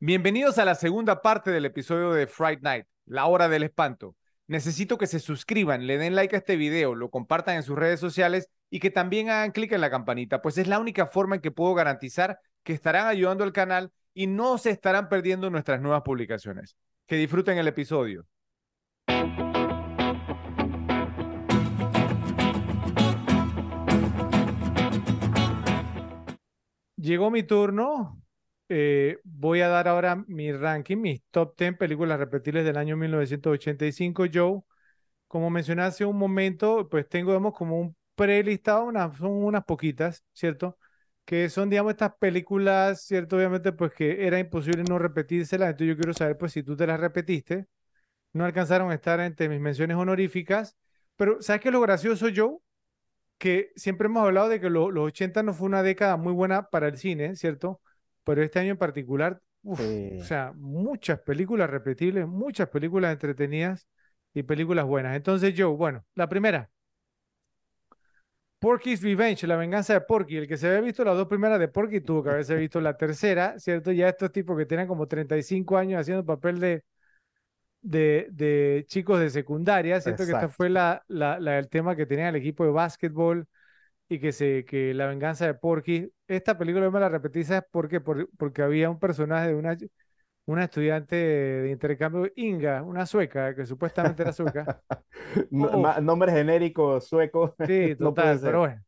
Bienvenidos a la segunda parte del episodio de Fright Night, la hora del espanto. Necesito que se suscriban, le den like a este video, lo compartan en sus redes sociales y que también hagan clic en la campanita, pues es la única forma en que puedo garantizar que estarán ayudando al canal y no se estarán perdiendo nuestras nuevas publicaciones. Que disfruten el episodio. Llegó mi turno. Eh, voy a dar ahora mi ranking, mis top 10 películas repetibles del año 1985. Joe, como mencioné hace un momento, pues tengo, digamos, como un prelistado, son unas poquitas, ¿cierto? Que son, digamos, estas películas, ¿cierto? Obviamente, pues que era imposible no repetírselas. Entonces yo quiero saber, pues, si tú te las repetiste. No alcanzaron a estar entre mis menciones honoríficas. Pero, ¿sabes qué es lo gracioso, Joe? que siempre hemos hablado de que los 80 no fue una década muy buena para el cine, ¿cierto? Pero este año en particular, o sea, muchas películas repetibles, muchas películas entretenidas y películas buenas. Entonces, Joe, bueno, la primera. Porky's Revenge, la venganza de Porky. El que se había visto las dos primeras de Porky tuvo que haberse visto la tercera, ¿cierto? Ya estos tipos que tienen como 35 años haciendo papel de, de, chicos de secundaria. Siento que esta fue la, la, el tema que tenía el equipo de básquetbol y que, se, que la venganza de Porky. Esta película me la repetí, ¿sabes por qué? porque había un personaje de una, una estudiante de intercambio, Inga, una sueca, que supuestamente era sueca. nombre genérico sueco. Sí, total, pero bueno.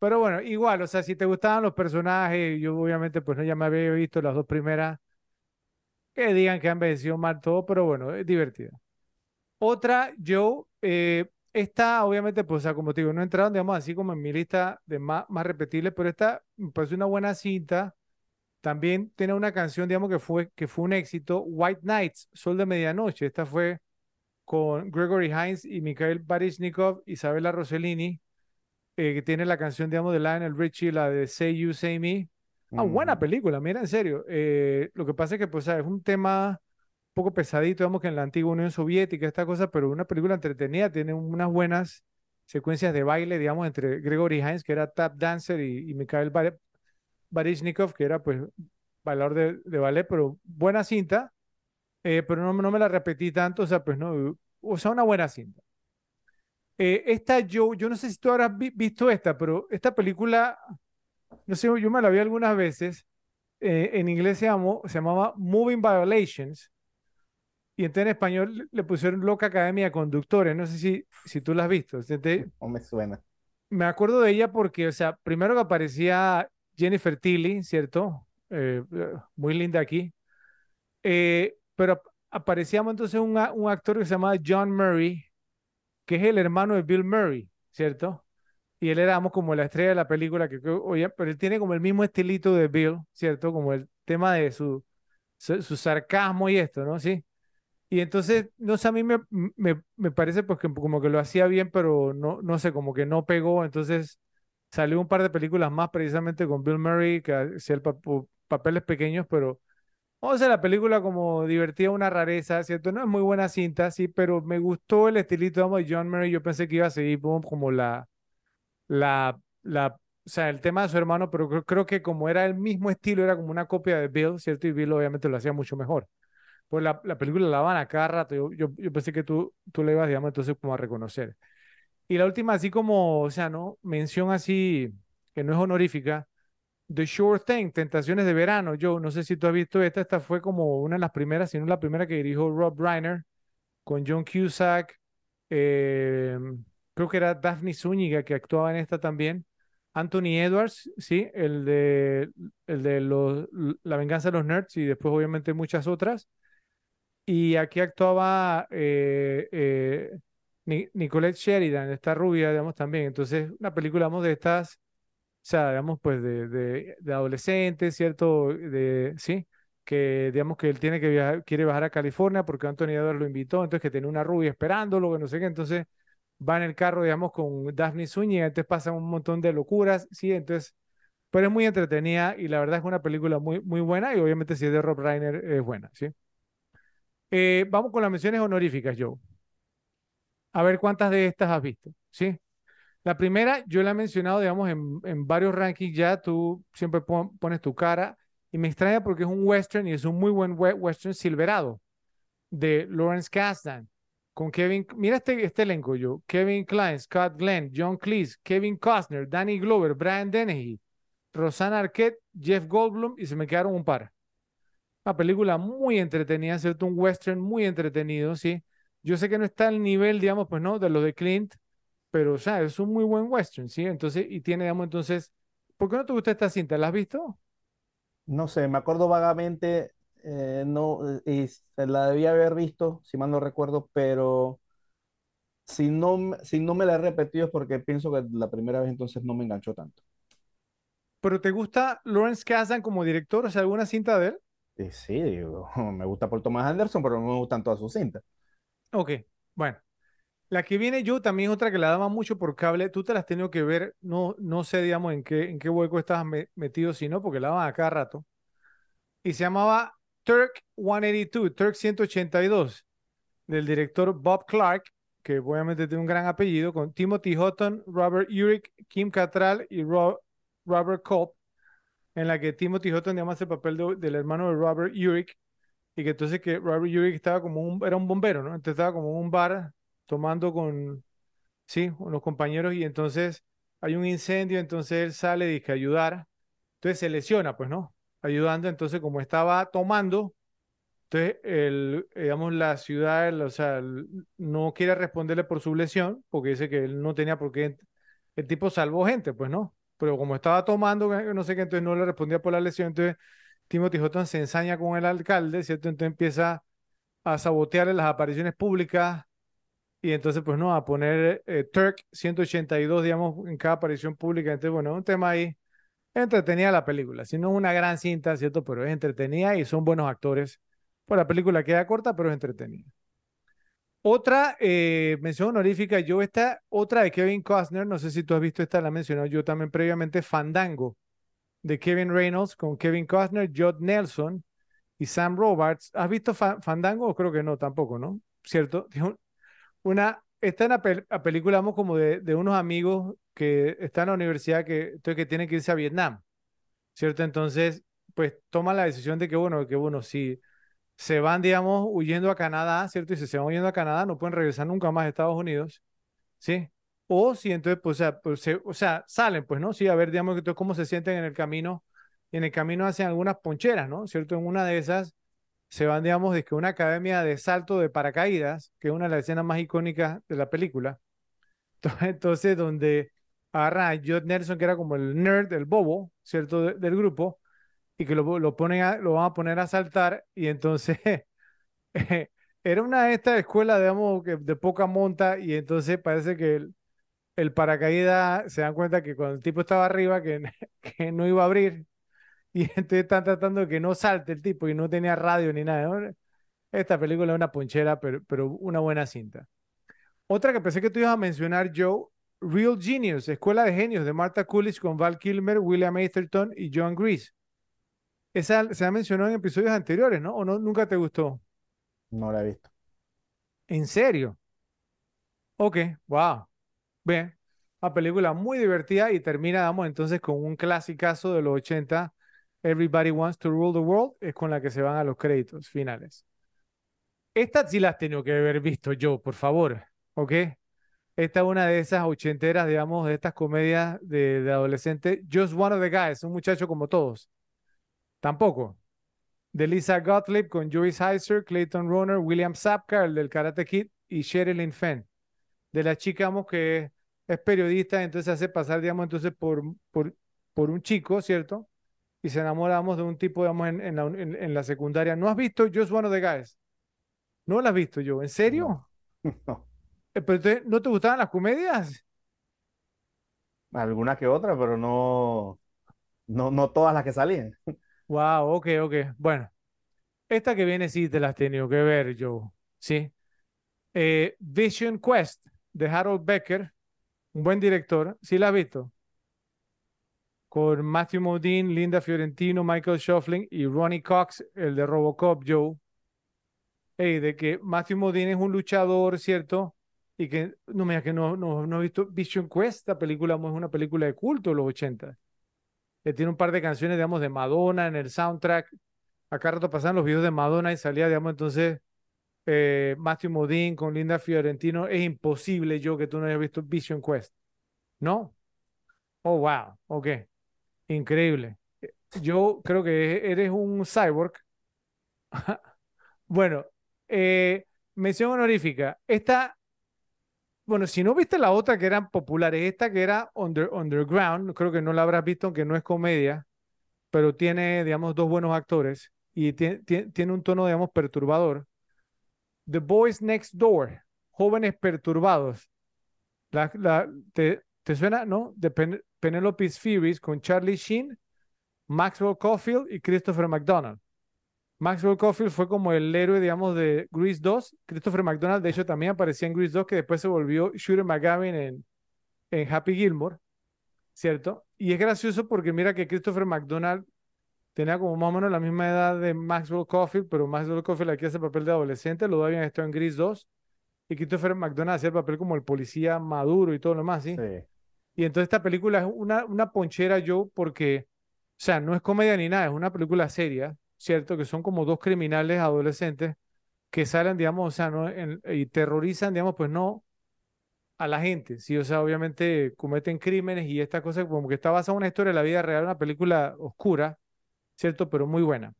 Pero bueno, igual, o sea, si te gustaban los personajes, yo obviamente pues no ya me había visto las dos primeras que digan que han vencido mal todo, pero bueno, es divertida. Otra, yo, eh, esta obviamente, pues, o sea, como te digo, no entraron, digamos, así como en mi lista de más, más repetibles, pero esta me parece una buena cinta. También tiene una canción, digamos, que fue, que fue un éxito, White Nights, Sol de Medianoche. Esta fue con Gregory Hines y Mikhail Baryshnikov, Isabella Rossellini, eh, que tiene la canción, digamos, de Lionel Richie, la de Say You, Say Me. Ah, buena película, mira, en serio. Eh, lo que pasa es que pues, es un tema poco pesadito, digamos que en la antigua Unión Soviética, esta cosa, pero una película entretenida, tiene unas buenas secuencias de baile, digamos, entre Gregory Hines, que era tap dancer, y, Mikhail Baryshnikov, que era pues bailador de, de ballet, pero buena cinta, eh, pero no, no, me la repetí tanto, o sea, pues no, o sea, una buena cinta. Eh, esta yo, yo no sé si tú habrás visto esta, pero esta película no sé, yo me la vi algunas veces. Eh, en inglés se llamaba Moving Violations. Y entonces en español le pusieron Loca Academia de Conductores. No sé si, si tú la has visto. no me suena. Me acuerdo de ella porque, o sea, primero que aparecía Jennifer Tilly, ¿cierto? Eh, muy linda aquí. Eh, pero aparecíamos entonces un, un actor que se llama John Murray, que es el hermano de Bill Murray, ¿cierto? y él era como la estrella de la película, que oye, pero él tiene como el mismo estilito de Bill, ¿cierto? Como el tema de su, su, sarcasmo y esto, ¿no? Sí. Y entonces, no sé, a mí me, me, me parece pues que como que lo hacía bien, pero no, no sé, como que no pegó. Entonces salió un par de películas más precisamente con Bill Murray, que hacía el papeles pequeños, pero vamos a hacer la película como divertida, una rareza, ¿cierto? No es muy buena cinta, sí, pero me gustó el estilito de John Murray. Yo pensé que iba a seguir como la la, la, o sea, el tema de su hermano, pero creo, que como era el mismo estilo, era como una copia de Bill, ¿cierto? Y Bill obviamente lo hacía mucho mejor. Pues la, la película la van a cada rato, yo, yo, yo, pensé que tú, tú le ibas, digamos, entonces como a reconocer. Y la última, así como, o sea, ¿no? Mención así, que no es honorífica, The Sure Thing, Tentaciones de Verano. Yo no sé si tú has visto esta, esta fue como una de las primeras, si no la primera que dirigió Rob Reiner, con John Cusack, eh, creo que era Daphne Zúñiga que actuaba en esta también. Anthony Edwards, sí, el de, el de los, La venganza de los nerds y después obviamente muchas otras. Y aquí actuaba eh, eh, Nicolette Sheridan, esta rubia, digamos, también. Entonces, una película, digamos, de estas, o sea, digamos, pues de, de, adolescentes, ¿cierto? De, sí, que digamos que él tiene que viajar, quiere bajar a California porque Anthony Edwards lo invitó, entonces que tiene una rubia esperándolo, que no sé qué, entonces va en el carro, digamos, con Daphne Zúñiga, entonces pasan un montón de locuras, sí, entonces, pero es muy entretenida y la verdad es una película muy, muy buena y obviamente si es de Rob Reiner es buena, ¿sí? Eh, vamos con las menciones honoríficas, Joe. A ver cuántas de estas has visto, ¿sí? La primera, yo la he mencionado, digamos, en, en varios rankings ya, tú siempre pones tu cara. Y me extraña porque es un western y es un muy buen western silverado de Lawrence Kasdan con Kevin, mira este, este elenco yo, Kevin Klein, Scott Glenn, John Cleese, Kevin Costner, Danny Glover, Brian Dennehy, Rosanna Arquette, Jeff Goldblum y se me quedaron un par. Una película muy entretenida, ¿cierto? Un western muy entretenido, ¿sí? Yo sé que no está al nivel, digamos, pues no, de lo de Clint, pero, o sea, es un muy buen western, ¿sí? Entonces, y tiene, digamos, entonces, ¿por qué no te gusta esta cinta? ¿La has visto? No sé, me acuerdo vagamente, eh, no, y la debía haber visto, si mal no recuerdo, pero si no, si no me la he repetido es porque pienso que la primera vez entonces no me enganchó tanto. ¿Pero te gusta Lawrence Kasdan como director? O sea, ¿alguna cinta de él? Sí, me gusta por Thomas Anderson, pero no me gustan todas sus cintas. Ok, bueno. La que viene yo también es otra que la daba mucho por cable. Tú te las has tenido que ver. No, no sé, digamos, en qué, en qué hueco estabas metido, si no, porque la daban a cada rato. Y se llamaba Turk 182, Turk 182, del director Bob Clark, que obviamente tiene un gran apellido, con Timothy Hutton, Robert Urich, Kim Cattrall y Robert Culp, en la que Timothy Hutton llama el papel del hermano de Robert Urich, y que entonces que Robert Urich estaba como un, era un bombero, ¿no? Entonces estaba como en un bar tomando con, sí, con los compañeros y entonces hay un incendio, entonces él sale y que ayudar, entonces se lesiona, pues, ¿no? ayudando. Entonces, como estaba tomando, entonces, el, digamos, la ciudad, o sea, no quiere responderle por su lesión, porque dice que él no tenía por qué. El tipo salvó gente, pues no. Pero como estaba tomando, no sé qué, entonces no le respondía por la lesión. Entonces, Timothy Hutton se ensaña con el alcalde, ¿cierto? Entonces empieza a sabotearle las apariciones públicas y entonces, pues no, a poner eh, Turk 182, digamos, en cada aparición pública. Entonces, bueno, un tema ahí entretenida la película. Si no es una gran cinta, ¿cierto? Pero es entretenida y son buenos actores. Pues la película queda corta, pero es entretenida. Otra eh, mención honorífica, yo esta, otra de Kevin Costner, no sé si tú has visto esta, la mencionado yo también previamente, Fandango, de Kevin Reynolds con Kevin Costner, Judd Nelson y Sam Roberts. ¿Has visto Fandango? Creo que no, tampoco, ¿no? ¿Cierto? Una, esta es una película, como de, unos amigos que está en la universidad que, que tiene que irse a Vietnam, ¿cierto? Entonces, pues toma la decisión de que, bueno, que bueno, si se van, digamos, huyendo a Canadá, ¿cierto? Y si se van huyendo a Canadá, no pueden regresar nunca más a Estados Unidos, ¿sí? O si entonces, pues, o sea, pues, o sea salen, pues, ¿no? Sí, a ver, digamos, que cómo se sienten en el camino. En el camino hacen algunas poncheras, ¿no? ¿Cierto? En una de esas se van, digamos, de que una academia de salto de paracaídas, que es una de las escenas más icónicas de la película. Entonces, donde agarran a Judd Nelson, que era como el nerd, el bobo, ¿cierto? del grupo, y que lo, lo, ponen lo van a poner a saltar, y entonces era una de estas escuelas, digamos, de poca monta, y entonces parece que el, el paracaídas se dan cuenta que cuando el tipo estaba arriba, que, que no iba a abrir, y entonces están tratando de que no salte el tipo, y no tenía radio ni nada. Esta película es una ponchera, pero, pero una buena cinta. Otra que pensé que tú ibas a mencionar, Joe, Real Genius, Escuela de Genios de Martha Coolidge con Val Kilmer, William Atherton y John Grease. Esa se ha mencionado en episodios anteriores, ¿no? ¿O no, nunca te gustó? No la he visto. ¿En serio? Ok, wow. Bien, una película muy divertida y termina, damos entonces con un clasicazo de los 80, Everybody Wants to Rule the World, es con la que se van a los créditos finales. Esta sí la has tenido que haber visto yo, por favor, ¿ok? Esta es una de esas ochenteras, digamos, de estas comedias de, de adolescente. Just One of the Guys, un muchacho como todos. Tampoco. De Lisa Gottlieb con Joyce Heiser, Clayton Runner, William Sapka, el del Karate Kid, y Sherilyn Fenn. De la chica, digamos, que es periodista, entonces hace pasar, digamos, entonces por, por, por un chico, ¿cierto? Y se enamoramos de un tipo, digamos, en, en, la, en, la, secundaria. ¿No has visto Just One of the Guys? No la has visto yo, ¿en serio? no. Eh, ¿Pero no te gustaban las comedias? Alguna que otra, pero no, no, no todas las que salían. Wow, ok, ok. Bueno, esta que viene sí te las has tenido que ver, yo. Sí. Eh, Vision Quest de Harold Becker, un buen director. ¿Sí la has visto? Con Matthew Modine, Linda Fiorentino, Michael Shuffling y Ronnie Cox, el de Robocop, Joe. Hey, de que Matthew Modine es un luchador, ¿cierto? y que no me que no, no, no he visto Vision Quest, la película es una película de culto de los 80. Tiene un par de canciones, digamos, de Madonna en el soundtrack. Acá rato pasaban los videos de Madonna y salía, digamos, entonces eh, Matthew Modine con Linda Fiorentino. Es imposible yo que tú no hayas visto Vision Quest. ¿No? Oh, wow. Ok. Increíble. Yo creo que eres un cyborg. bueno, eh, mención honorífica. Esta, bueno, si no viste la otra que eran populares, esta que era Underground, creo que no la habrás visto, aunque no es comedia, pero tiene, digamos, dos buenos actores y tiene, un tono, digamos, perturbador. The Boys Next Door, jóvenes perturbados. La, te, ¿Te suena, no? De Penelope's Furies con Charlie Sheen, Maxwell Caulfield y Christopher McDonald. Maxwell Caulfield fue como el héroe, digamos, de Grease 2. Christopher McDonald, de hecho, también aparecía en Grease 2, que después se volvió Shooter McGavin en, en Happy Gilmore, ¿cierto? Y es gracioso porque mira que Christopher McDonald tenía como más o menos la misma edad de Maxwell Caulfield, pero Maxwell Caulfield aquí hace el papel de adolescente, lo habían estado en Grease 2, y Christopher McDonald hacía el papel como el policía maduro y todo lo demás, ¿sí? sí. Y entonces esta película es una, una ponchera yo porque, o sea, no es comedia ni nada, es una película seria, ¿cierto? Que son como dos criminales adolescentes que salen, digamos, o sea, ¿no? y terrorizan, digamos, pues no a la gente, sí, o sea, obviamente cometen crímenes y esta cosa como que está basada en una historia de la vida real, una película oscura, ¿cierto? Pero muy buena.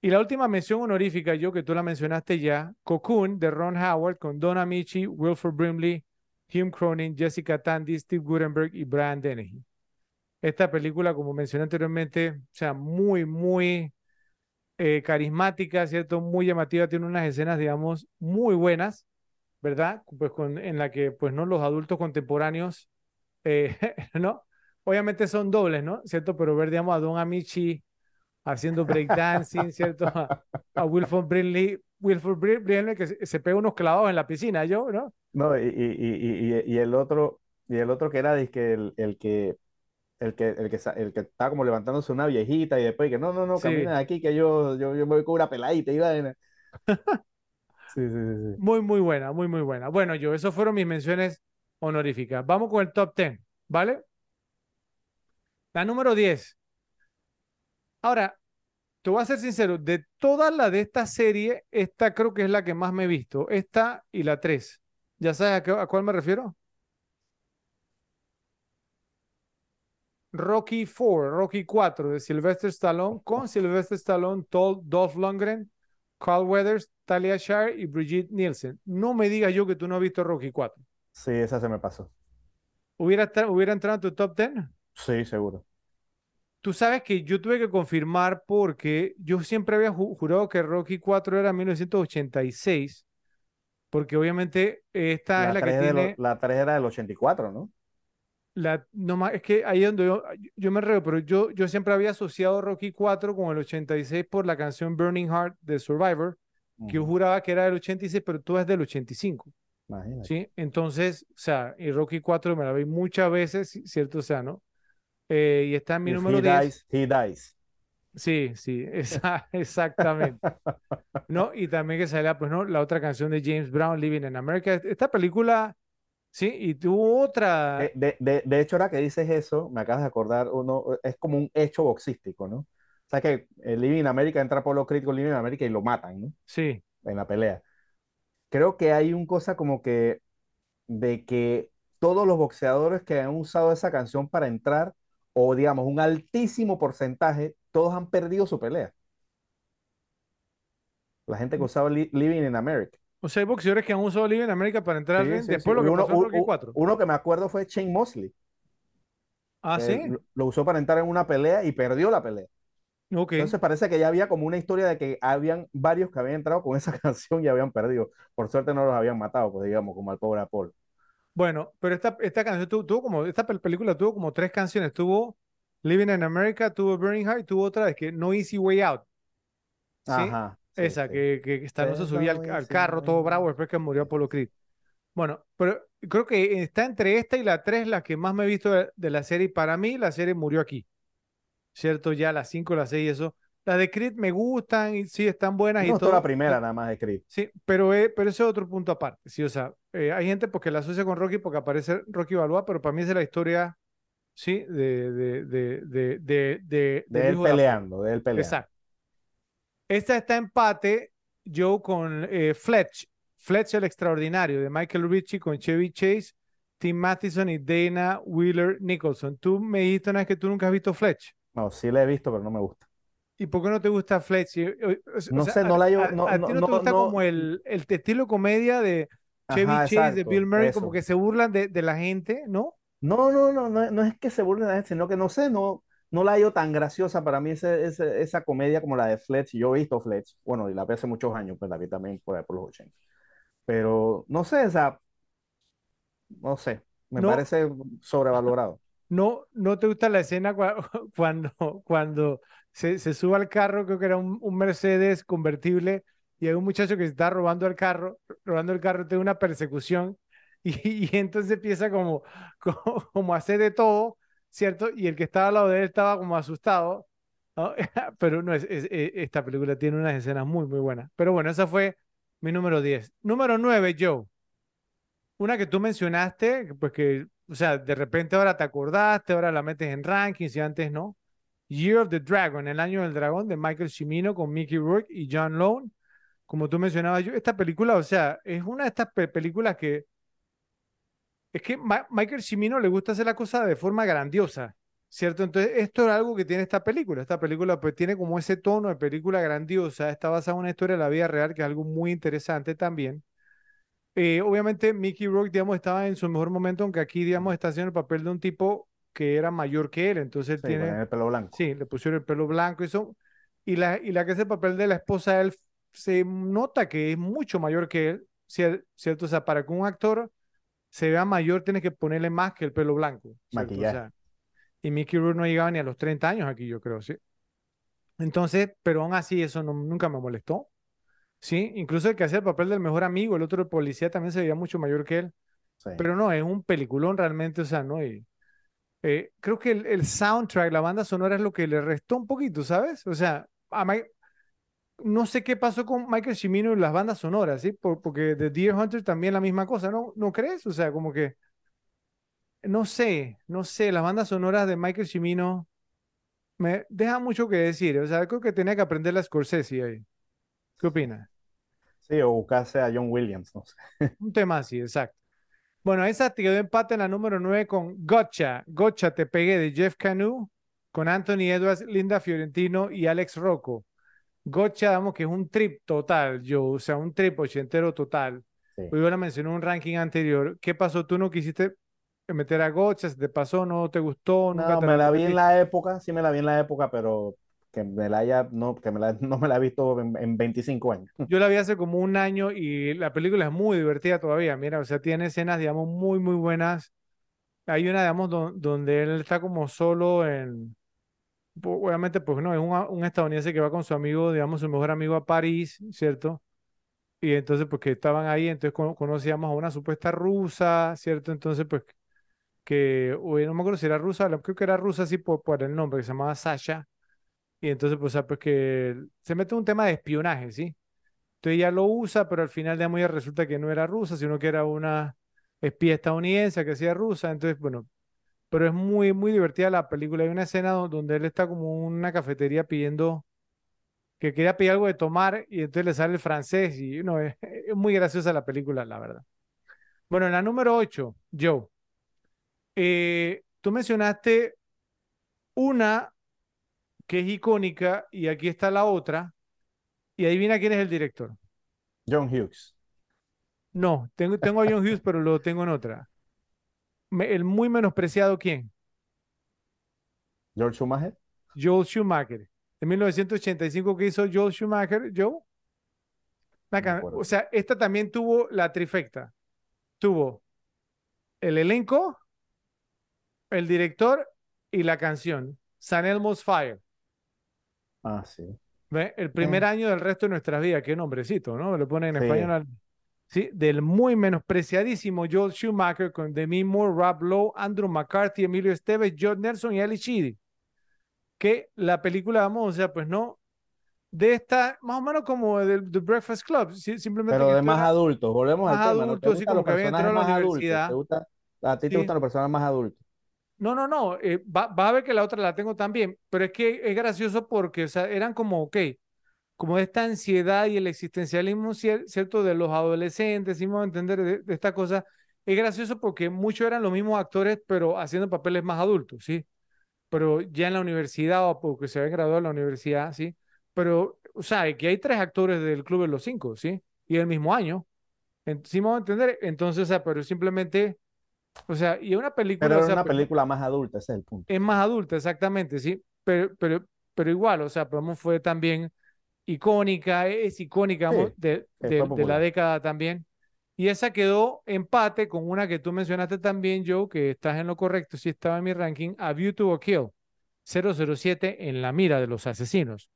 Y la última mención honorífica, yo que tú la mencionaste ya, Cocoon de Ron Howard con Donna Michi, Wilford Brimley Kim Cronin, Jessica Tandy, Steve Gutenberg y Brian Dennehy. Esta película, como mencioné anteriormente, o sea, muy, muy eh, carismática, ¿cierto? Muy llamativa, tiene unas escenas, digamos, muy buenas, ¿verdad? Pues con, en la que, pues, ¿no? Los adultos contemporáneos, eh, ¿no? Obviamente son dobles, ¿no? ¿Cierto? Pero ver, digamos, a Don Amici haciendo breakdancing, ¿cierto? A, Wilford Brimley, Wilford Brimley que se, se, pega unos clavados en la piscina, yo, ¿no? No, y, y, y, y, el otro, y el otro que era el, el que el que, el que, el que estaba como levantándose una viejita y después que no, no, no, camina de aquí que yo, yo, yo me voy con una peladita y Sí, sí, sí, Muy, muy buena, muy, muy buena. Bueno, yo, esas fueron mis menciones honoríficas. Vamos con el top 10, ¿vale? La número 10. Ahora, te voy a ser sincero, de todas las de esta serie, esta creo que es la que más me he visto. Esta y la 3. ¿Ya sabes a, cuál me refiero? Rocky 4, Rocky 4 de Sylvester Stallone con Sylvester Stallone, Dolph Lundgren, Carl Weathers, Talia Shire y Brigitte Nielsen. No me digas yo que tú no has visto Rocky 4. Sí, esa se me pasó. ¿Hubiera, ¿Hubiera entrado en tu top 10? Sí, seguro. Tú sabes que yo tuve que confirmar porque yo siempre había jurado que Rocky 4 era 1986 porque obviamente esta es la que tiene... la 3 era del 84, ¿no? La, no es que ahí es donde yo, yo me reo, pero yo, yo siempre había asociado Rocky 4 con el 86 por la canción Burning Heart de Survivor, que yo juraba que era del 86, pero tú es del 85. Imagínate. ¿sí? Entonces, o sea, y Rocky 4 me la vi muchas veces, ¿cierto? O sea, ¿no? Eh, y está en mi número he 10. Dies, he dies. Sí, sí, exactamente. ¿No? Y también que salía, pues, ¿no? La otra canción de James Brown, Living in America. Esta película, sí, y tuvo otra. De, de, de, hecho, ahora que dices eso, me acabas de acordar, uno, es como un hecho boxístico, ¿no? O sea que el Living in America entra por los críticos Living in America y lo matan, ¿no? Sí. En la pelea. Creo que hay un cosa como que de que todos los boxeadores que han usado esa canción para entrar, o digamos, un altísimo porcentaje, todos han perdido su pelea. La gente que mm. usaba Living in America. O sea, hay boxeadores que han usado Living in America para entrar después lo que uno, pasó en 4. Uno que me acuerdo fue Shane Mosley. Ah, sí. Lo, usó para entrar en una pelea y perdió la pelea. Okay. Entonces parece que ya había como una historia de que habían varios que habían entrado con esa canción y habían perdido. Por suerte no los habían matado, pues digamos, como al pobre Apolo. Bueno, pero esta, esta canción tuvo, como, esta película tuvo como tres canciones. Tuvo Living in America, tuvo Burning Heart, tuvo otra, es que No Easy Way Out. ¿Sí? Ajá. Esa, Que, que no se subía al, carro todo bravo después que murió Apollo Creed. Bueno, pero creo que está entre esta y la tres la que más me he visto de, la serie. Para mí, la serie murió aquí. ¿Cierto? Ya las cinco, las seis y eso. Las de Creed me gustan y sí, están buenas. No, y todo. la primera nada más de Creed. Sí, pero, pero ese es otro punto aparte. Sí, o sea, eh, hay gente porque la asocia con Rocky porque aparece Rocky Balboa, pero para mí es la historia ¿sí? De, de, de, de, de, de, de él peleando, de él peleando. Exacto. Esta está empate, Joe, con eh, Fletch. Fletch el extraordinario, de Michael Ritchie con Chevy Chase, Tim Matheson y Dana Wheeler Nicholson. Tú me dijiste una vez que tú nunca has visto Fletch. No, sí la he visto, pero no me gusta. ¿Y por qué no te gusta Fletch? no sé, no la yo. No, a, ti no, te gusta como el, el estilo comedia de Chevy Chase, de Bill Murray, como que se burlan de, de, la gente, ¿no? No, no, no, no, no es que se burlen de la gente, sino que no sé, no, no la hallo tan graciosa para mí ese, esa comedia como la de Fletch. Yo he visto Fletch, bueno, y la vi hace muchos años, pues la vi también por, por los 80. Pero no sé, o sea, no sé, me parece sobrevalorado. No, ¿No te gusta la escena cuando, cuando se, se sube al carro, creo que era un, un, Mercedes convertible, y hay un muchacho que está robando el carro, robando el carro, tiene una persecución, y, y entonces empieza como, como, como, a hacer de todo, ¿cierto? Y el que estaba al lado de él estaba como asustado, pero no, es, e, esta película tiene unas escenas muy, muy buenas. Pero bueno, esa fue mi número 10. Número 9, Joe. Una que tú mencionaste, pues que, o sea, de repente ahora te acordaste, ahora la metes en rankings y antes no. Year of the Dragon, el año del dragón de Michael Cimino con Mickey Rourke y John Lone. Como tú mencionabas, yo, esta película, o sea, es una de estas películas que es que Michael Cimino le gusta hacer la cosa de forma grandiosa, ¿cierto? Entonces, esto es algo que tiene esta película. Esta película pues tiene como ese tono de película grandiosa, está basada en una historia de la vida real, que es algo muy interesante también. Eh, obviamente, Mickey Rourke, digamos, estaba en su mejor momento, aunque aquí, digamos, está haciendo el papel de un tipo que era mayor que él, entonces sí, tiene... el pelo blanco. Sí, le pusieron el pelo blanco y eso. Y la, y la que es el papel de la esposa de él, se nota que es mucho mayor que él, ¿cierto? O sea, para que un actor se vea mayor, tiene que ponerle más que el pelo blanco. Maquillaje. y Mickey Rourke no llegaba ni a los 30 años aquí, yo creo, ¿sí? Entonces, pero aún así eso nunca me molestó. Sí, incluso el que hacía el papel del mejor amigo, el otro el policía también se veía mucho mayor que él. Pero no, es un peliculón realmente, o sea, ¿no? Y, eh, creo que el, el, soundtrack, la banda sonora es lo que le restó un poquito, ¿sabes? O sea, a Mike, no sé qué pasó con Michael Cimino y las bandas sonoras, ¿sí? porque The Deer Hunter también la misma cosa, ¿no? ¿No crees? O sea, como que, no sé, no sé, las bandas sonoras de Michael Cimino me dejan mucho que decir, o sea, creo que tenía que aprender la Scorsese ahí. ¿Qué opinas? Sí, o buscarse a John Williams, no sé. Un tema así, exacto. Bueno, esa te quedó empate en la número 9 con Gotcha. Gotcha te pegué de Jeff Canu, con Anthony Edwards, Linda Fiorentino y Alex Rocco. Gotcha, damos que es un trip total, yo, o sea, un trip ochentero total. Sí. Yo la mencioné en un ranking anterior. ¿Qué pasó? ¿Tú no quisiste meter a Gotcha? ¿Se te pasó? ¿No te gustó? No, ¿Nunca te me la, vi en la época, sí me la vi en la época, pero que me la haya, no, que me la, no me la he visto en, en, 25 años. Yo la vi hace como un año y la película es muy divertida todavía. Mira, o sea, tiene escenas, digamos, muy, muy buenas. Hay una, digamos, donde él está como solo en, obviamente, pues no, es un, un, estadounidense que va con su amigo, digamos, su mejor amigo a París, ¿cierto? Y entonces, pues que estaban ahí, entonces conocíamos a una supuesta rusa, ¿cierto? Entonces, pues que, no me acuerdo si era rusa, creo que era rusa así por, el nombre, que se llamaba Sasha. Y entonces, pues, pues que se mete un tema de espionaje, ¿sí? Entonces ella lo usa, pero al final de ya resulta que no era rusa, sino que era una espía estadounidense que hacía rusa. Entonces, bueno, pero es muy, muy divertida la película. Hay una escena donde él está como en una cafetería pidiendo que quería pedir algo de tomar y entonces le sale el francés y no, es, es muy graciosa la película, la verdad. Bueno, en la número 8, Joe, eh, tú mencionaste una que es icónica y aquí está la otra y adivina quién es el director. John Hughes. No, tengo, tengo a John Hughes, pero lo tengo en otra el muy menospreciado quién? George Schumacher. Joel Schumacher. En 1985, ¿qué hizo Joel Schumacher? Joe. o sea, esta también tuvo la trifecta. Tuvo el elenco, el director y la canción. San Elmo's Fire. Ah, sí. ¿Ve? El primer año del resto de nuestras vidas. Qué nombrecito, ¿no? Le ponen en español ¿sí? del muy menospreciadísimo Joel Schumacher con Demi Moore, Rob Lowe, Andrew McCarthy, Emilio Esteves, John Nelson y Ali Sheedy. Que la película, vamos, o sea, pues no, de esta, más o menos como de The Breakfast Club, simplemente. Pero de más adultos, volvemos al tema. Adultos, sí, como que había entrado a la universidad. Gusta, ¿A ti te gustan los personajes más adultos? No, no, no, eh, va, va, a ver que la otra la tengo también, pero es que es gracioso porque, o sea, eran como, ok, como esta ansiedad y el existencialismo, ¿cierto?, de los adolescentes, si me a entender de, de, esta cosa, es gracioso porque muchos eran los mismos actores, pero haciendo papeles más adultos, ¿sí? Pero ya en la universidad o porque se habían graduado en la universidad, ¿sí? Pero, o sea, que hay tres actores del Club de los Cinco, ¿sí? Y el mismo año. ¿Sí me a entender? Entonces, o sea, pero simplemente o sea, y una película. Pero es una película más adulta, ese es el punto. Es más adulta, exactamente, sí. Pero, pero, pero igual, o sea, Promo fue también icónica, es icónica de, de, la década también. Y esa quedó empate con una que tú mencionaste también, Joe, que estás en lo correcto, sí estaba en mi ranking, A View to a Kill, 007 en la mira de los asesinos,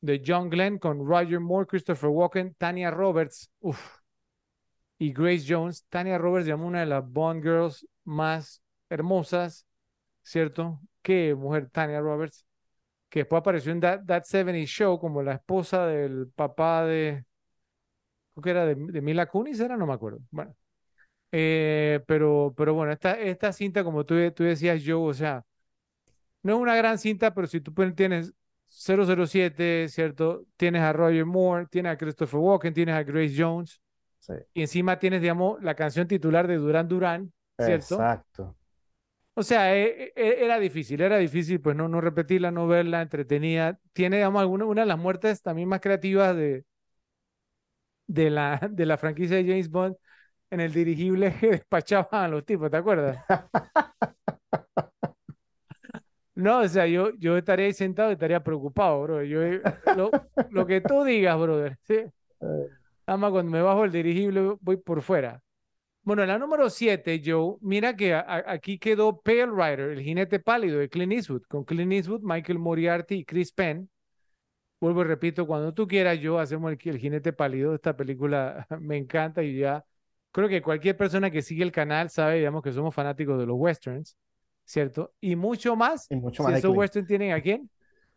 de John Glenn con Roger Moore, Christopher Walken, Tanya Roberts, uff, y Grace Jones. Tanya Roberts llamó una de las Bond Girls más hermosas, ¿cierto? Qué mujer Tanya Roberts, que después apareció en That, That 70 Show como la esposa del papá de, creo que era de, Mila Kunis, era, no me acuerdo. Bueno, eh, pero, pero bueno, esta, esta cinta, como tú, tú decías, Joe, o sea, no es una gran cinta, pero si tú tienes 007, ¿cierto? Tienes a Roger Moore, tienes a Christopher Walken, tienes a Grace Jones, y encima tienes, digamos, la canción titular de Durán Durán, ¿cierto? Exacto. O sea, e, e, era difícil, era difícil, pues no, no repetirla, no verla, entretenida. Tiene, digamos, alguna, una de las muertes también más creativas de, de, la, de la franquicia de James Bond en el dirigible que despachaban a los tipos, ¿te acuerdas? No, o sea, yo, yo estaría ahí sentado y estaría preocupado, bro. Yo, lo, lo que tú digas, brother. ¿sí? Eh, Nada cuando me bajo el dirigible voy por fuera. Bueno, la número 7, Joe, mira que aquí quedó Pale Rider, el jinete pálido de Clint Eastwood, con Clint Eastwood, Michael Moriarty y Chris Penn. Vuelvo y repito, cuando tú quieras, yo hacemos el, jinete pálido. Esta película me encanta y ya creo que cualquier persona que sigue el canal sabe, digamos, que somos fanáticos de los westerns, ¿cierto? Y mucho más. Y mucho más. Si esos westerns tienen a quién?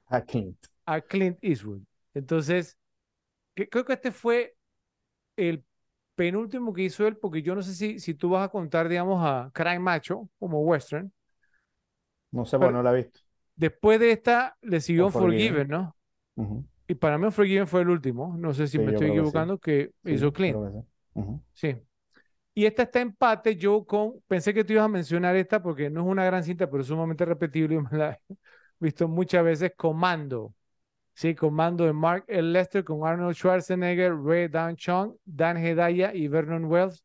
A Clint. A Clint Eastwood. Entonces, creo que este fue el penúltimo que hizo él, porque yo no sé si, si tú vas a contar, digamos, a Crime Macho como western. No sé, bueno, no la he visto. Después de esta le siguió Forgiven, ¿no? Y para mí Forgiven fue el último, no sé si me estoy equivocando, que, hizo Clint. Sí. Y esta está empate, yo con, pensé que tú ibas a mencionar esta porque no es una gran cinta, pero es sumamente repetible y me la he visto muchas veces, Comando. Sí, comando de Mark L. Lester con Arnold Schwarzenegger, Ray Dan Chong, Dan Hedaya y Vernon Wells.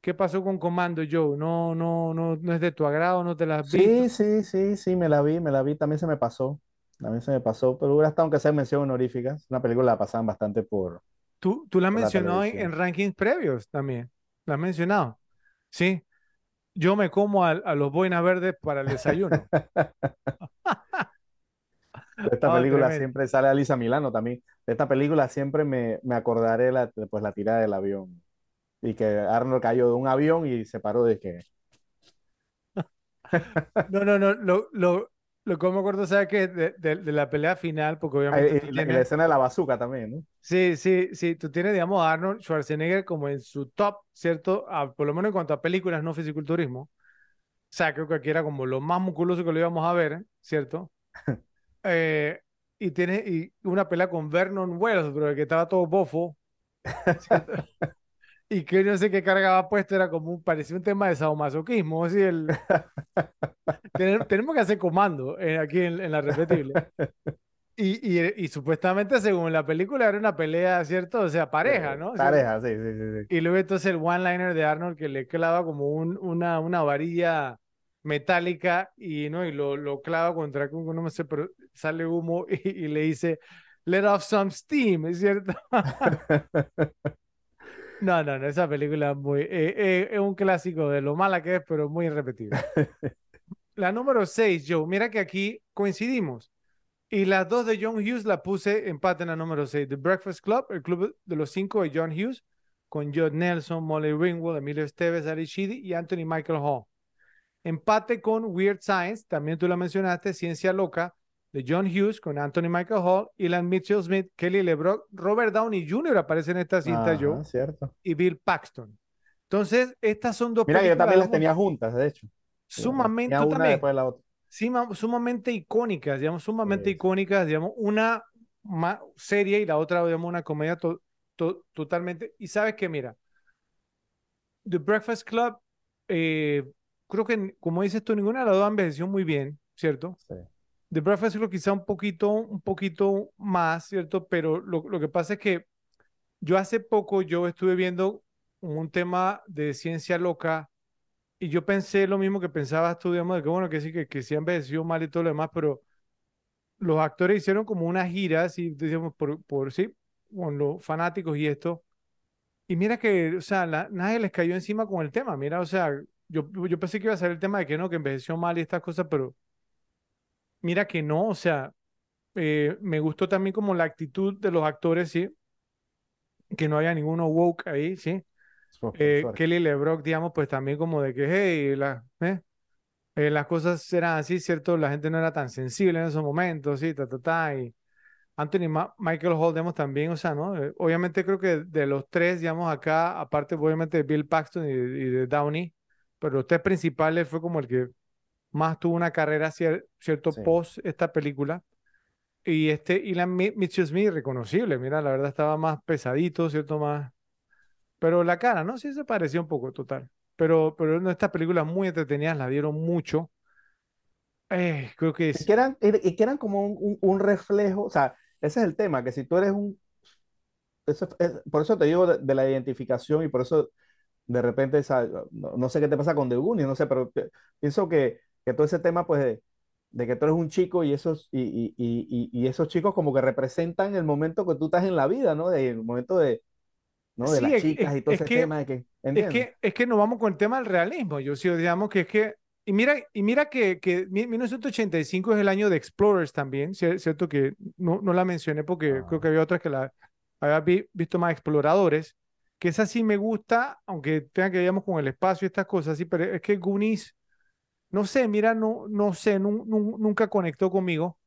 ¿Qué pasó con Comando, Joe? No, no, no, no es de tu agrado, no te la vi. Sí, sí, sí, sí, me la vi, me la vi, también se me pasó. También se me pasó, pero hubiera estado aunque sea mención honorífica. Una película la pasaban bastante por. Tú, tú la mencionó en, rankings previos también. La has mencionado. Sí. Yo me como a, a los boinas verdes para el desayuno. De esta oh, película siempre sale Alisa Milano también. De esta película siempre me, me acordaré la, pues, la tirada del avión. Y que Arnold cayó de un avión y se paró de que. No, no, no. Lo, lo, lo que me acuerdo, ¿sabes qué? De, de, la pelea final, porque obviamente. la, la, escena de la bazooka también, ¿no? Sí, sí, sí. Tú tienes, digamos, a Arnold Schwarzenegger como en su top, ¿cierto? por lo menos en cuanto a películas, no fisiculturismo. O sea, creo que aquí era como lo más musculoso que lo íbamos a ver, ¿cierto? Eh, y tiene y una pelea con Vernon Wells, bro, que estaba todo bofo. y que no sé qué cargaba puesto, era como un, parecía un tema de sadomasoquismo. Así el... tenemos que hacer comando eh, aquí en, la repetible. Y, y, y, supuestamente, según la película, era una pelea, ¿cierto? O sea, pareja, ¿no? Pareja, sí, sí, sí, Y luego entonces el one-liner de Arnold que le clava como un, una, una varilla metálica y, ¿no? y lo, lo clava contra, no me sé, pero sale humo y, le dice, let off some steam, ¿es cierto? no, no, no, esa película es muy, eh, eh, es un clásico de lo mala que es, pero muy irrepetible. la número 6, Joe, mira que aquí coincidimos. Y las dos de John Hughes la puse empate en la número 6. The Breakfast Club, el club de los cinco de John Hughes, con Judd Nelson, Molly Ringwald, Emilio Esteves, Ali Sheedy y Anthony Michael Hall. Empate con Weird Science, también tú la mencionaste, Ciencia Loca, de John Hughes con Anthony Michael Hall, Ilan Mitchell Smith, Kelly LeBrock, Robert Downey Jr. aparece en esta cinta, yo, cierto. y Bill Paxton. Entonces, estas son dos Mira, yo también las tenía juntas, de hecho. sumamente, una también, después de la otra. sumamente icónicas, digamos, sumamente icónicas, digamos, una más seria y la otra, digamos, una comedia totalmente. Y sabes que, mira, The Breakfast Club, eh, creo que, como dices tú, ninguna de las dos envejeció muy bien, ¿cierto? Sí. The Breakfast Club quizá un poquito, un poquito más, ¿cierto? Pero lo, lo que pasa es que yo hace poco yo estuve viendo un tema de ciencia loca y yo pensé lo mismo que pensabas tú, digamos, de que bueno, que sí, que, que sí envejeció mal y todo lo demás, pero los actores hicieron como una gira, así, digamos, por, por sí, con los fanáticos y esto. Y mira que, o sea, nadie les cayó encima con el tema. Mira, o sea, yo, yo pensé que iba a ser el tema de que no, que envejeció mal y estas cosas, pero mira que no, o sea, eh, me gustó también como la actitud de los actores, sí, que no haya ninguno woke ahí, sí. Eh, Kelly LeBrock, digamos, pues también como de que, hey, la, eh, eh, las cosas eran así, ¿cierto? La gente no era tan sensible en esos momentos, sí, ta, ta, ta, y Anthony Michael Hall, digamos, también, o sea, ¿no? Eh, obviamente creo que de los tres, digamos, acá, aparte obviamente de Bill Paxton y, de Downey, pero los tres principales fue como el que más tuvo una carrera, ¿cierto? Post esta película. Y este, y la Mitchell Smith, reconocible, mira, la verdad estaba más pesadito, ¿cierto? Más... Pero la cara, ¿no? Sí se parecía un poco, total pero, pero estas películas muy entretenidas las dieron mucho. Eh, creo que es... que eran, y que eran como un, un, reflejo, o sea, ese es el tema, que si tú eres un... Eso, por eso te digo de, la identificación y por eso de repente, no, no, sé qué te pasa con The Goonies, no sé, pero pienso que, que, todo ese tema, pues, de, de, que tú eres un chico y esos, y, y, y, y, esos chicos como que representan el momento que tú estás en la vida, ¿no? De, el momento de, ¿no? De las chicas y todo ese tema de que, es que, es que nos vamos con el tema del realismo. Yo sí, digamos que es que, y mira, y mira que, que 1985 es el año de Explorers también, ¿cierto? Que no, no la mencioné porque creo que había otras que la había visto más exploradores, que esa sí me gusta, aunque tenga que ver con el espacio y estas cosas, sí, pero es que Goonies, no sé, mira, no, no sé, nunca conectó conmigo.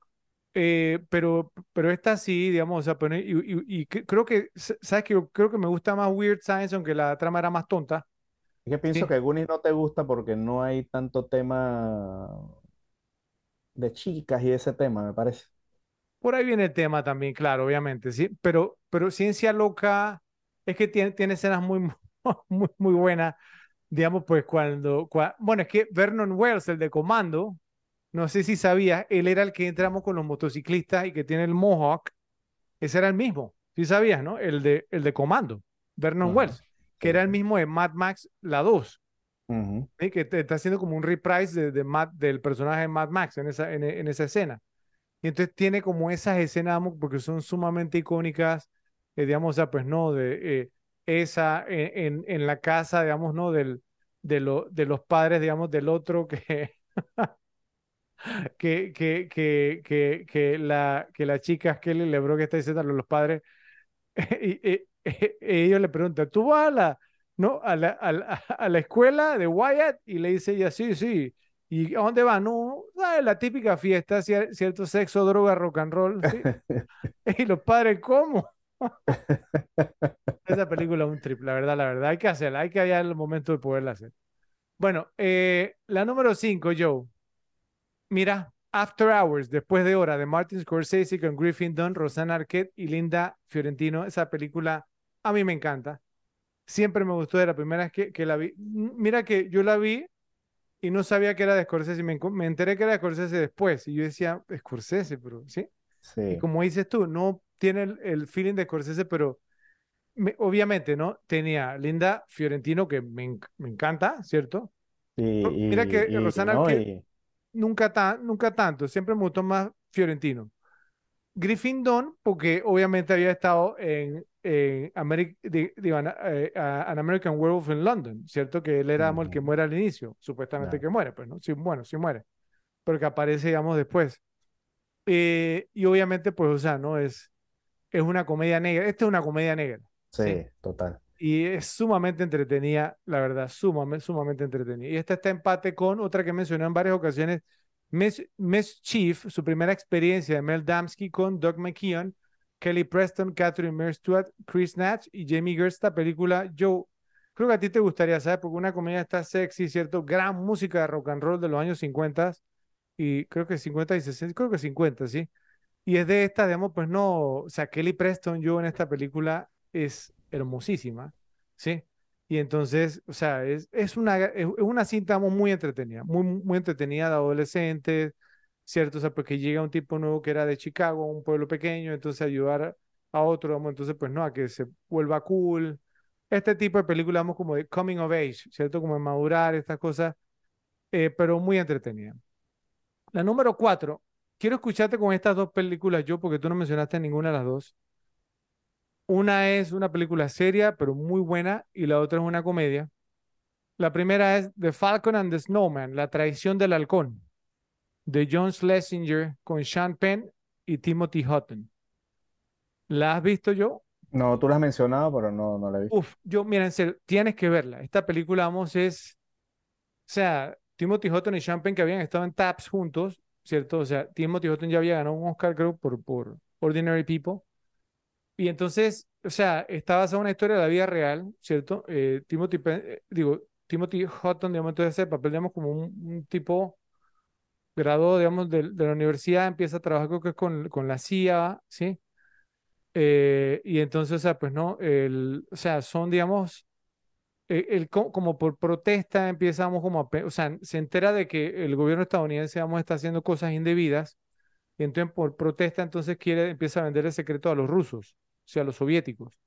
Eh, pero, pero esta sí, digamos, o sea, y, creo que, ¿sabes que Creo que me gusta más Weird Science, aunque la trama era más tonta. Es que pienso que Goonies no te gusta porque no hay tanto tema de chicas y ese tema, me parece. Por ahí viene el tema también, claro, obviamente, sí, pero, pero Ciencia Loca es que tiene, tiene escenas muy, muy, muy buenas, digamos, pues cuando, bueno, es que Vernon Wells, el de Comando, no sé si sabías, él era el que entramos con los motociclistas y que tiene el Mohawk. Ese era el mismo. Sí sabías, ¿no? El de, el de Comando, Vernon Wells, que era el mismo de Mad Max, la 2. Que está haciendo como un reprise de, Mad, del personaje de Mad Max en esa, en, esa escena. Y entonces tiene como esas escenas, porque son sumamente icónicas, eh, digamos, o sea, pues no, de eh, esa en, en, la casa, digamos, ¿no? Del, de, lo, de los padres, digamos, del otro que que, que, que, que, que, la, que la chica Kelly LeBron que está diciendo a los padres, y, ellos le preguntan, ¿tú vas a la, no, a la, a, la, escuela de Wyatt? Y le dice ella, sí, sí. ¿Y a dónde va? No, la típica fiesta, cierto sexo, droga, rock and roll. y los padres, ¿cómo? Esa película es un trip, la verdad, la verdad. Hay que hacerla, hay que hallar el momento de poderla hacer. Bueno, eh, la número 5, Joe. Mira, After Hours, después de hora, de Martin Scorsese con Griffin Dunn, Rosanna Arquette y Linda Fiorentino. Esa película a mí me encanta. Siempre me gustó de la primera vez que, que la vi. Mira que yo la vi y no sabía que era de Scorsese. Me, me enteré que era de Scorsese después. Y yo decía, Scorsese, pero ¿sí? Sí. Y como dices tú, no tiene el, feeling de Scorsese, pero obviamente, ¿no? Tenía Linda Fiorentino, que me, me encanta, ¿cierto? Mira que Rosanna Arquette nunca, tan, nunca tanto, siempre me gustó más Fiorentino. Griffin Dunn, porque obviamente había estado en, en eh, An American Werewolf in London, ¿cierto? Que él era el que muere al inicio, supuestamente que muere, pues, ¿no? Sí, bueno, sí muere, pero que aparece, digamos, después. Eh, y obviamente, pues, o sea, ¿no? Es, es una comedia negra, esta es una comedia negra. Sí, total. Y es sumamente entretenida, la verdad, sumamente, sumamente entretenida. Y esta está empate con otra que mencioné en varias ocasiones, Miss, Chief, su primera experiencia de Mel Damsky con Doug McKeon, Kelly Preston, Catherine Mer Stewart, Chris Natch y Jamie Gerst. Esta película, yo, creo que a ti te gustaría, ¿sabes? Porque una comedia está sexy, ¿cierto? Gran música de rock and roll de los años 50 y creo que 50 y 60, creo que 50, ¿sí? Y es de esta, digamos, pues no, o sea, Kelly Preston, yo en esta película es hermosísima, ¿sí? Y entonces, o sea, es, es, una, es una cinta muy entretenida, muy, muy entretenida de adolescentes, ¿cierto? O sea, porque llega un tipo nuevo que era de Chicago, un pueblo pequeño, entonces ayudar a otro, vamos, entonces, pues no, a que se vuelva cool. Este tipo de película, vamos, como de coming of age, ¿cierto? Como de madurar, estas cosas, eh, pero muy entretenida. La número cuatro, quiero escucharte con estas dos películas yo, porque tú no mencionaste ninguna de las dos. Una es una película seria, pero muy buena, y la otra es una comedia. La primera es The Falcon and the Snowman, La traición del halcón, de John Schlesinger con Sean Penn y Timothy Hutton. ¿La has visto yo? No, tú la has mencionado, pero no, no la he visto. Uf, yo, mira, en serio, tienes que verla. Esta película, vamos, es, o sea, Timothy Hutton y Sean Penn que habían estado en TAPS juntos, ¿cierto? O sea, Timothy Hutton ya había ganado un Oscar, creo, por, por Ordinary People. Y entonces, o sea, está basada en una historia de la vida real, ¿cierto? Eh, Timothy, eh, digo, Timothy Hutton, digamos, entonces el papel, digamos, como un, tipo graduado, digamos, de, la universidad, empieza a trabajar creo que con, con la CIA, ¿sí? Eh, y entonces, o sea, pues no, el, o sea, son, digamos, el, como por protesta empezamos como a, o sea, se entera de que el gobierno estadounidense, vamos, está haciendo cosas indebidas, y entonces por protesta, entonces quiere, empieza a vender el secreto a los rusos, o sea, a los soviéticos.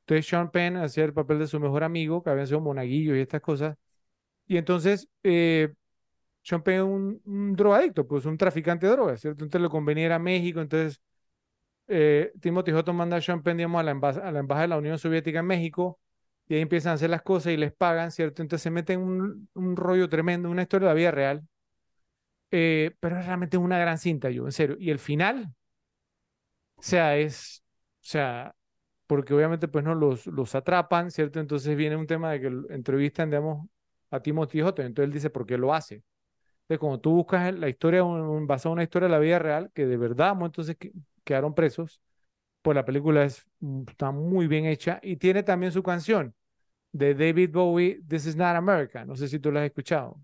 Entonces Sean Penn hacía el papel de su mejor amigo, que había sido monaguillo y estas cosas. Y entonces eh, Sean Penn es un, un, drogadicto, pues un traficante de drogas, ¿cierto? Entonces le convenía ir a México, entonces eh, Timothy manda a Sean Penn, digamos, a la embajada de la Unión Soviética en México, y ahí empiezan a hacer las cosas y les pagan, ¿cierto? Entonces se meten un, un rollo tremendo, una historia de la vida real. Eh, pero es realmente una gran cinta, yo, en serio. Y el final, o sea, es, o sea, porque obviamente pues no los, los atrapan, ¿cierto? Entonces viene un tema de que entrevistan, digamos, a Timothy Hutton, entonces él dice por qué lo hace. Entonces, cuando tú buscas la historia, basada en una historia de la vida real, que de verdad, entonces quedaron presos, pues la película es, mm, está muy bien hecha y tiene también su canción de David Bowie, This is Not America. No sé si tú la has escuchado.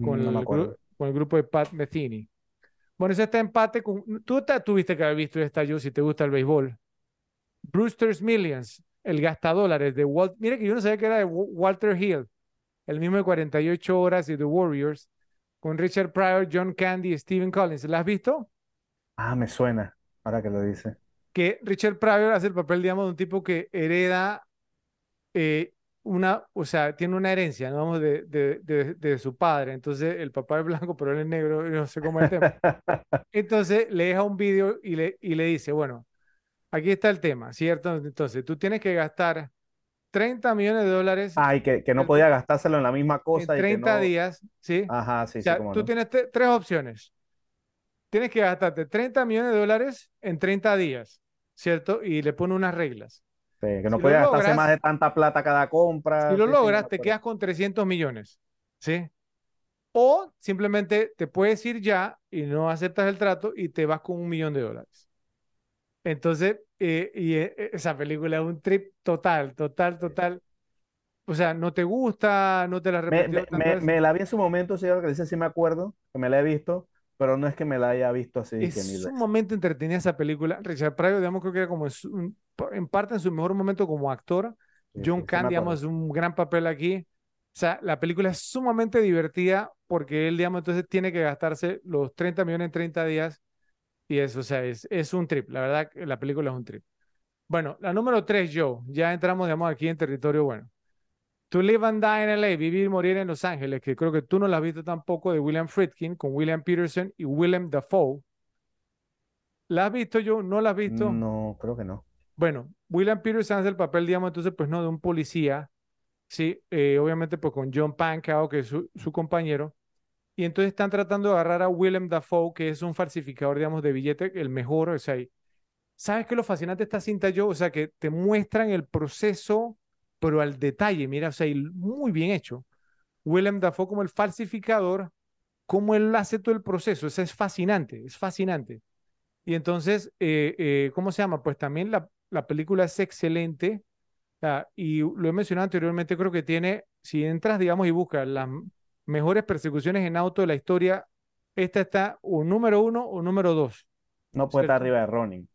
Con, el, con el grupo de Pat Metheny. Bueno, ese está empate con. Tú tuviste que haber visto esta yo si te gusta el béisbol. Brewster's Millions, el gastadólares de Walt. Mira que yo no sabía que era de Walter Hill, el mismo de 48 horas y The Warriors, con Richard Pryor, John Candy y Stephen Collins. ¿La has visto? Ah, me suena, ahora que lo dice. Que Richard Pryor hace el papel, digamos, de un tipo que hereda eh, una, o sea, tiene una herencia, ¿no? Vamos, de, de, de, su padre. Entonces, el papá es blanco, pero él es negro, no sé cómo es el tema. Entonces, le deja un vídeo y le, y le dice, bueno, aquí está el tema, ¿cierto? Entonces, tú tienes que gastar 30 millones de dólares. Ah, y que, que no podía gastárselo en la misma cosa. En 30 días, ¿sí? Ajá, sí, o sea, Tú tienes tres opciones. Tienes que gastarte 30 millones de dólares en 30 días, ¿cierto? Y le pone unas reglas que no podía gastarse más de tanta plata cada compra. Si lo logras, te quedas con 300 millones. ¿Sí? O simplemente te puedes ir ya y no aceptas el trato y te vas con un millón de dólares. Entonces, eh, y eh, esa película es un trip total, total, total. O sea, no te gusta, no te la. Me, me, la vi en su momento, señor, que dice, sí me acuerdo, que me la he visto, pero no es que me la haya visto así. Es un momento entretenida esa película. Richard Pryor, digamos, creo que era como en parte en su mejor momento como actor. John Candy, digamos, un gran papel aquí. O sea, la película es sumamente divertida porque él, digamos, entonces tiene que gastarse los 30 millones en 30 días. Y eso, o sea, es, es un trip. La verdad, la película es un trip. Bueno, la número 3, Joe. Ya entramos, digamos, aquí en territorio bueno. To Live and Die in LA, Vivir y Morir en Los Ángeles, que creo que tú no la has visto tampoco, de William Friedkin, con William Peterson y Willem Dafoe. ¿La has visto yo? ¿No la has visto? No, creo que no. Bueno, William Peterson hace el papel, digamos, entonces, pues no, de un policía, sí, eh, obviamente, pues con John Pancao, que es su, su, compañero, y entonces están tratando de agarrar a Willem Dafoe, que es un falsificador, digamos, de billete, el mejor, o sea, ¿sabes qué es lo fascinante de esta cinta, yo? O sea, que te muestran el proceso pero al detalle, mira, o sea, muy bien hecho. Willem Dafoe como el falsificador, cómo él hace todo el proceso, eso es fascinante, es fascinante. Y entonces, eh, eh, ¿cómo se llama? Pues también la, la película es excelente, y lo he mencionado anteriormente, creo que tiene, si entras, digamos, y buscas las mejores persecuciones en auto de la historia, esta está o número uno o número dos. No puede estar arriba de Ronin.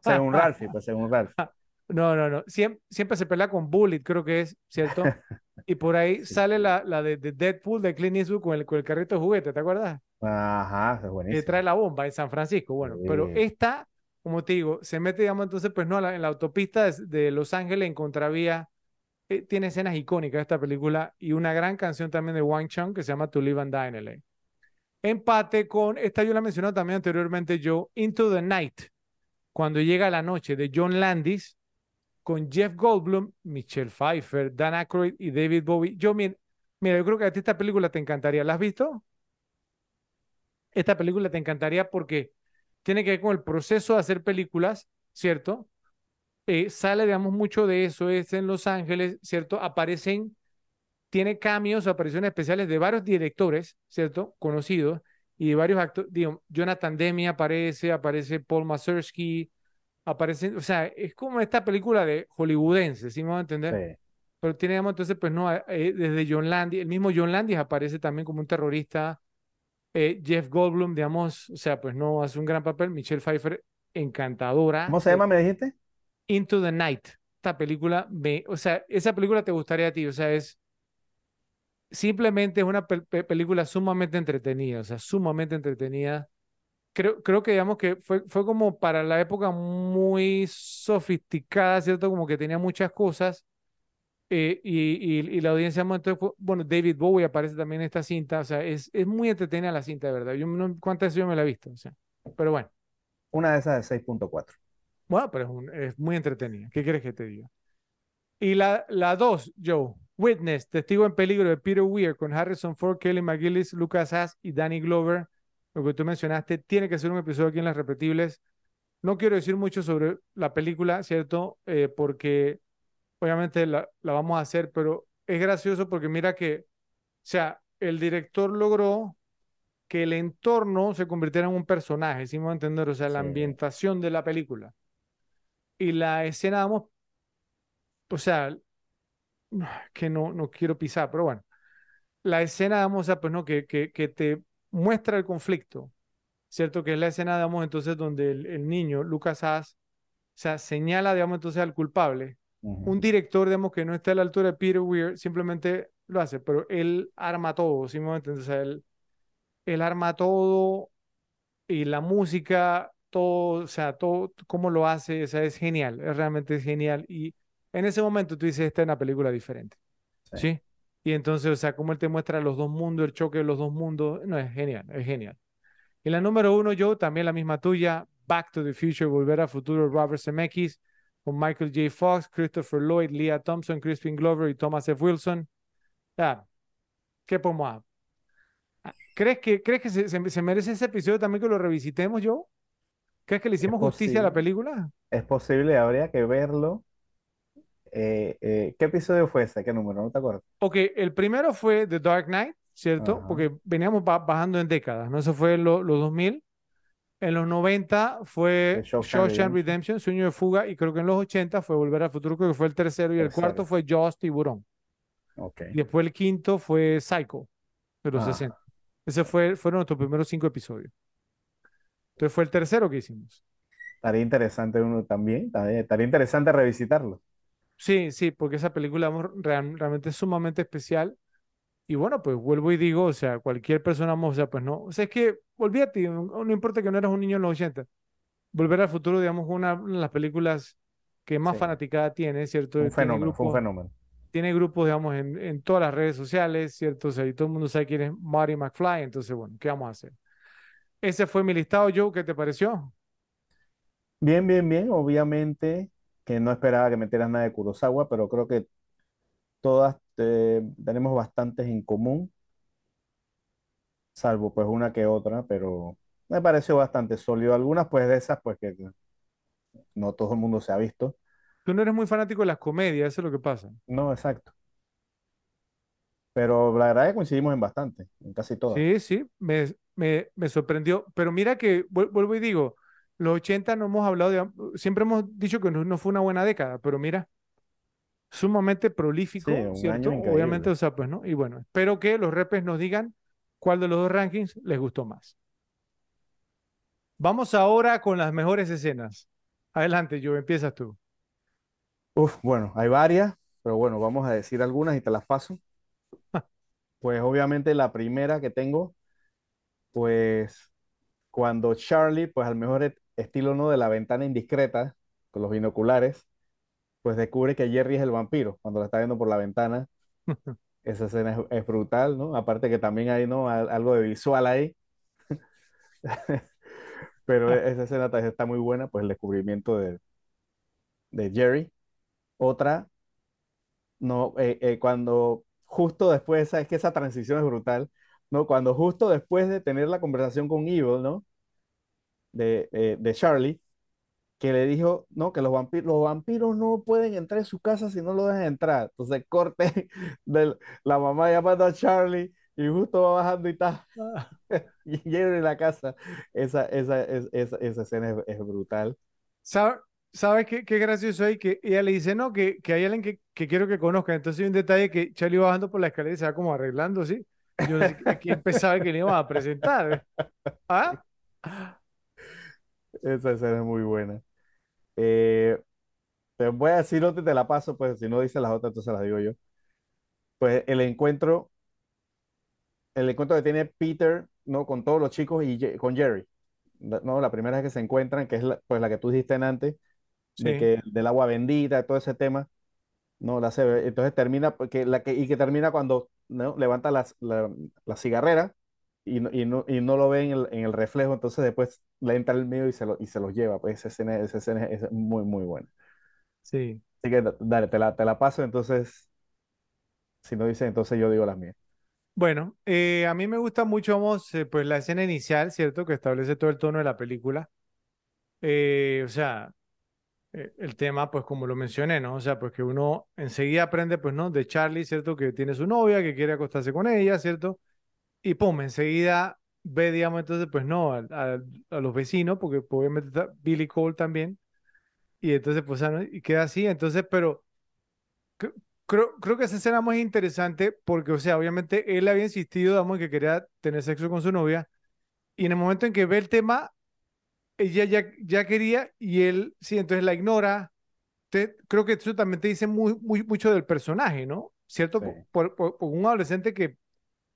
Según Ralphie, pues según Ralphie. No, no, no. Siempre, siempre se pelea con Bullet, creo que es, ¿cierto? Y por ahí Sí. sale la, la de, de Deadpool de Clint Eastwood con el, con el carrito de juguete, ¿te acuerdas? Ajá, es Que buenísimo. trae la bomba en San Francisco. Bueno, pero esta, como te digo, se mete, digamos, entonces, pues no, a la- en la autopista de, de Los Ángeles en contravía. Eh, tiene escenas icónicas esta película y una gran canción también de Wang Chung que se llama To Live and Die in LA. Empate con, esta yo la mencioné también anteriormente yo, Into the Night, cuando llega la noche de John Landis con Jeff Goldblum, Michelle Pfeiffer, Dan Aykroyd y David Bowie. Yo, mira, mira, yo creo que a ti esta película te encantaría. ¿La has visto? Esta película te encantaría porque tiene que ver con el proceso de hacer películas, ¿cierto? Eh, sale, digamos, mucho de eso, es en Los Ángeles, ¿cierto? Aparecen, tiene cambios, apariciones especiales de varios directores, ¿cierto? Conocidos y de varios actores, Jonathan Demme aparece, aparece Paul Mazursky, aparecen, o sea, es como esta película de hollywoodense, ¿sí me van a entender? Sí. Pero tiene, digamos, entonces, pues no, eh, desde John Landis, el mismo John Landis aparece también como un terrorista, eh, Jeff Goldblum, digamos, o sea, pues no hace un gran papel, Michelle Pfeiffer, encantadora. ¿Cómo se eh, llama, me dijiste? Into the Night. Esta película, me, o sea, esa película te gustaría a ti, o sea, es simplemente es una pe- pe- película sumamente entretenida, o sea, sumamente entretenida. Creo, creo que digamos que fue, fue como para la época muy sofisticada, ¿cierto? Como que tenía muchas cosas. eh, y, y- y la audiencia, bueno, entonces bueno, David Bowie aparece también en esta cinta, o sea, es, es muy entretenida la cinta, de verdad. Yo no, ¿cuántas veces yo me la he visto? O sea, pero bueno, Una de esas de 6.4. bueno, pero es, un- es muy entretenida. ¿Qué quieres que te diga? Y la, la dos, Joe, Witness, Testigo en Peligro de Peter Weir con Harrison Ford, Kelly McGillis, Lucas Haas y Danny Glover, lo que tú mencionaste, tiene que ser un episodio aquí en Las Repetibles. No quiero decir mucho sobre la película, ¿cierto? Eh, porque obviamente la, la vamos a hacer, pero es gracioso porque mira que, o sea, el director logró que el entorno se convirtiera en un personaje, ¿sí me voy a entender? O sea, la Sí. ambientación de la película. Y la escena, vamos, o sea, que no, no quiero pisar, pero bueno, la escena, vamos, o sea, pues no, que, que, que te muestra el conflicto, ¿cierto? Que es la escena, digamos, entonces donde el, el niño, Lucas Haas, o sea, señala, digamos, entonces al culpable. Ujú. Un director, digamos, que no está a la altura de Peter Weir, simplemente lo hace, pero él arma todo, ¿sí entender? O sea, él, él arma todo y la música, todo, o sea, todo, cómo lo hace, o sea, es genial, es realmente genial. Y en ese momento tú dices, esta es una película diferente, Sí. ¿sí? Y entonces, o sea, cómo él te muestra los dos mundos, el choque de los dos mundos, no, es genial, es genial. Y la número uno, yo, también la misma tuya, Back to the Future, Volver a Futuro, Robert Zemeckis, con Michael J. Fox, Christopher Lloyd, Leah Thompson, Crispin Glover y Thomas F. Wilson. Ya, ¿qué podemos hacer? ¿Crees que, crees que se, se- se merece ese episodio también que lo revisitemos yo? ¿Crees que le hicimos justicia a la película? Es posible, habría que verlo. Eh, eh, ¿qué episodio fue ese? ¿Qué número? ¿No te acuerdas? Ok, el primero fue The Dark Knight, ¿cierto? Ajá. Porque veníamos ba- bajando en décadas, ¿no? Eso fue en lo- los 2000. En los 90 fue The Shawshank Redemption. Sueño de Fuga, y creo que en los 80 fue Volver al Futuro, creo que fue el tercero, y el Tercero. cuarto fue Jaws Tiburón. Ok. Y después el quinto fue Psycho, de los Ah. 60. Ese fue, fueron nuestros primeros cinco episodios. Entonces fue el tercero que hicimos. Estaría interesante uno también. Estaría, estaría interesante revisitarlo. Sí, sí, porque esa película real- realmente es sumamente especial. Y bueno, pues vuelvo y digo, o sea, cualquier persona, o sea, pues no. O sea, es que, olvídate, no, no importa que no eras un niño en los 80. Volver al futuro, digamos, una, de las películas que más Sí. fanaticada tiene, ¿cierto? Un Tiene fenómeno, fue un fenómeno. tiene grupos, digamos, en, en todas las redes sociales, ¿cierto? O sea, y todo el mundo sabe quién es Marty McFly, entonces, bueno, ¿qué vamos a hacer? Ese fue mi listado, Joe, ¿qué te pareció? Bien, bien, bien. Obviamente que no esperaba que metieras nada de Kurosawa, pero creo que todas eh, tenemos bastantes en común, salvo pues una que otra, pero me pareció bastante sólido. Algunas pues de esas pues que no todo el mundo se ha visto. Tú no eres muy fanático de las comedias, eso es lo que pasa. No, exacto. Pero la verdad es que coincidimos en bastante, en casi todas. Sí, sí, me, me, me sorprendió. Pero mira que, vuel- vuelvo y digo, los 80 no hemos hablado de, siempre hemos dicho que no, no fue una buena década, pero mira, sumamente prolífico, Sí, ¿cierto? Obviamente, o sea, pues, ¿no? Y bueno, espero que los repes nos digan cuál de los dos rankings les gustó más. Vamos ahora con las mejores escenas. Adelante, yo, empiezas tú. Uf, bueno, hay varias, pero bueno, vamos a decir algunas y te las paso. Pues obviamente la primera que tengo, pues cuando Charlie, pues al mejor estilo no de la ventana indiscreta, con los binoculares, pues descubre que Jerry es el vampiro cuando lo está viendo por la ventana. Esa escena es, es brutal, ¿no? Aparte que también hay, ¿no? Al- Algo de visual ahí, pero esa escena está muy buena, pues el descubrimiento de, de Jerry. Otra, no, eh, eh, cuando justo después, sabes que esa transición es brutal, ¿no? Cuando justo después de tener la conversación con Evil, ¿no? De, de, de Charlie, que le dijo, no, que los vampiros, los vampiros no pueden entrar en su casa si no lo dejan entrar. Entonces, corte de la mamá llamando a Charlie y justo va bajando y está y Jerry en la casa. Esa, esa, es- esa, esa escena es, es brutal. ¿Sabe- ¿Sabes qué, qué gracioso hay? Que ella le dice, no, que, que hay alguien que, que quiero que conozca. Entonces hay un detalle que Charlie va bajando por la escalera y se va como arreglando, ¿sí? Yo no sé a quién pensaba que le iban a presentar. ¿Ah? Esa escena es muy buena. Eh, te voy a decir otra y te la paso, pues si no dices las otras, entonces las digo yo. Pues el encuentro, el encuentro que tiene Peter, ¿no? Con todos los chicos y Ye- con Jerry. No, la primera vez que se encuentran, que es la, pues la que tú dijiste antes, de Sí, que del agua bendita, todo ese tema, no la hace, entonces termina, porque la que, y que termina cuando ¿no? levanta las, la, la cigarrera y no, y no, y no lo ve en el, en el reflejo, entonces después le entra el miedo y se, lo, y se los lleva, pues esa escena, esa escena es muy, muy buena. sí. Así que da- dale, te la, te la paso, entonces, si no dices, entonces yo digo las mías. Bueno, eh, a mí me gusta mucho, vamos, eh, pues la escena inicial, ¿cierto? Que establece todo el tono de la película. Eh, o sea, eh, el tema, pues como lo mencioné, ¿no? O sea, pues que uno enseguida aprende, pues, ¿no? De Charlie, ¿cierto? Que tiene su novia, que quiere acostarse con ella, ¿cierto? Y pum, enseguida ve, digamos, entonces, pues, no, al- al- a, los vecinos, porque obviamente está Billy Cole también. Y entonces, pues, y queda así. Entonces, pero cre- creo, creo que esa escena es muy interesante porque, o sea, obviamente él había insistido, digamos, que quería tener sexo con su novia. Y en el momento en que ve el tema, ella ya, ya quería y él, sí, entonces la ignora. Te- creo que eso también te dice muy, muy, mucho del personaje, ¿no? ¿Cierto? Sí, Por, por- por un adolescente que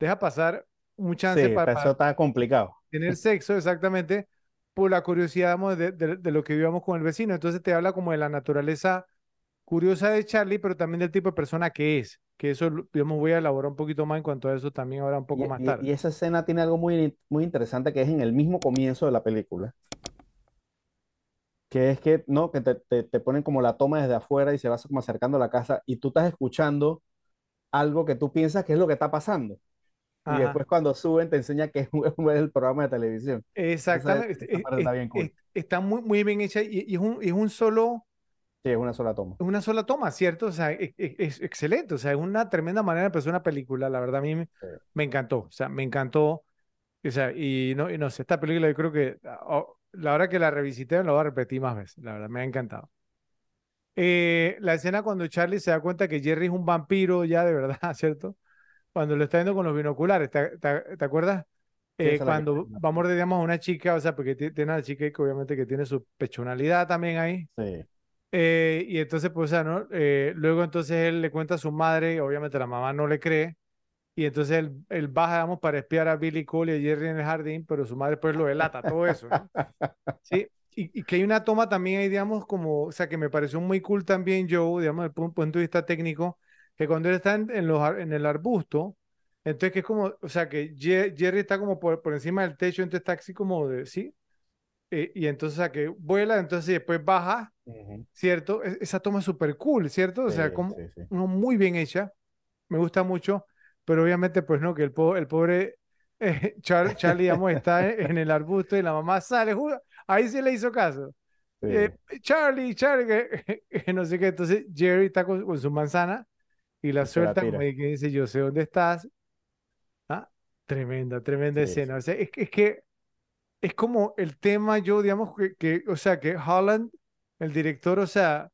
deja pasar un sí, chance para, eso está complicado. tener sexo, exactamente, por la curiosidad, de, de- de lo que vivíamos con el vecino. Entonces te habla como de la naturaleza curiosa de Charlie, pero también del tipo de persona que es, que eso, digamos, voy a elaborar un poquito más en cuanto a eso también ahora un poco Y, más tarde. y esa escena tiene algo muy, muy interesante que es en el mismo comienzo de la película, que es que, ¿no? Que te, te, te ponen como la toma desde afuera y se va como acercando a la casa y tú estás escuchando algo que tú piensas que es lo que está pasando. Y Ajá. después cuando suben te enseña que es, el programa de televisión. Esa, Exactamente. esa es- parte es- está bien cool. es- está muy, muy bien hecha y, y es un, es un solo, Sí, es una sola toma. es una sola toma, ¿cierto? O sea, es, es- es excelente. O sea, es una tremenda manera de empezar una película. La verdad, a mí me, Sí. me encantó. O sea, me encantó. O sea, y no, y no sé, esta película yo creo que oh, la hora que la revisité la voy a repetir más veces. La verdad, me ha encantado. Eh, la escena cuando Charlie se da cuenta que Jerry es un vampiro ya de verdad, ¿cierto? Cuando lo está viendo con los binoculares, ¿te, te- te acuerdas? Eh, la cuando vamos, digamos, a una chica, o sea, porque ti- tiene una chica que obviamente que tiene su pechonalidad también ahí. Sí, Eh, y entonces, pues, o sea, ¿no? Eh, luego entonces él le cuenta a su madre, obviamente la mamá no le cree, y entonces él, él baja, digamos, para espiar a Billy Cole y a Jerry en el jardín, pero su madre pues lo delata, todo eso, ¿no? Sí, y, y que hay una toma también ahí, digamos, como, o sea, que me pareció muy cool también, Joe, digamos, desde un punto de vista técnico, que cuando él está en, en los, en el arbusto, entonces que es como, o sea, que Jerry está como por, por encima del techo, entonces está así como de, ¿sí? Eh, y entonces, o sea, que vuela, entonces y después baja, Ujú. ¿cierto? E- esa toma es súper cool, ¿cierto? O sea, Sí, como sí, sí. no, muy bien hecha, me gusta mucho, pero obviamente, pues no, que el, po- el pobre eh, Char- Charlie, digamos, está en, el arbusto y la mamá sale, ju- ahí sí le hizo caso. Eh, Charlie, Charlie, que, que no sé qué, entonces Jerry está con, con su manzana y la suelta como que dice, yo sé dónde estás. Ah, tremenda, tremenda Sí, escena. O sea, es, es que es como el tema, yo, digamos, que, que, o sea, que Holland, el director, o sea,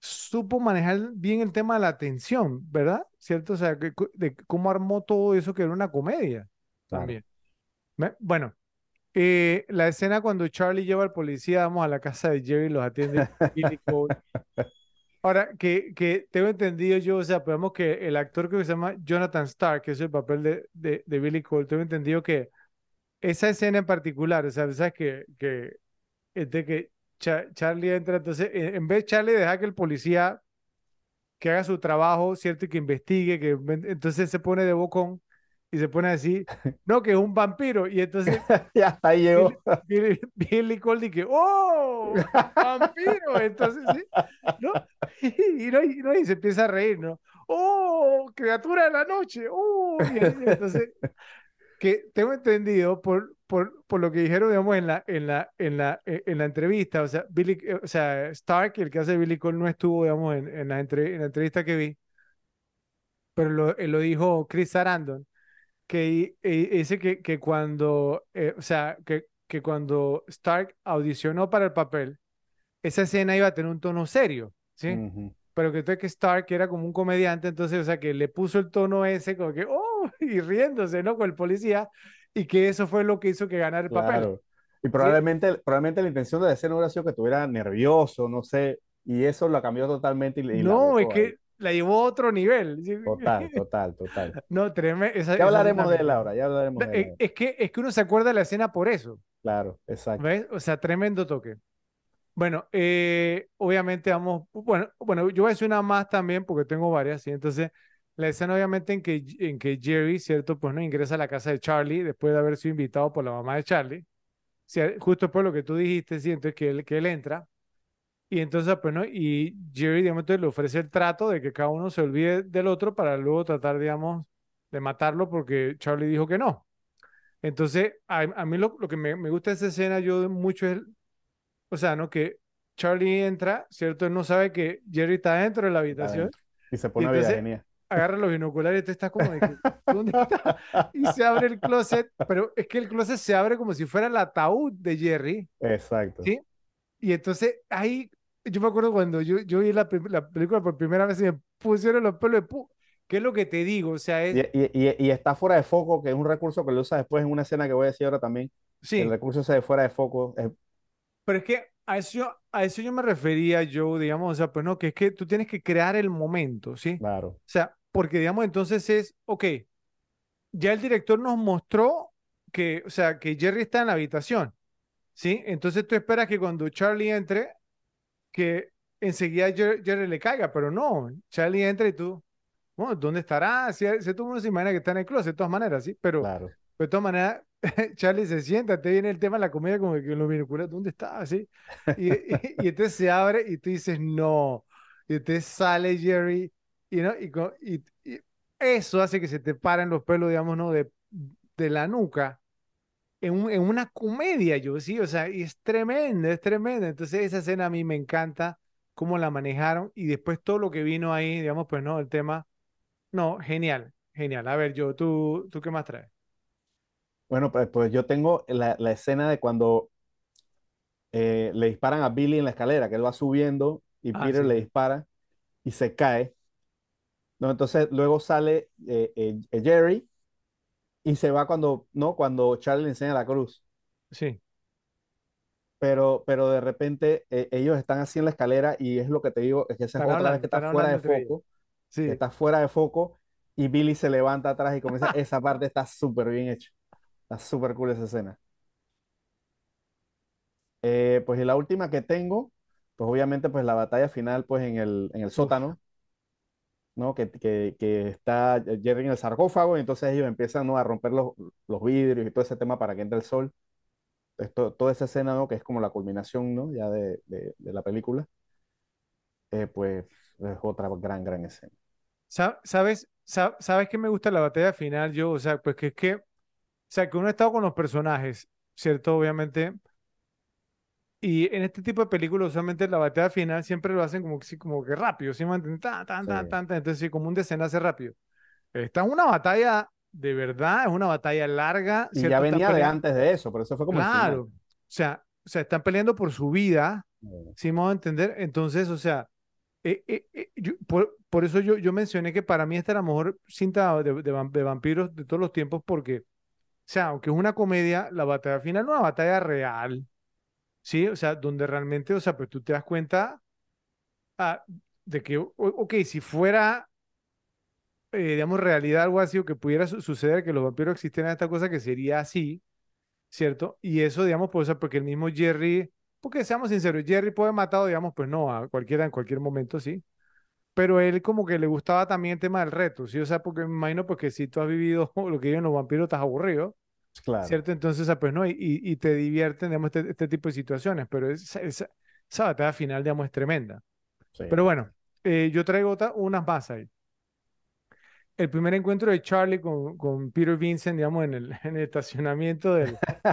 supo manejar bien el tema de la tensión, ¿verdad? ¿Cierto? O sea, que, de cómo armó todo eso que era una comedia también. Bueno, eh, la escena cuando Charlie lleva al policía, vamos a la casa de Jerry, los atiende. Ahora, que, que tengo entendido yo, o sea, podemos que el actor que se llama Jonathan Stark, que es el papel de, de, de Billy Cole, tengo entendido que esa escena en particular, o sea, sabes que, que, este, que Charlie entra, entonces, en vez de Charlie deja que el policía que haga su trabajo, ¿cierto? Y que investigue, que entonces se pone de bocón y se pone así, no, que es un vampiro. Y entonces. ya ahí llegó. Billy, Billy, Cole que, ¡oh! ¡Vampiro! Entonces, ¿sí? ¿no? Y, no, y, no, y se empieza a reír, ¿no? ¡Oh! ¡Criatura de la noche! ¡Oh! Y entonces, que tengo entendido por, por, por, lo que dijeron, digamos, en la, en la, en la, eh, en la entrevista, o sea, Billy, eh, o sea, Stark, el que hace Billy Cole, no estuvo, digamos, en, en, la, entre, en la entrevista que vi, pero lo, lo dijo Chris Sarandon, que dice que, que cuando, eh, o sea, que, que cuando Stark audicionó para el papel, esa escena iba a tener un tono serio, ¿sí? Pero que, que Stark era como un comediante, entonces, o sea, que le puso el tono ese, como que, oh, y riéndose, ¿no? Con el policía, y que eso fue lo que hizo que ganara el papel. Y probablemente, probablemente la intención de la escena hubiera sido que estuviera nervioso, no sé, y eso lo cambió totalmente. Y, no, es que la llevó a otro nivel. Total, total, total. No, tremendo. Ya hablaremos de él ahora, ya hablaremos de él. Es que, es que uno se acuerda de la escena por eso. Claro, exacto. ¿Ves? O sea, tremendo toque. Bueno, eh, obviamente vamos, bueno, bueno, yo voy a decir una más también porque tengo varias, ¿sí? Entonces, la escena obviamente en que, en que Jerry, ¿cierto? Pues no ingresa a la casa de Charlie después de haber sido invitado por la mamá de Charlie. justo por lo que tú dijiste, ¿sí? Entonces que él, que él entra y entonces, pues, ¿no? Y Jerry, digamos, le ofrece el trato de que cada uno se olvide del otro para luego tratar, digamos, de matarlo porque Charlie dijo que no. Entonces, a, mí lo, lo que me, me, gusta de esa escena yo mucho es, o sea, ¿no? Que Charlie entra, ¿cierto? Él no sabe que Jerry está dentro de la habitación. Y se pone a ver Agarra los binoculares y tú estás como de que, ¿dónde está? Y se abre el closet, pero es que el closet se abre como si fuera el ataúd de Jerry. Exacto. ¿Sí? Y entonces ahí yo me acuerdo cuando yo, yo vi la, la, película por primera vez y me pusieron los pelos de pu ¿Qué es lo que te digo? O sea, es... y, y, y, está fuera de foco, que es un recurso que lo usa después en una escena que voy a decir ahora también. Sí. El recurso ese de fuera de foco. Pero es que a eso, a eso yo me refería yo, digamos, o sea, pues no, que es que tú tienes que crear el momento, ¿sí? Claro. O sea, porque digamos, entonces es, ok, ya el director nos mostró que, o sea, que Jerry está en la habitación, ¿sí? Entonces tú esperas que cuando Charlie entre, que enseguida Jerry, le caiga, pero no, Charlie entra y tú, bueno, ¿dónde estará? Si, si el mundo se imagina que está en el closet, de todas maneras, ¿sí? Pero, claro. de todas maneras, Charlie se sienta, te viene el tema de la comida como que lo binoculares, ¿dónde está? ¿Sí? Y, y, entonces se abre y tú dices, no. Y entonces sale Jerry y, ¿no? y, y, eso hace que se te paren los pelos, digamos, ¿no? De, de la nuca en, una comedia, yo sí, o sea, y es tremenda, es tremenda. Entonces esa escena a mí me encanta, cómo la manejaron y después todo lo que vino ahí, digamos, pues no, el tema, no, genial, genial. A ver, yo, ¿tú, tú qué más traes? Bueno, pues, pues yo tengo la, la escena de cuando eh, le disparan a Billy en la escalera, que él va subiendo y ah, Peter le dispara y se cae. No, entonces luego sale eh, eh, Jerry y se va cuando, ¿no? Cuando Charlie le enseña la cruz. Sí. Pero, pero de repente eh, ellos están así en la escalera y es lo que te digo, es que esa es otra vez que está fuera de foco. Sí. Está fuera de foco y Billy se levanta atrás y comienza. esa parte está súper bien hecha. Está súper cool esa escena. Eh, pues y la última que tengo, pues obviamente pues la batalla final pues en el, en el sótano. ¿No? Que, que, que, está Jerry en el sarcófago y entonces ellos empiezan ¿no? a romper los, los, vidrios y todo ese tema para que entre el sol. Esto, toda esa escena, ¿no? Que es como la culminación, ¿no? Ya de, de, la película. Eh, pues es otra gran, gran escena. ¿Sabes? ¿Sabes que me gusta la batalla final? Yo, o sea, pues que es que, o sea, que uno ha estado con los personajes, ¿cierto? Obviamente, y en este tipo de películas, usualmente la batalla final siempre lo hacen como, como que rápido, ¿sí? Tan, tan, tan, tan, tan, entonces sí, como un desenlace rápido. Esta es una batalla de verdad, es una batalla larga. Y ya venía de antes de eso, pero eso fue como Claro, o sea, o sea, están peleando por su vida, si me a entender. Entonces, o sea, eh, eh, eh, yo- por, por eso yo, yo mencioné que para mí esta era la mejor cinta de, de de vampiros de todos los tiempos porque, o sea, aunque es una comedia, la batalla final no es una batalla real, ¿sí? O sea, donde realmente, o sea, pues tú te das cuenta ah, de que, ok, si fuera, eh, digamos, realidad algo así o que pudiera su- suceder que los vampiros existieran, esta cosa que sería así, ¿cierto? Y eso, digamos, pues, o sea, porque el mismo Jerry, porque seamos sinceros, Jerry puede haber matado, digamos, pues no, a cualquiera en cualquier momento, sí. Pero él como que le gustaba también el tema del reto, ¿sí? O sea, porque me imagino porque si tú has vivido lo que viven los vampiros, estás aburrido, Claro, ¿cierto? Entonces, sea, pues no, y, y te divierten, digamos, este, este tipo de situaciones, pero esa, esa, esa batalla final, digamos, es tremenda. sí. Pero bueno, eh, yo traigo otra- unas más ahí. El primer encuentro de Charlie con, con Peter Vincent, digamos, en el, en el estacionamiento del...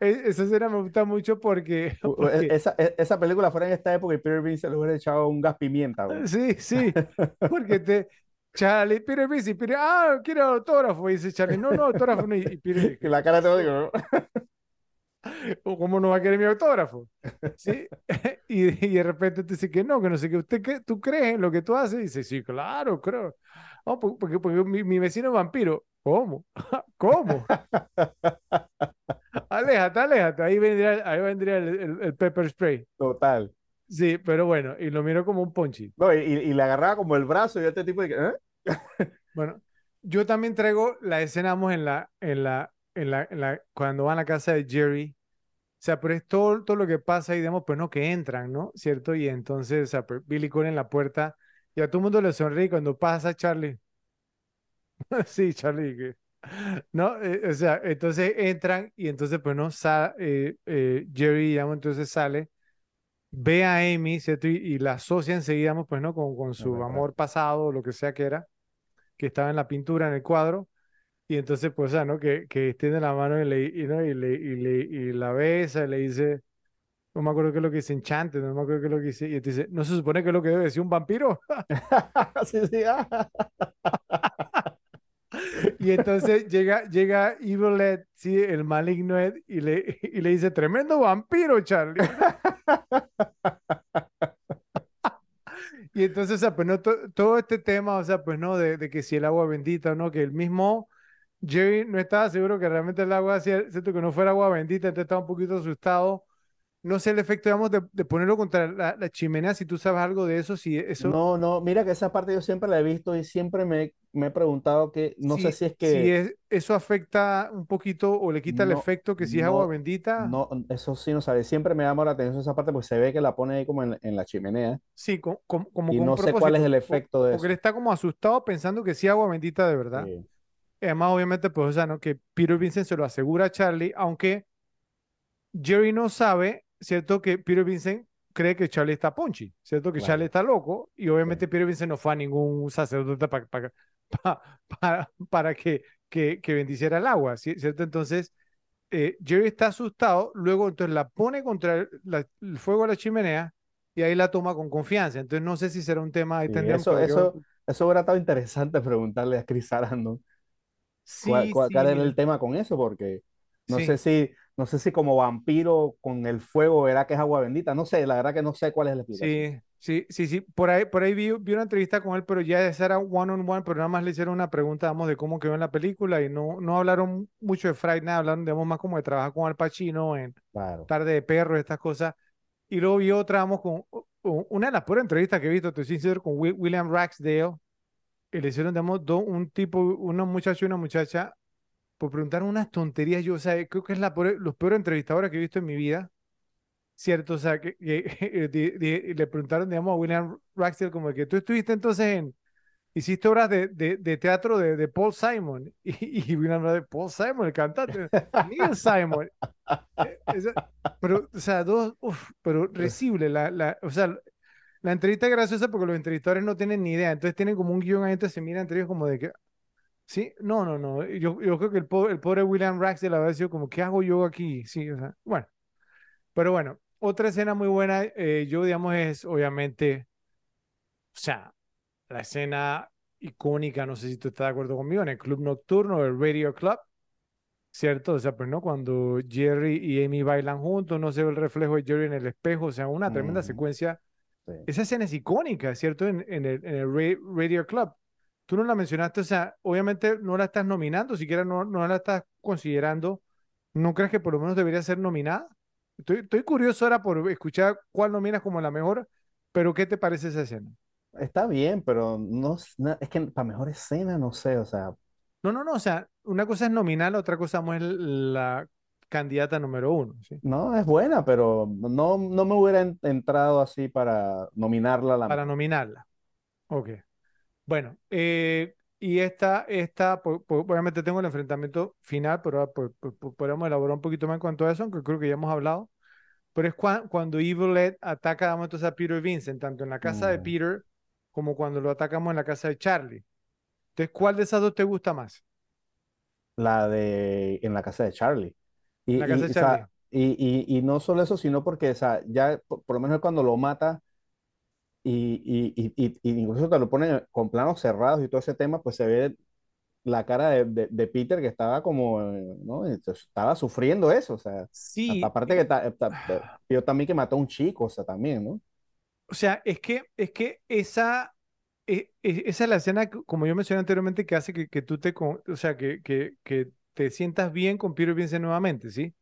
E- Esa escena me gusta mucho porque, e- porque Esa, e- esa película fuera en esta época y Peter Vincent le hubiera echado un gas pimienta, güey. Sí, sí, porque te, Charlie, Peter Vincent, Peter, ah, quiero autógrafo, y dice Charlie, no, no, autógrafo, no, y Peter, Y la cara te digo, ¿no? "¿O ¿cómo no va a querer mi autógrafo? ¿Sí? Y, y de repente te dice que no, que no sé qué, ¿usted qué, tú crees en lo que tú haces? Y dice, sí, claro, creo. Oh, po- porque, porque mi, mi vecino es vampiro. ¿Cómo? ¿Cómo? Aléjate, aléjate, ahí vendría, ahí vendría el, el- el pepper spray. Total. Sí, pero bueno, y lo miro como un ponchi. No, y, y le agarraba como el brazo y este tipo de... ¿eh? Bueno, yo también traigo la escena, vamos, en la, en la, en la, en la, cuando van a la casa de Jerry. O sea, pero es todo, todo lo que pasa y digamos, pues no, que entran, ¿no? ¿Cierto? Y entonces, o sea, pues, Billy Cole en la puerta y a todo el mundo le sonríe cuando pasa Charlie. Sí, Charlie, que... ¿no? Eh, o sea, entonces entran y entonces, pues no, eh, eh, Jerry, digamos, entonces sale, ve a Amy, ¿cierto? Y, y la asocia enseguida, digamos, pues no, con, con su amor pasado, o lo que sea que era, que estaba en la pintura, en el cuadro. Y entonces, pues, o sea, ¿no? Que, que extiende la mano y, le, y, ¿no? y, le, y, le, y la besa y le dice, no me acuerdo qué es lo que dice enchante, no me acuerdo qué es lo que dice. Y entonces dice, ¿no se supone que es lo que debe decir un vampiro? Sí, sí. ah. Y entonces llega, llega Evil Ed, sí, el maligno Ed, y le, y le dice, tremendo vampiro, Charlie. Y entonces, pues no, to- todo este tema, o sea, pues no, de, de que si el agua bendita o no, que el mismo Jerry no estaba seguro que realmente el agua, cierto, que no fuera agua bendita, entonces estaba un poquito asustado. No sé el efecto, digamos, de, de ponerlo contra la, la chimenea, si tú sabes algo de eso, si eso, No, no, mira que esa parte yo siempre la he visto y siempre me, me he preguntado que, no sé si, si es si que... es, eso afecta un poquito o le quita el efecto que si es agua bendita. no, eso sí no sabe. Siempre me llama la atención esa parte porque se ve que la pone ahí como en, en la chimenea Sí, co- com- como y con no sé cuál es el efecto de porque él eso. está como asustado pensando que sí agua bendita de verdad. Sí, además, obviamente, pues, o sea, ¿no? Que Peter Vincent se lo asegura a Charlie, aunque Jerry no sabe, ¿cierto? Que Peter Vincent cree que Charlie está ponchi, ¿cierto? Que Charlie claro. está loco, y obviamente Peter Vincent no fue a ningún sacerdote pa- pa- pa- pa- para que, que, que bendiciera el agua, ¿sí? ¿cierto? Entonces, eh, Jerry está asustado, luego entonces la pone contra el, la- el fuego de la chimenea y ahí la toma con confianza. Entonces, no sé si será un tema, ahí Sí, eso, eso, eso hubiera estado interesante preguntarle a Chris Sarandon cuál, Sí, cuál- cuál sí, era el tema con eso, porque no sí. sé si, no sé si como vampiro con el fuego verá que es agua bendita. No sé, la verdad que no sé cuál es la explicación. Sí, sí, sí, sí. Por ahí, por ahí vi, vi una entrevista con él, pero ya esa era one on one, pero nada más le hicieron una pregunta, digamos, de cómo quedó en la película y no, no hablaron mucho de Friday Night, hablaron, digamos, más como de trabajar con Al Pacino en Claro. Tarde de Perro, estas cosas. Y luego vi otra, vamos, con una de las peores entrevistas que he visto, te soy sincero, con Wi- William Ragsdale. Y le hicieron, digamos, do- un tipo, una muchacha y una muchacha, por preguntar unas tonterías. Yo, o sea, creo que es la peor- los peores entrevistadores que he visto en mi vida. ¿Cierto? O sea, que, que di- di- le preguntaron, digamos, a William Ragsdale como que tú estuviste entonces en, hiciste obras de, de, de teatro de, de Paul Simon. Y, y William Ragsdale, Paul Simon, el cantante, Neil Simon. Eh, pero, o sea, dos, uf, pero recible, la, la, o sea, la entrevista es graciosa porque los entrevistadores no tienen ni idea, entonces tienen como un guion ahí, entonces se miran entre ellos como de que, sí, no, no, no, yo, yo creo que el pobre, el pobre William Ragsdale habrá sido como, ¿qué hago yo aquí? Sí, o sea, bueno, pero bueno, otra escena muy buena, eh, yo digamos es obviamente, o sea, la escena icónica, no sé si tú estás de acuerdo conmigo, en el club nocturno, el Radio Club, ¿cierto? O sea, pues no, cuando Jerry y Amy bailan juntos, no se ve el reflejo de Jerry en el espejo, o sea, una tremenda secuencia Sí. Esa escena es icónica, ¿cierto? En, en el, en el Ra- Radio Club. Tú no la mencionaste, o sea, obviamente no la estás nominando, siquiera no, no la estás considerando. ¿No crees que por lo menos debería ser nominada? Estoy, estoy curioso ahora por escuchar cuál nominas como la mejor, pero ¿qué te parece esa escena? Está bien, pero no, es que para mejor escena, no sé, o sea, No, no, no, o sea, una cosa es nominal, otra cosa es la candidata número uno, ¿sí? no, es buena, pero no, no me hubiera en- entrado así para nominarla a la Para mejor. nominarla. Ok. Bueno, eh, y esta, esta, po- po- obviamente tengo el enfrentamiento final, pero ah, po- po- po- podemos elaborar un poquito más en cuanto a eso, aunque creo que ya hemos hablado. Pero es cua- cuando Evil Ed ataca digamos, entonces a Peter Vincent, tanto en la casa de Mm, Peter como cuando lo atacamos en la casa de Charlie. Entonces, ¿cuál de esas dos te gusta más? la de en la casa de Charlie. Y, la casa y, de o sea, Charlie. y, y- y no solo eso, sino porque, o sea, ya por, por lo menos cuando lo mata y, y, y, y- incluso te lo ponen con planos cerrados y todo ese tema, pues se ve la cara de, de- de Peter que estaba como, eh, ¿no? Entonces, Estaba sufriendo eso, o sea, Sí, aparte que ta- ta- ta- yo también que mató a un chico, o sea, también, ¿no? O sea, es que, es que esa, e- e- esa es la escena, como yo mencioné anteriormente, que hace que, que tú te, o sea, que, que, que te sientas bien con Peter Vincent nuevamente, ¿sí?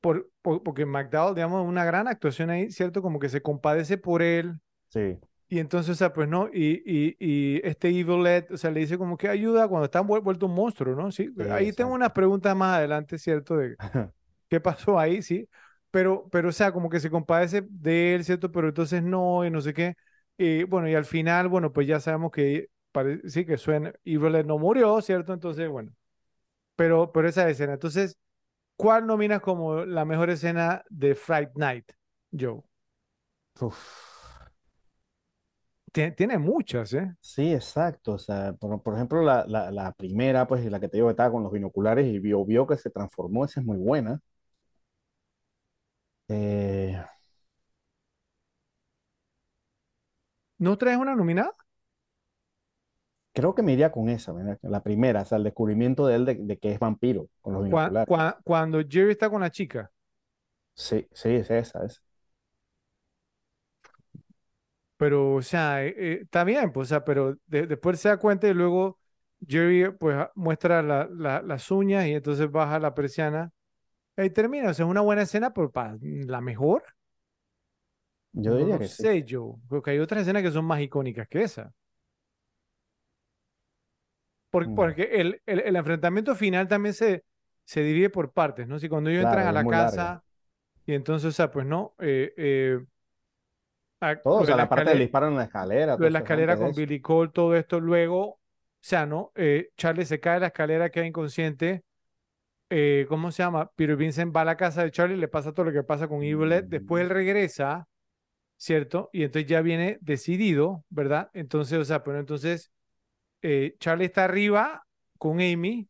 Por, por- porque McDowell, digamos, una gran actuación ahí, ¿cierto? Como que se compadece por él, Sí, y entonces, o sea, pues no, y, y, y este Evil Ed, o sea, le dice como que ayuda cuando está vuel- vuelto un monstruo, ¿no? Sí, sí, ahí tengo unas preguntas más adelante, ¿cierto? De, qué pasó ahí, sí, pero, pero o sea, como que se compadece de él, ¿cierto? Pero entonces no, y no sé qué. Y bueno, y al final, bueno, pues ya sabemos que sí que suena, Evil Ed no murió, ¿cierto? Entonces, bueno, pero, pero esa escena. Entonces, ¿cuál nominas como la mejor escena de Fright Night, Joe? Uf. Tiene, tiene muchas, ¿eh? Sí, exacto. O sea, por, por ejemplo, la, la, la primera, pues la que te digo que estaba con los binoculares y vio, vio que se transformó, esa es muy buena. Eh, ¿No traes una nominada? creo que me iría con esa, la primera, o sea, el descubrimiento de él de, de que es vampiro con los binoculares. cua- cuando Jerry está con la chica. Sí, sí, es esa, es. Pero, o sea, eh, eh, está bien, pues, o sea, pero de- después se da cuenta y luego Jerry, pues, ah, muestra la- la- las uñas y entonces baja la persiana. Ahí termina, o sea, es una buena escena, pero para la mejor, Yo no diría lo que sí. sé yo, porque hay otras escenas que son más icónicas que esa. Por- Mm, porque el, el, el enfrentamiento final también se, se divide por partes, ¿no? Si cuando ellos entran claro, a es la larga. casa y entonces, o sea, pues, no, eh, eh, ah, Todo, o sea, la la parte del escalera, disparo en la escalera, lo de la escalera con. Billy Cole, todo esto, luego, o sea, ¿no? Eh, Charlie se cae de la escalera, queda inconsciente. eh, ¿cómo se llama? Peter Vincent va a la casa de Charlie, le pasa todo lo que pasa con Evil Ed. Después él Mm, regresa, ¿cierto? Y entonces ya viene decidido, ¿verdad? Entonces, o sea, pero entonces eh, Charlie está arriba con Amy.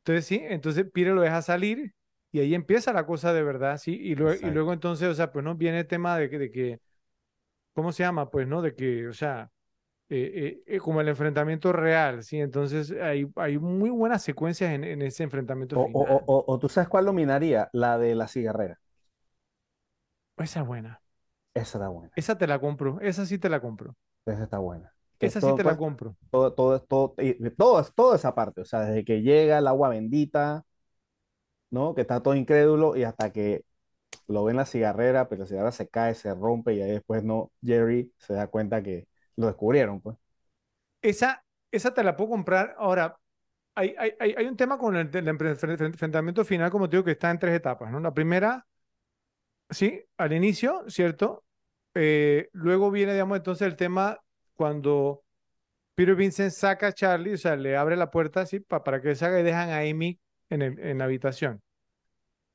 Entonces, sí, entonces Peter lo deja salir y ahí empieza la cosa de verdad, ¿sí? Y luego, y luego Exacto. entonces, o sea, pues no viene el tema de que, de que, ¿cómo se llama? Pues, ¿no? De que, o sea, eh, eh, eh, como el enfrentamiento real, ¿sí? Entonces hay, hay muy buenas secuencias en, en ese enfrentamiento O, final. o, o- o tú sabes cuál dominaría, la de la cigarrera. Esa es buena. Esa está buena, Esa te la compro. Esa sí te la compro. esa está buena. Que Esa sí te la pues, compro. todo, todo, todo, de todo, es- toda esa parte, o sea, desde que llega el agua bendita, ¿no? Que está todo incrédulo y hasta que lo ve en la cigarrera, pero la cigarrera se cae, se rompe y ahí después no, Jerry se da cuenta que lo descubrieron, pues. Esa, esa te la puedo comprar. Ahora, hay, hay, hay un tema con el, el enfre- enfre- enfrentamiento final, como te digo, que está en tres etapas, ¿no? La primera, sí, al inicio, ¿cierto? Eh, luego viene, digamos, entonces el tema cuando Peter Vincent saca a Charlie, o sea, le abre la puerta así pa- para que salga y dejan a Amy en, el- en la habitación.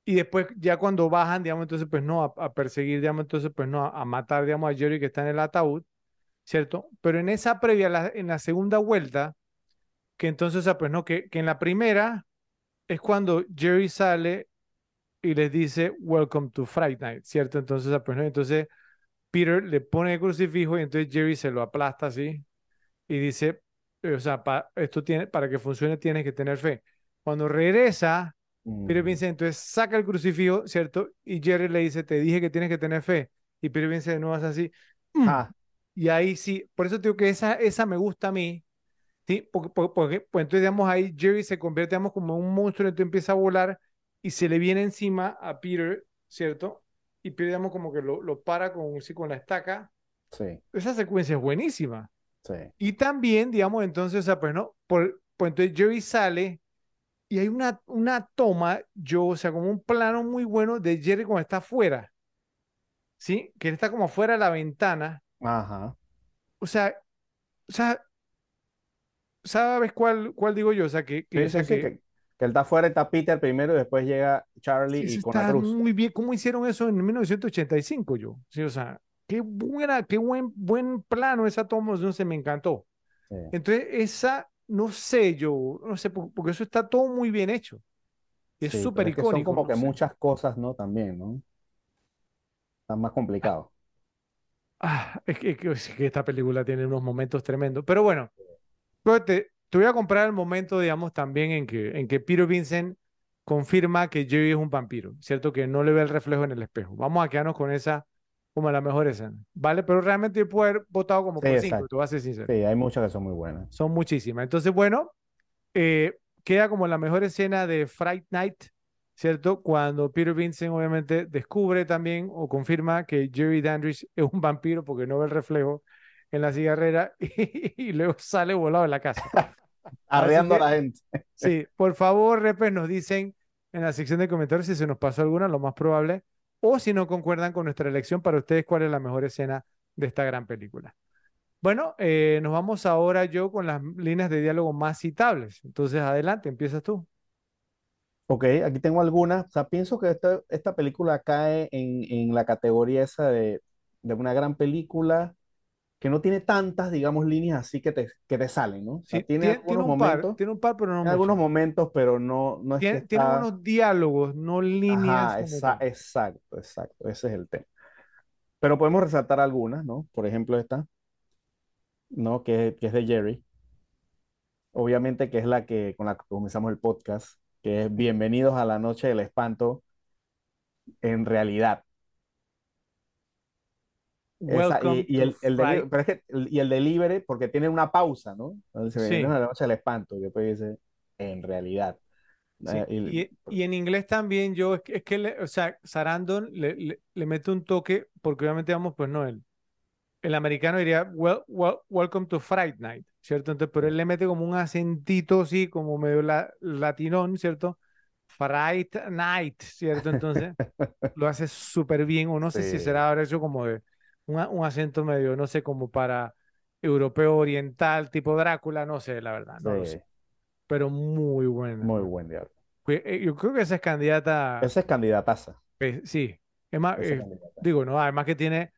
Y después, ya cuando bajan, digamos, entonces, pues no, a, a perseguir, digamos, entonces, pues no, a, a matar, digamos, a Jerry que está en el ataúd, ¿cierto? Pero en esa previa, la- en la segunda vuelta, que entonces, o sea, pues no, que, que en la primera es cuando Jerry sale y les dice, Welcome to Fright Night, ¿cierto? Entonces, o sea, pues no, entonces Peter le pone el crucifijo y entonces Jerry se lo aplasta así y dice, o sea, pa- esto tiene, para que funcione tienes que tener fe. Cuando regresa, Peter Mm, Vincent entonces saca el crucifijo, ¿cierto? Y Jerry le dice, te dije que tienes que tener fe. Y Peter Vincent no hace así. Ah, Y ahí sí, por eso digo que esa, esa me gusta a mí, ¿sí? Porque, porque- porque, pues entonces, digamos, ahí Jerry se convierte, digamos, como en un monstruo, entonces empieza a volar y se le viene encima a Peter, ¿cierto? Y Peter, digamos, como que lo, lo para con, sí, con la estaca. sí, Esa secuencia es buenísima. sí. Y también, digamos, entonces, o sea, pues, ¿no? Por, pues entonces Jerry sale y hay una, una toma, yo, o sea, como un plano muy bueno de Jerry cuando está afuera, ¿sí? Que él está como afuera de la ventana. Ajá. O sea, o sea, ¿sabes cuál, cuál digo yo? O sea, que, que, Sí, sí, sí, que que, que él está afuera, está Peter primero y después llega Charlie y con la está cruz. muy bien. ¿Cómo hicieron eso en 1985 yo? Sí, o sea, qué buena, qué buen, buen plano esa toma, no sé, me encantó. Entonces, esa, no sé yo, no sé, por- porque eso está todo muy bien hecho. Es sí, súper pero es que son icónico, como no que sé. muchas cosas, ¿no? También, ¿no? Está más complicado. Ah, es que, es que- es que esta película tiene unos momentos tremendos. Pero bueno, te, te voy a comprar el momento, digamos, también en que, en que Peter Vincent confirma que Jerry es un vampiro, ¿cierto? Que no le ve el reflejo en el espejo. Vamos a quedarnos con esa como la mejor escena, ¿vale? Pero realmente yo puedo haber votado como Sí, por cinco, te voy a ser sincero. Sí, hay muchas que son muy buenas. Son muchísimas. Entonces, bueno, eh, queda como la mejor escena de Fright Night, ¿cierto? Cuando Peter Vincent obviamente descubre también o confirma que Jerry Dandridge es un vampiro porque no ve el reflejo en la cigarrera y, luego sale volado de la casa. Arreando que- a la gente. Sí, por favor, repes, nos dicen en la sección de comentarios si se nos pasó alguna, lo más probable, o si no concuerdan con nuestra elección para ustedes, cuál es la mejor escena de esta gran película. Bueno, eh, nos vamos ahora yo con las líneas de diálogo más citables. Entonces, adelante, empiezas tú. Ok, aquí tengo algunas. O sea, pienso que esta, película cae en, la categoría esa de una gran película que no tiene tantas, digamos, líneas así que te, que te salen, ¿no? O sea, Sí, tiene tiene, tiene algunos un par, momentos, tiene un par, pero no tiene algunos momentos, pero no, no es que Tiene, tiene está... unos diálogos, no líneas. Ajá, exacto, exacto, ese es el tema. Pero podemos resaltar algunas, ¿no? Por ejemplo, esta, ¿no? Que, que es de Jerry. Obviamente que es la que con la que comenzamos el podcast, que es Bienvenidos a la Noche del Espanto en realidad. Esa, y, y el, el deli- Fright. pero es que y el delivery, porque tiene una pausa, ¿no? Entonces, Sí. La Noche del Espanto, y después dice en realidad. Sí, Eh, y- y, y en inglés también yo, es que, es que le- o sea, Sarandon le, le, le mete un toque, porque obviamente, vamos, pues no, el, el americano diría, well, well- welcome to Fright Night, ¿cierto? Entonces, pero él le mete como un acentito así, como medio la, latinón, ¿cierto? Fright Night, ¿cierto? Entonces, lo hace súper bien, o no sé si Sí. será ahora eso como de un, un acento medio, no sé, como para europeo oriental, tipo Drácula, no sé, la verdad, no lo sé, pero muy buena. muy buen. Pues, eh, Yo creo que esa es candidata, Esa es candidataza. eh, sí. Es más, eh, candidata. digo, no, además que tiene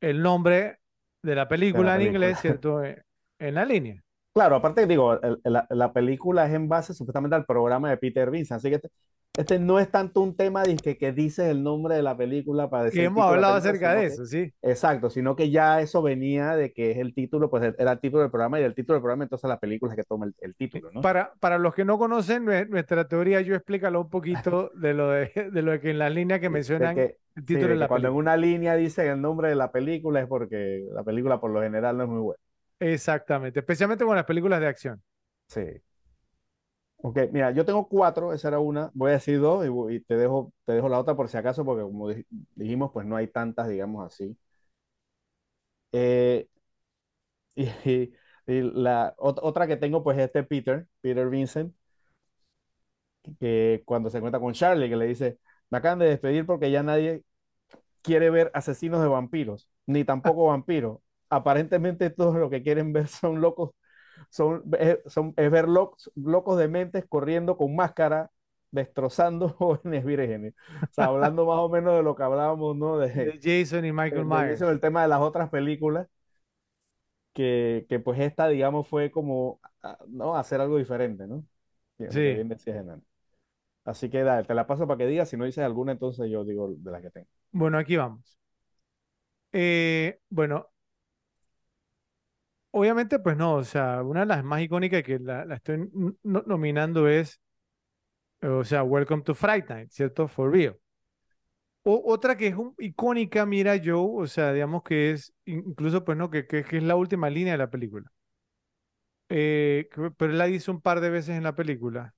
el nombre de la película en película. inglés, ¿cierto? En la línea. Claro, aparte digo, el- la, la película es en base supuestamente al programa de Peter Vincent, así que este, no es tanto un tema de que, que dices el nombre de la película para decir Que el hemos de hablado película, acerca de eso, sí. exacto, sino que ya eso venía de que es el título, pues era el título del programa y del título del programa, entonces la película es que toma el, el título, ¿no? Para, para los que no conocen nue- nuestra teoría, yo explícalo un poquito de lo de, de lo que en las líneas que mencionan que- el título de de la cuando en una línea dicen el nombre de la película es porque la película por lo general no es muy buena. Exactamente, especialmente con las películas de acción. Sí. Ok, mira, yo tengo cuatro, esa era una, voy a decir dos y, y te dejo, te dejo la otra por si acaso, porque como dij- dijimos, pues no hay tantas, digamos así. Eh, y, la ot- otra que tengo, pues este Peter, Peter Vincent, que cuando se encuentra con Charlie, que le dice, me acaban de despedir porque ya nadie quiere ver asesinos de vampiros, ni tampoco vampiros. Aparentemente todos lo que quieren ver son locos son, es, son, es ver locos, locos de mentes corriendo con máscara, destrozando jóvenes vírgenes. O sea, hablando más o menos de lo que hablábamos, ¿no? De, De Jason y Michael Myers. el tema de las otras películas, que, que pues esta, digamos, fue como, ¿no? Hacer algo diferente, ¿no? Bien, Sí. bien. Así que dale, te la paso para que digas, si no dices alguna, entonces yo digo de las que tengo. Bueno, aquí vamos. Eh, bueno, obviamente, pues no, o sea, una de las más icónicas que la, la estoy nominando es, o sea, Welcome to Fright Night, ¿cierto? For real. O- otra que es un- icónica, mira Joe, o sea, digamos que es in- incluso, pues no, que, que, que es la última línea de la película. Eh, pero él la dice un par de veces en la película.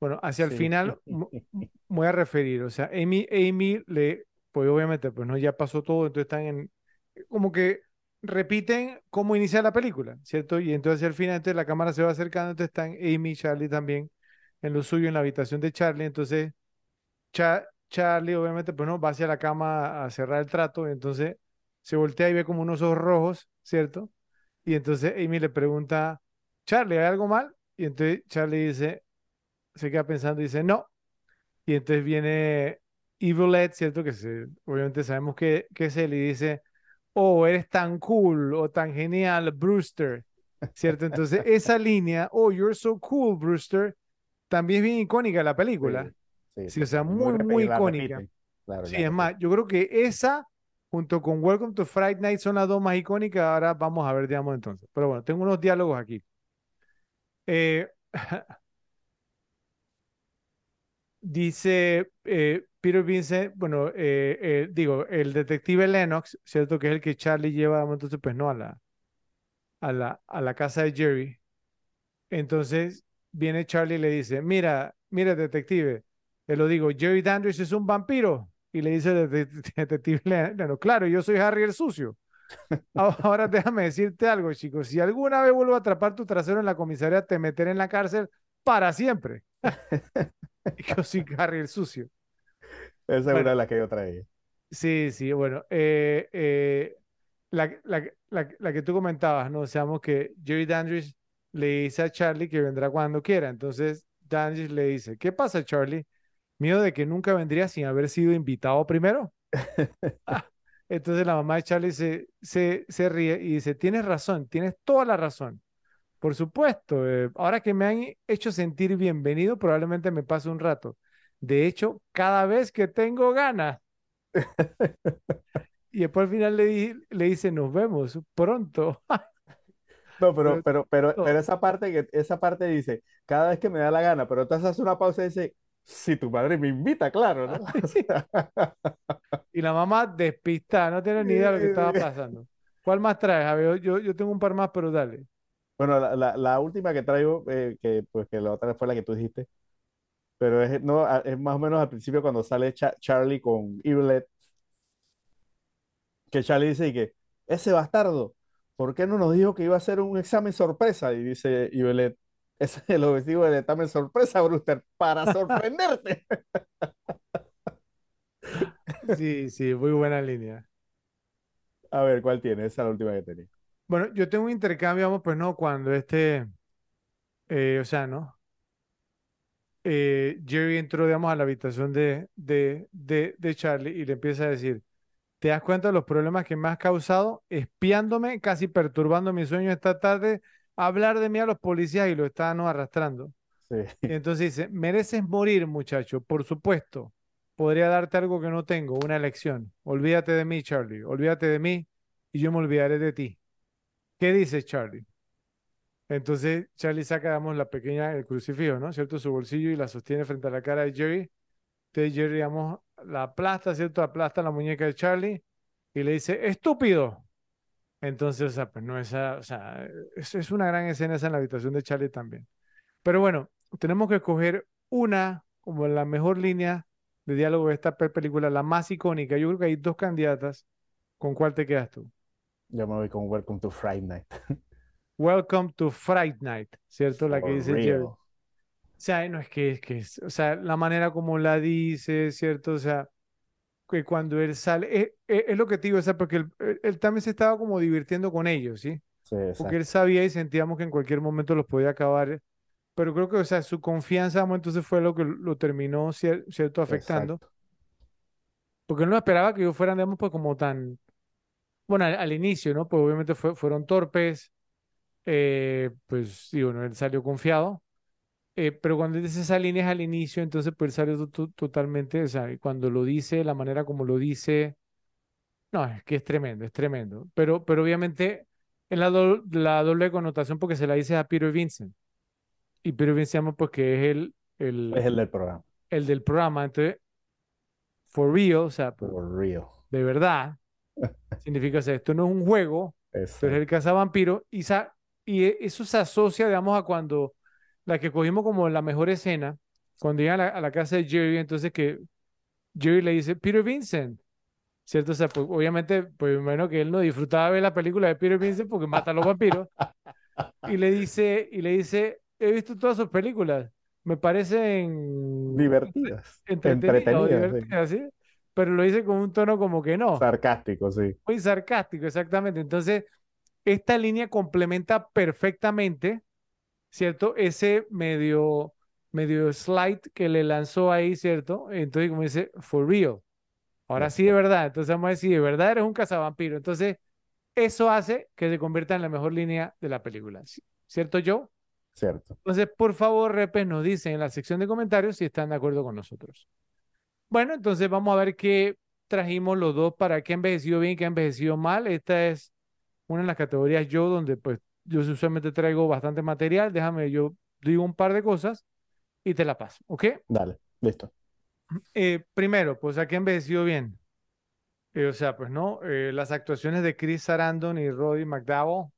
Bueno, hacia el Sí. final voy a referir, o sea, Amy, Amy le, pues obviamente, pues no, ya pasó todo, entonces están en, como que repiten cómo inicia la película, ¿cierto? Y entonces al final, entonces la cámara se va acercando, entonces están Amy y Charlie también en lo suyo, en la habitación de Charlie, entonces Cha- Charlie obviamente, pues no, va hacia la cama a cerrar el trato, entonces se voltea y ve como unos ojos rojos, ¿cierto? Y entonces Amy le pregunta, Charlie, ¿hay algo mal? Y entonces Charlie dice, se queda pensando y dice, no. Y entonces viene Evil Ed, ¿cierto? Que se, obviamente sabemos que, que es él y dice, oh, eres tan cool o tan genial, Brewster, ¿cierto? Entonces esa línea, oh, you're so cool, Brewster, también es bien icónica la película. Sí, sí, Sí, o sea, muy, muy icónica. Claro, Sí, es más, yo creo que esa, junto con Welcome to Friday Night, son las dos más icónicas. Ahora vamos a ver, digamos, entonces. Pero bueno, tengo unos diálogos aquí. Eh, dice eh, Peter Vincent, bueno, eh, eh, digo, el detective Lennox, ¿cierto? Que es el que Charlie lleva, entonces, pues no, a la, a la, a la casa de Jerry. Entonces viene Charlie y le dice, mira, mira, detective, te lo digo, Jerry Dandridge es un vampiro. Y le dice el det- detective Lennox, claro, yo soy Harry el sucio. Ahora déjame decirte algo, chicos. Si alguna vez vuelvo a atrapar tu trasero en la comisaría, te meteré en la cárcel para siempre. Yo soy Harry el sucio. Esa es Bueno. una de las que yo traía. Sí, sí, bueno. eh, eh, la, la- la- la que tú comentabas, ¿no? Seamos que Jerry Dandridge le dice a Charlie que vendrá cuando quiera. Entonces Dandridge le dice, ¿qué pasa, Charlie? ¿Miedo de que nunca vendría sin haber sido invitado primero? Ah, Entonces la mamá de Charlie se, se, se ríe y dice, tienes razón, tienes toda la razón. Por supuesto, eh, ahora que me han hecho sentir bienvenido, probablemente me pase un rato. De hecho, cada vez que tengo ganas. Y después al final le, di- le dice, nos vemos pronto. No, pero, Pero- pero, pero, esa parte que, esa parte dice, cada vez que me da la gana, pero entonces hace una pausa y dice, si tu madre me invita, claro, ¿no? Y la mamá despistada, no tiene ni idea de lo que estaba pasando. ¿Cuál más traes? A ver, yo, yo tengo un par más, pero dale. Bueno, la, la- la última que traigo, eh, que pues que la otra fue la que tú dijiste, pero es, no, a- es más o menos al principio cuando sale Cha- Charlie con Evelet, que Charlie dice y que, ese bastardo, ¿por qué no nos dijo que iba a hacer un examen sorpresa? Y dice Evelet, ese es el objetivo del examen sorpresa, Brewster, para sorprenderte. Sí, sí, muy buena línea. A ver, ¿cuál tiene? Esa es la última que tenía. Bueno, yo tengo un intercambio, vamos, pues no, cuando este, eh, o sea, ¿no? Eh, Jerry entró, digamos, a la habitación de, de, de, de Charlie y le empieza a decir, ¿te das cuenta de los problemas que me has causado? Espiándome, casi perturbando mi sueño esta tarde, hablar de mí a los policías y lo estaban ¿no? arrastrando. Sí. Entonces dice, mereces morir, muchacho, por supuesto. Podría darte algo que no tengo, una elección. Olvídate de mí, Charlie, olvídate de mí y yo me olvidaré de ti. ¿Qué dices, Charlie? Entonces Charlie saca, digamos, la pequeña, el crucifijo, ¿no? ¿Cierto? Su bolsillo y la sostiene frente a la cara de Jerry. Entonces Jerry, digamos, la aplasta, ¿cierto? Aplasta la muñeca de Charlie y le dice, estúpido. Entonces, o sea, pues no esa, o sea, es, es una gran escena esa en la habitación de Charlie también. Pero bueno, tenemos que escoger una como la mejor línea de diálogo de esta pe- película, la más icónica. Yo creo que hay dos candidatas. ¿Con cuál te quedas tú? Yo me voy con Welcome to Friday Night. Welcome to Fright Night, ¿cierto? La que dice. Jerry. O sea, no es que es que es, o sea, la manera como la dice, ¿cierto? O sea, que cuando él sale, es, es- es lo que te digo, o sea, porque él, también se estaba como divirtiendo con ellos, ¿sí? Sí, Porque él sabía y sentíamos que en cualquier momento los podía acabar, pero creo que, o sea, su confianza, entonces fue lo que lo terminó, cier- ¿cierto? Afectando, Exacto. porque él no esperaba que ellos fueran, digamos, pues como tan, bueno, al, al inicio, ¿no? Pues obviamente fue- fueron torpes, eh, pues, sí, bueno, él salió confiado. Eh, pero cuando dice esa línea es al inicio, entonces pues él salió to- to- totalmente, o sea, cuando lo dice, la manera como lo dice, no, es que es tremendo, es tremendo. Pero, pero obviamente en la, do- la doble connotación porque se la dice a Peter Vincent. Y Peter Vincent, pues que es el, el, Es el del programa. el del programa. Entonces, for real, o sea, For real. de verdad, significa, o sea, esto no es un juego, tú eres Exacto. el cazavampiro, y, y e- eso se asocia, digamos, a cuando la que cogimos como la mejor escena, cuando llegan a la, a la casa de Jerry, entonces que Jerry le dice, Peter Vincent, ¿cierto? O sea, pues obviamente, pues bueno, que él no disfrutaba ver la película de Peter Vincent porque mata a los vampiros, y le dice, y le dice, he visto todas sus películas, me parecen Divertidas. entretenidas Entretenidas, sí. divertidas, ¿sí? Pero lo dice con un tono como que no, Sarcástico, sí. muy sarcástico, exactamente. Entonces, esta línea complementa perfectamente, ¿cierto? Ese medio, medio slide que le lanzó ahí, ¿cierto? Entonces, como dice, for real. Ahora sí, de verdad. Entonces, vamos a decir, de verdad eres un cazavampiro. Entonces, eso hace que se convierta en la mejor línea de la película. ¿Cierto, Joe? Cierto. Entonces, por favor, repes, nos dicen en la sección de comentarios si están de acuerdo con nosotros. Bueno, entonces vamos a ver qué trajimos los dos para qué ha envejecido bien y qué ha envejecido mal. Esta es una de las categorías yo donde pues yo usualmente traigo bastante material. Déjame, yo digo un par de cosas y te la paso, ¿ok? Dale, listo. Eh, primero, pues aquí ha envejecido bien. Eh, o sea, pues no, Eh, las actuaciones de Chris Sarandon y Roddy McDowell,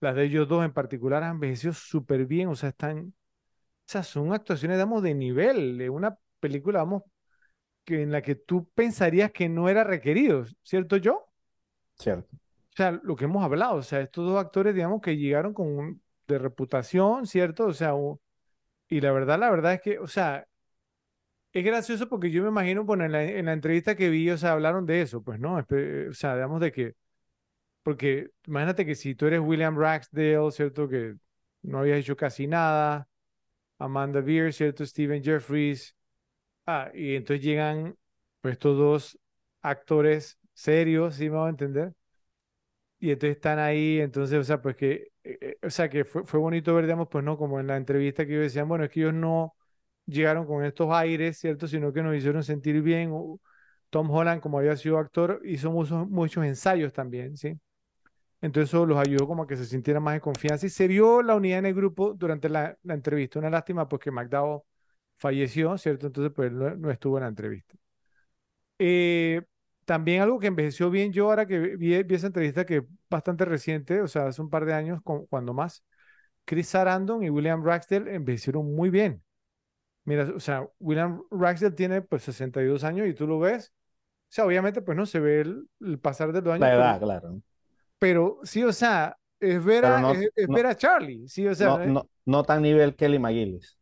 las de ellos dos en particular, han envejecido súper bien. O sea, están, o sea, son actuaciones, digamos, de nivel, de una película, vamos, que en la que tú pensarías que no era requerido, ¿cierto yo? Cierto. O sea, lo que hemos hablado, o sea, estos dos actores, digamos, que llegaron con un- de reputación, ¿cierto? O sea, y la verdad, la verdad es que, o sea, es gracioso porque yo me imagino, bueno, en la, en la entrevista que vi, o sea, hablaron de eso, pues, ¿no? O sea, digamos de que, porque imagínate que si tú eres William Ragsdale, ¿cierto? Que no habías hecho casi nada, Amanda Beer, ¿cierto? Stephen Jeffries, ah, y entonces llegan, pues, estos dos actores serios, ¿sí me va a entender? Y entonces están ahí, entonces, o sea, pues que, eh, eh, o sea, que fue, fue bonito ver, digamos, pues no, como en la entrevista que ellos decían, bueno, es que ellos no llegaron con estos aires, ¿cierto? Sino que nos hicieron sentir bien. Tom Holland, como había sido actor, hizo muchos, muchos ensayos también, ¿sí? Entonces eso los ayudó como a que se sintieran más en confianza y se vio la unidad en el grupo durante la, la entrevista. Una lástima, pues que McDowell falleció, ¿cierto? Entonces, pues no, no estuvo en la entrevista. Eh, también algo que envejeció bien yo ahora que vi, vi esa entrevista que es bastante reciente, o sea, hace un par de años, cu- cuando más, Chris Sarandon y William Ragsdale envejecieron muy bien. Mira, o sea, William Ragsdale tiene pues 62 años y tú lo ves, o sea, obviamente pues no se ve el, el pasar de los años, La pero, edad, claro. pero sí, o sea, es ver Pero a, no, es, es no, ver a Charlie, sí, o sea, no, no tan nivel Kelly McGillis.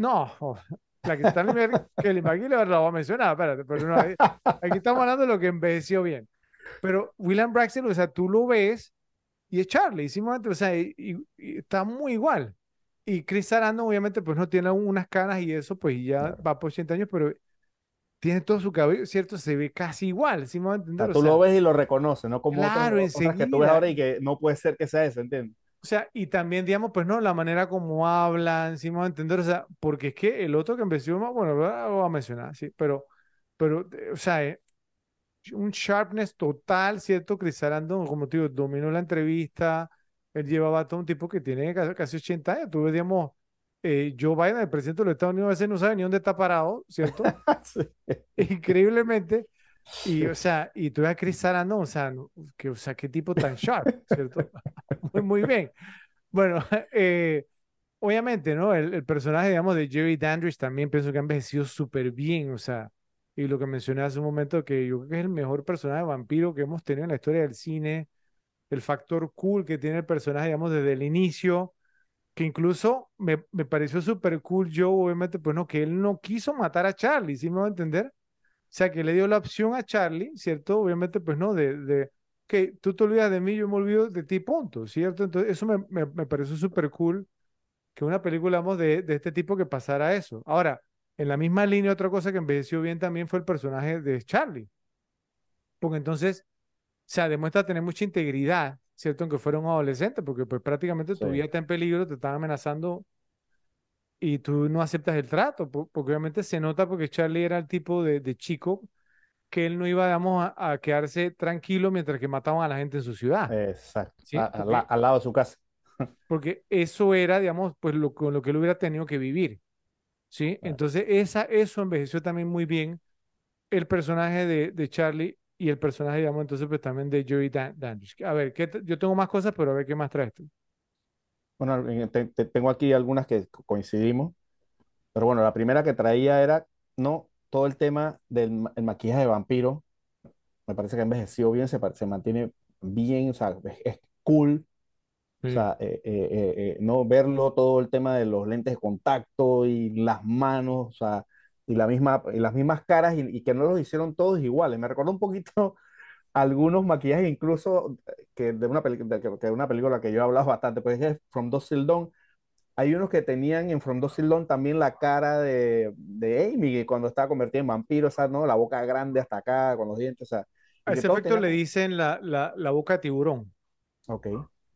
No, oh, la que está en nivel Kelly McGillis la voy a mencionar, espérate, pero no, ahí- aquí estamos hablando de lo que envejeció bien. Pero William Braxton, o sea, tú lo ves y es Charlie, simplemente, o sea, y, y- y está muy igual. Y Chris Sarandon, obviamente, pues no tiene aún unas canas y eso, pues ya va por 80 años, pero tiene todo su cabello, ¿cierto? Se ve casi igual, ¿sí me va a O entender? O tú sea, lo ves y lo reconoces, no como otras claro, cosas que tú ves ahora y que no puede ser que sea ese, ¿entiendes? O sea, y también, digamos, pues no, la manera como hablan, sí me va a entender, o sea, porque es que el otro que empezó bueno, lo voy a mencionar, sí, pero, pero, o sea, eh, un sharpness total, ¿cierto? Chris Sarandon, como te digo, dominó la entrevista, él llevaba a todo un tipo que tiene casi, casi 80 años, tú ves, digamos, eh, Joe Biden, el presidente de los Estados Unidos, a veces no sabe ni dónde está parado, ¿cierto? Sí. Increíblemente, y, o sea, y tú ves a Chris Sarandon, o sea, no- que, o sea, qué tipo tan sharp, ¿cierto? Muy, muy bien. Bueno, eh, obviamente, ¿no? El, el personaje, digamos, de Jerry Dandridge también pienso que ha envejecido súper bien, o sea, y lo que mencioné hace un momento, que yo creo que es el mejor personaje de vampiro que hemos tenido en la historia del cine, el factor cool que tiene el personaje, digamos, desde el inicio, que incluso me, me pareció súper cool yo, obviamente, pues no, que él no quiso matar a Charlie, ¿sí me va a entender? O sea, que le dio la opción a Charlie, ¿cierto? Obviamente, pues no, de, de que tú te olvidas de mí, yo me olvido de ti, punto, ¿cierto? Entonces, eso me, me, me pareció súper cool que una película, vamos, de, de este tipo que pasara eso. Ahora, en la misma línea, otra cosa que envejeció bien también fue el personaje de Charlie, porque entonces, o sea, demuestra tener mucha integridad, ¿cierto? Aunque fuera un adolescente, porque pues prácticamente tu vida está en peligro, te están amenazando y tú no aceptas el trato, po- porque obviamente se nota porque Charlie era el tipo de, de chico que él no iba, digamos, a, a quedarse tranquilo mientras que mataban a la gente en su ciudad, Exacto. ¿sí? A- a Porque, la- al lado de su casa. porque eso era, digamos, pues lo, con lo que él hubiera tenido que vivir, ¿sí? Claro. Entonces, esa, eso envejeció también muy bien el personaje de, de Charlie y el personaje, digamos, entonces, pues también de Joey Dan Dandridge. A ver, ¿qué te- yo tengo más cosas, pero a ver qué más traes tú. Bueno, en- te- te- tengo aquí algunas que co- coincidimos, pero bueno, la primera que traía era, no, todo el tema del ma- el maquillaje de vampiro, me parece que ha envejecido bien, se, se mantiene bien, o sea, es, es cool, o sea, eh, eh, eh, eh, no verlo, todo el tema de los lentes de contacto y las manos, o sea, y, la misma, y las mismas caras y, y que no los hicieron todos iguales. Me recordó un poquito algunos maquillajes incluso que de una, de, que- que de una película que yo he hablado bastante, pues es From Dusk Till Dawn. Hay unos que tenían en From Dusk Till Dawn también la cara de, de Amy, que cuando estaba convertida en vampiro, o sea, ¿no? La boca grande hasta acá, con los dientes, o sea, A que ese todo efecto tenía le dicen la, la, la boca de tiburón. Ok,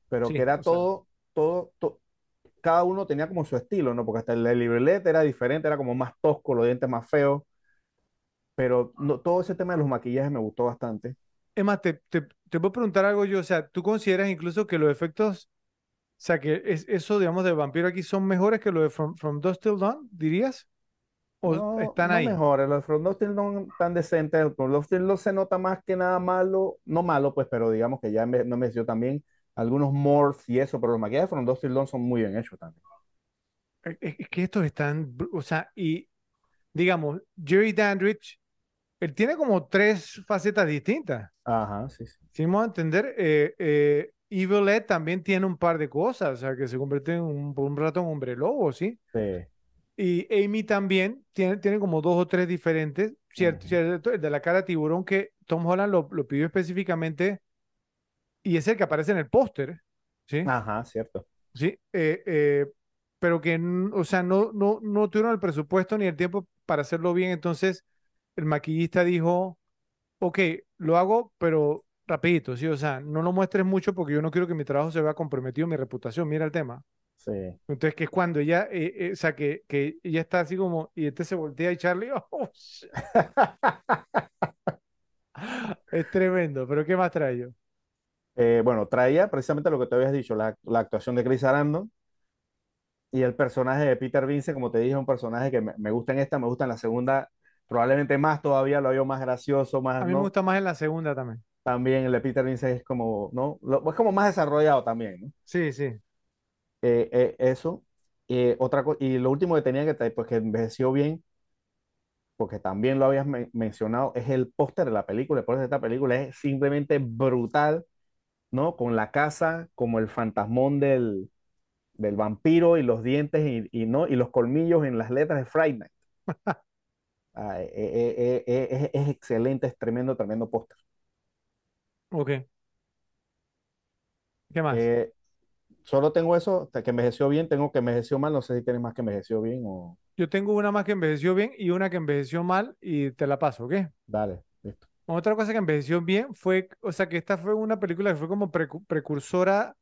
pero que Sí, era o sea, todo, todo, to- cada uno tenía como su estilo, ¿no? Porque hasta el Librelet era diferente, era como más tosco, los dientes más feos, pero no, todo ese tema de los maquillajes me gustó bastante. Más, te, te, te a preguntar algo yo, o sea, ¿tú consideras incluso que los efectos, o sea, que es, eso, digamos, de vampiro aquí son mejores que los de From, From Dusk Till Dawn, dirías? ¿O No, están no ahí? mejores, los From Dusk Till Dawn tan decentes, el From Dusk Till Dawn se nota más que nada malo, no malo pues, pero digamos que ya me, no me dio también algunos morphs y eso, pero los maquillajes de From Dusk Till Dawn son muy bien hechos también. Es, que estos están, o sea, y digamos, Jerry Dandridge, él tiene como tres facetas distintas. Ajá, sí, sí. Si vamos a entender, eh, eh, Evil Ed también tiene un par de cosas, o sea, que se convierte en un, por un rato en hombre lobo, ¿sí? Sí, Y Amy también tiene, tiene como dos o tres diferentes, ¿cierto? Ujú. ¿Cierto? El de la cara de tiburón que Tom Holland lo, lo pidió específicamente y es el que aparece en el póster, ¿sí? Ajá, cierto. Sí, eh, eh, pero que, o sea, no, no, no tuvieron el presupuesto ni el tiempo para hacerlo bien, entonces el maquillista dijo, ok, lo hago, pero rapidito, ¿sí? O sea, no lo muestres mucho porque yo no quiero que mi trabajo se vea comprometido, mi reputación, mira el tema. Sí. Entonces, que es cuando ella, eh, eh, o sea, que, que ella está así como, y este se voltea y Charlie, oh, es tremendo, pero ¿qué más trae yo? Eh, bueno, traía precisamente lo que te habías dicho, la, la actuación de Chris Sarandon y el personaje de Peter Vincent, como te dije, es un personaje que me, me gusta en esta, me gusta en la segunda, probablemente más todavía, lo veo más gracioso, A más, mí me gusta más en la segunda también. También el de Peter Vincent es como, ¿no? Lo- es como más desarrollado también, ¿no? Sí, sí. Eh, eh, eso. Eh, otra y lo último que tenía que pues que envejeció bien, porque también lo habías men- mencionado, es el póster de la película. El póster de esta película es simplemente brutal, ¿no? Con la casa, como el fantasmón del, del vampiro y los dientes y, y, ¿no? y los colmillos en las letras de Friday Night. Ah, eh, eh, eh, es, es excelente, es tremendo, tremendo póster. Ok. ¿Qué más? Solo tengo eso, que envejeció bien, tengo que envejeció mal, no sé si tienes más que envejeció bien o... Yo tengo una más que envejeció bien y una que envejeció mal y te la paso, ¿ok? Dale, listo. Otra cosa que envejeció bien fue, o sea, que esta fue una película que fue como precu- precursora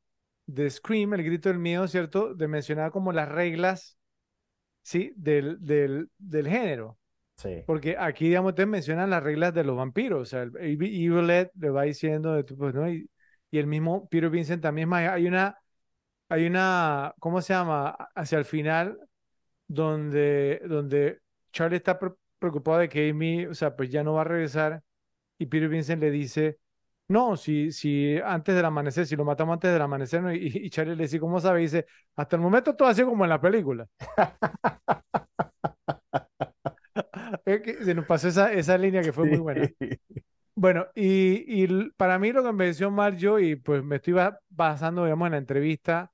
de Scream, El Grito del Miedo, ¿cierto? De mencionar como las reglas, ¿sí? Del, del, del género. Sí. Porque aquí, digamos, te mencionan las reglas de los vampiros, o sea, el Evil Evil Ed le va diciendo, de, pues, ¿no? Y, y el mismo Peter Vincent también más, hay una, hay una, ¿cómo se llama? Hacia el final, donde, donde Charlie está pre- preocupado de que Amy, o sea, pues ya no va a regresar, y Peter Vincent le dice, no, si, si antes del amanecer, si lo matamos antes del amanecer, ¿no? y, y Charlie le dice, ¿cómo sabe? Y dice, hasta el momento todo ha sido como en la película. Que se nos pasó esa, esa línea que fue muy buena. Bueno, y, y para mí lo que envejeció mal yo, y pues me estoy ba- basando, digamos, en la entrevista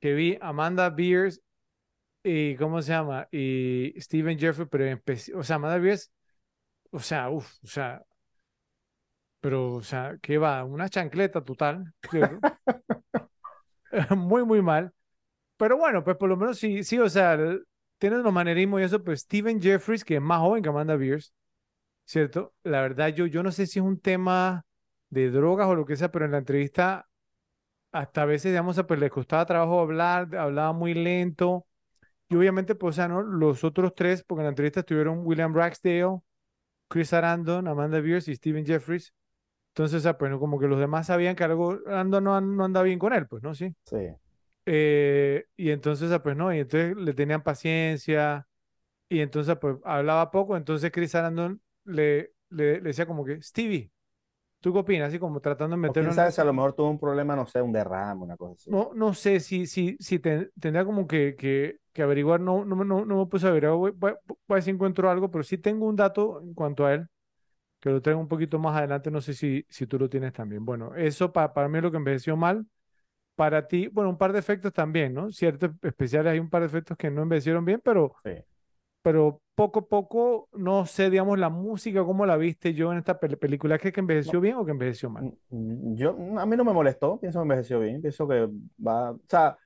que vi Amanda Beers y, ¿cómo se llama? Y Steven Jeffrey, pero en o sea, Amanda Beers, o sea, uff, o sea, pero, o sea, ¿qué va? Una chancleta total. Muy, muy mal. Pero bueno, pues por lo menos sí, sí, o sea, el- tiene unos manerismos y eso, pues Steven Jeffries, que es más joven que Amanda Beers, ¿cierto? La verdad, yo, yo no sé si es un tema de drogas o lo que sea, pero en la entrevista hasta a veces, digamos, pues les costaba trabajo hablar, hablaba muy lento. Y obviamente, pues, o sea, ¿no? Los otros tres, porque en la entrevista estuvieron William Ragsdale, Chris Arandon, Amanda Beers y Steven Jeffries. Entonces, o sea, pues, ¿no? como que los demás sabían que algo Arandon no, no andaba bien con él, pues, ¿no? Sí. Sí. Eh, y entonces, ah, pues no, y entonces le tenían paciencia, y entonces, pues hablaba poco, entonces Chris Sarandon le, le, le decía como que, Stevie, ¿tú qué opinas? Así como tratando de quién meterlo en... sabe si a lo mejor tuvo un problema, no sé, un derrame, una cosa así. No, no sé si, si, si te- tendría como que, que, que averiguar, no, no, no, no me puse a averiguar, voy, voy- voy a ver si encuentro algo, pero sí tengo un dato en cuanto a él, que lo traigo un poquito más adelante, no sé si, si tú lo tienes también. Bueno, eso pa- para mí es lo que envejeció mal. Para ti, bueno, un par de efectos también, ¿no? Ciertos especiales, hay un par de efectos que no envejecieron bien, pero, Sí. pero poco a poco, no sé, digamos, la música, cómo la viste yo en esta pel- película, ¿crees que envejeció No, bien o que envejeció mal? mm, yo, a mí no me molestó, pienso que envejeció bien, pienso que va, o sea,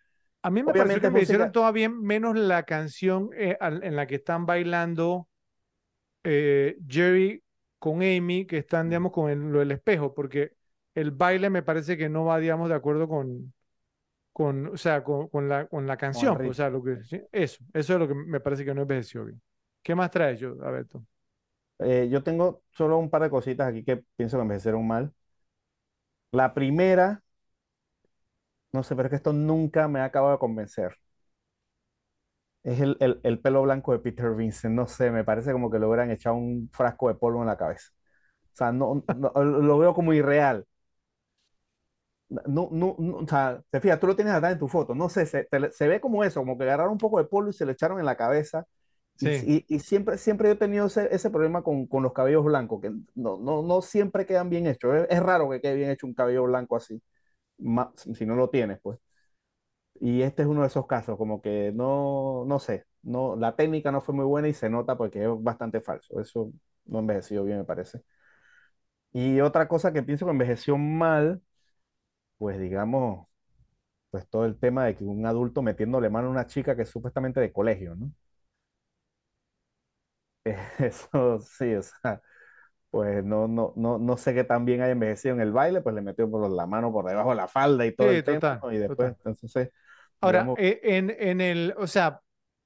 A mí me pareció que envejecieron música, todavía bien, menos la canción eh, al- en la que están bailando eh, Jerry con Amy, que están, mm, digamos, con el- lo del espejo, porque el baile me parece que no va, digamos, de acuerdo con, con, o sea, con, con la, con la canción, o sea, lo que, eso, eso es lo que me parece que no envejeció bien. ¿Qué más traes yo, a ver tú? Eh, yo tengo solo un par de cositas aquí que pienso que envejecieron mal. La primera, no sé, pero es que esto nunca me ha acabado de convencer. Es el, el, el pelo blanco de Peter Vincent, no sé, me parece como que le hubieran echado un frasco de polvo en la cabeza. O sea, no, no- lo veo como irreal. No, no, no, o sea, te fijas, tú lo tienes atrás en tu foto, no sé, se, te se ve como eso, como que agarraron un poco de polvo y se le echaron en la cabeza. Sí, y- y siempre, siempre he tenido ese, ese problema con, con los cabellos blancos, que no, no, no siempre quedan bien hechos. Es, es raro que quede bien hecho un cabello blanco así, ma- si no lo tienes, pues. Y este es uno de esos casos, como que no, no sé, no, la técnica no fue muy buena y se nota porque es bastante falso. Eso no envejeció bien, me parece. Y otra cosa que pienso que envejeció mal, pues digamos, pues todo el tema de que un adulto metiéndole mano a una chica que es supuestamente de colegio, ¿no? Eso sí, o sea, pues no, no, no, no sé qué tan bien haya envejecido en el baile, pues le metió por la mano por debajo de la falda y todo sí, el tema, total, ¿no? Y después, total. entonces, Ahora, digamos, eh, en, en el, o sea,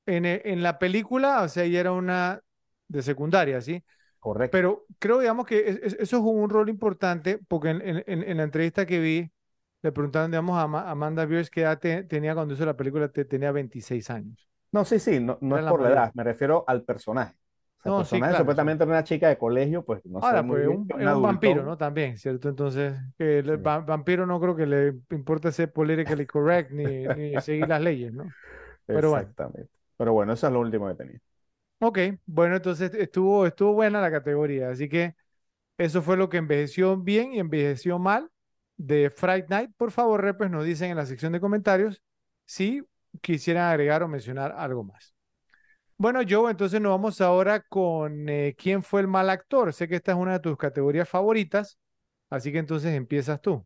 en, e- en la película, o sea, ella era una de secundaria, ¿sí? correcto. Pero creo, digamos, que es- es- eso jugó un rol importante porque en, en- en- en la entrevista que vi, le preguntaron, digamos, a Ama- Amanda Beers qué edad te- tenía cuando hizo la película, te- tenía 26 años. No, sí, sí, no, no es por la edad, me refiero al personaje. O sea, el No, sí, personaje claro, sí. supuestamente era una chica de colegio, pues no Ahora, muy pues bien un, que un un vampiro. ¿no? También, ¿cierto? Entonces, que el Sí, va- vampiro no creo que le importe ser politically correct ni, ni seguir las leyes, ¿no? Pero bueno. exactamente. Pero bueno, eso es lo último que tenía. Ok, bueno, entonces estuvo, estuvo buena la categoría, así que eso fue lo que envejeció bien y envejeció mal de Fright Night. Por favor, repes, nos dicen en la sección de comentarios si quisieran agregar o mencionar algo más. Bueno, Joe, entonces nos vamos ahora con eh, quién fue el mal actor. Sé que esta es una de tus categorías favoritas, así que entonces empiezas tú.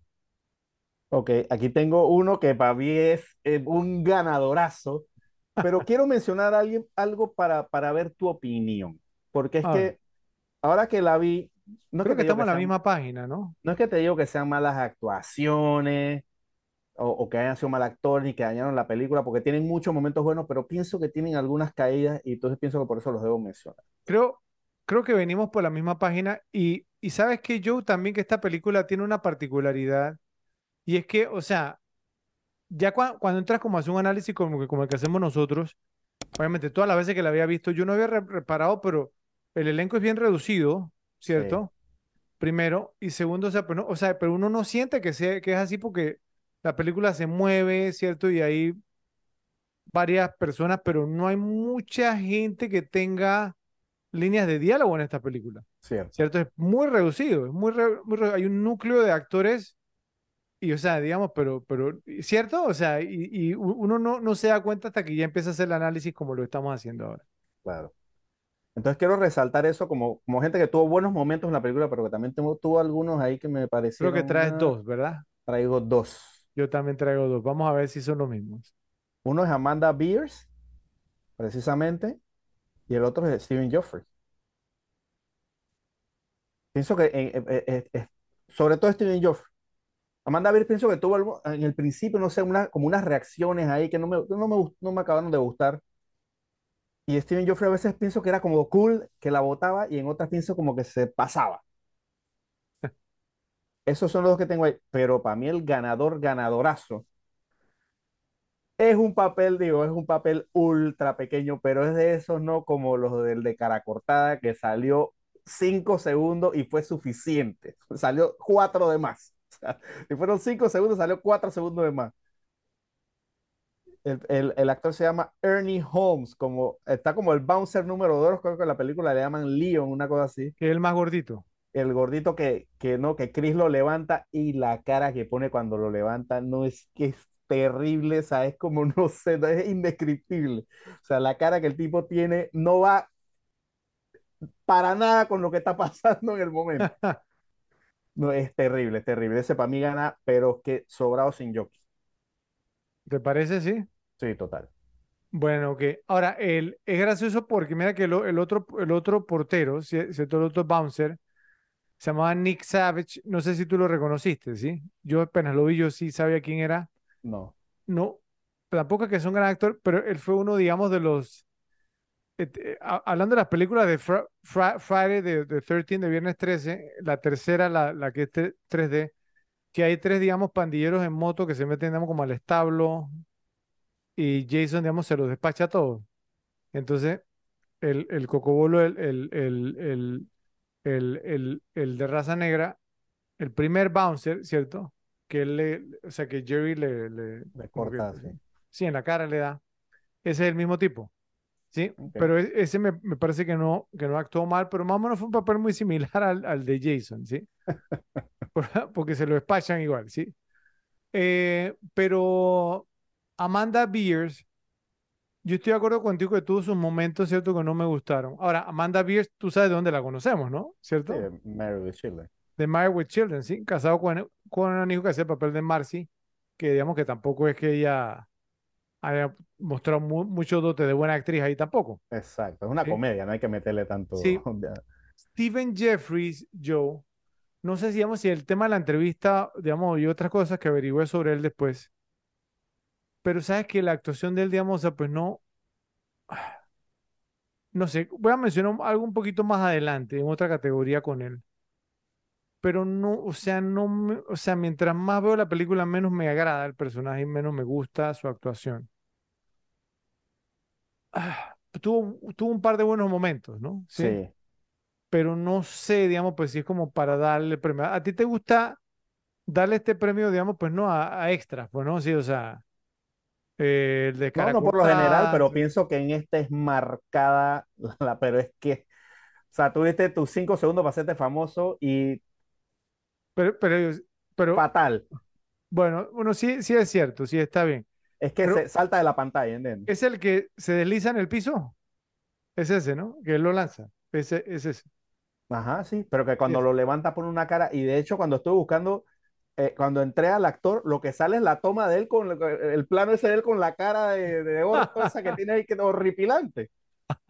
Ok, aquí tengo uno que para mí es eh, un ganadorazo, pero quiero mencionar a alguien, algo para, para ver tu opinión, porque es que ahora que la vi, no creo que estamos en la sean, misma página, ¿no? no es que te digo que sean malas actuaciones o, o que hayan sido mal actores ni que dañaron la película, porque tienen muchos momentos buenos, pero pienso que tienen algunas caídas y entonces pienso que por eso los debo mencionar. Creo, creo que venimos por la misma página y, y sabes que Joe también que esta película tiene una particularidad y es que, o sea, ya cua- cuando entras como a hacer un análisis como, que- como el que hacemos nosotros, obviamente todas las veces que la había visto yo no había re- reparado, pero el elenco es bien reducido, Sí, ¿cierto? Primero y segundo, o sea, pero, no- o sea, pero uno no siente que, sea, que es así porque la película se mueve, ¿cierto? Y hay varias personas, pero no hay mucha gente que tenga líneas de diálogo en esta película. cierto, ¿cierto? Es muy reducido, es muy, re- muy re- hay un núcleo de actores y, o sea, digamos, pero, pero, ¿cierto? O sea, y, y uno no, no se da cuenta hasta que ya empieza a hacer el análisis como lo estamos haciendo ahora. claro. Entonces quiero resaltar eso como, como gente que tuvo buenos momentos en la película, pero que también tuvo, tuvo algunos ahí que me Creo que parecieron traes una- dos, ¿verdad? Traigo dos. Yo también traigo dos. Vamos a ver si son los mismos. Uno es Amanda Beers, precisamente, y el otro es Stephen Joffrey. Pienso que, eh, eh, eh, sobre todo Stephen Joffrey. Amanda Beers pienso que tuvo algo, en el principio, no sé, una, como unas reacciones ahí que no me, no me, no me acabaron de gustar. Y Stephen Joffrey a veces pienso que era como cool, que la botaba, y en otras pienso como que se pasaba. Esos son los que tengo ahí. Pero para mí el ganador, ganadorazo, es un papel, digo, es un papel ultra pequeño, pero es de esos, no como los del de cara cortada, que salió cinco segundos y fue suficiente. Salió cuatro de más. O sea, si fueron cinco segundos, salió cuatro segundos de más. El, el, el, actor se llama Ernie Holmes, como, está como el bouncer número dos, creo que en la película le llaman Leon, una cosa así. Que es el más gordito. El gordito que, que no, que Chris lo levanta y la cara que pone cuando lo levanta no es que es terrible, o sea, es como, no sé, es indescriptible. O sea, la cara que el tipo tiene no va para nada con lo que está pasando en el momento. No, es terrible, es terrible. Ese para mí gana, pero que sobrado sin jockey. ¿Te parece, sí? Sí, total. Bueno, ok. Ahora, el, es gracioso porque mira que el, el otro, el otro portero, ¿cierto? El otro bouncer, se llamaba Nick Savage. No sé si tú lo reconociste, ¿sí? Yo apenas lo vi, yo sí sabía quién era. No. No, tampoco es que es un gran actor, pero él fue uno, digamos, de los... Eh, hablando de las películas de Friday, de, de 13, de Viernes 13, la tercera, la, la que es 3D, que hay tres, digamos, pandilleros en moto que se meten, digamos, como al establo y Jason, digamos, se los despacha a todos. Entonces, el, el cocobolo, el, el, el, el, el de raza negra, el primer bouncer, ¿cierto? que él le, o sea, que Jerry le, le, corta, sí. en la cara le da. Ese es el mismo tipo, ¿sí? Pero e, ese me, me, parece que no, que no actuó mal, pero más o menos fue un papel muy similar al, al de Jason, ¿sí? Porque se lo despachan igual, ¿sí? Eh, pero Amanda Beers, yo estoy de acuerdo contigo que tuvo sus momentos, ¿cierto? Que no me gustaron. Ahora, Amanda Beers, tú sabes de dónde la conocemos, ¿no? ¿Cierto? Sí, Mary Chile de Married with Children, ¿sí? Casado con, con un hijo que hace el papel de Marcy, que digamos que tampoco es que ella haya mostrado mucho dote de buena actriz ahí tampoco. Exacto, es una comedia, no hay que meterle tanto. Sí. Stephen Jeffries, Joe, no sé si, digamos, si el tema de la entrevista, digamos, y otras cosas que averigüé sobre él después, pero sabes que la actuación de él, digamos, o sea, pues no, no sé, voy a mencionar algo un poquito más adelante, en otra categoría con él pero no, o sea, no, o sea, mientras más veo la película, menos me agrada el personaje y menos me gusta su actuación. Tuvo, tuvo un par de buenos momentos, ¿no? Sí. Pero no sé, digamos, pues si es como para darle premio. ¿A ti te gusta darle este premio, digamos, pues no a, a extras, pues no? Sí, o sea, eh, el de No, no por lo general, pero pienso que en este es marcada la, pero es que, o sea, tuviste tus cinco segundos para hacerte famoso y pero, pero, pero fatal. Bueno, bueno, sí, sí es cierto, sí está bien. Es que se salta de la pantalla, ¿entiendes? ¿Es el que se desliza en el piso? Es ese, ¿no? Que él lo lanza. Ese, es ese. Ajá, sí, pero que cuando lo levanta pone una cara, y de hecho cuando estoy buscando, eh, cuando entré al actor, lo que sale es la toma de él con el plano ese de él con la cara de, de oro, esa que tiene ahí que horripilante.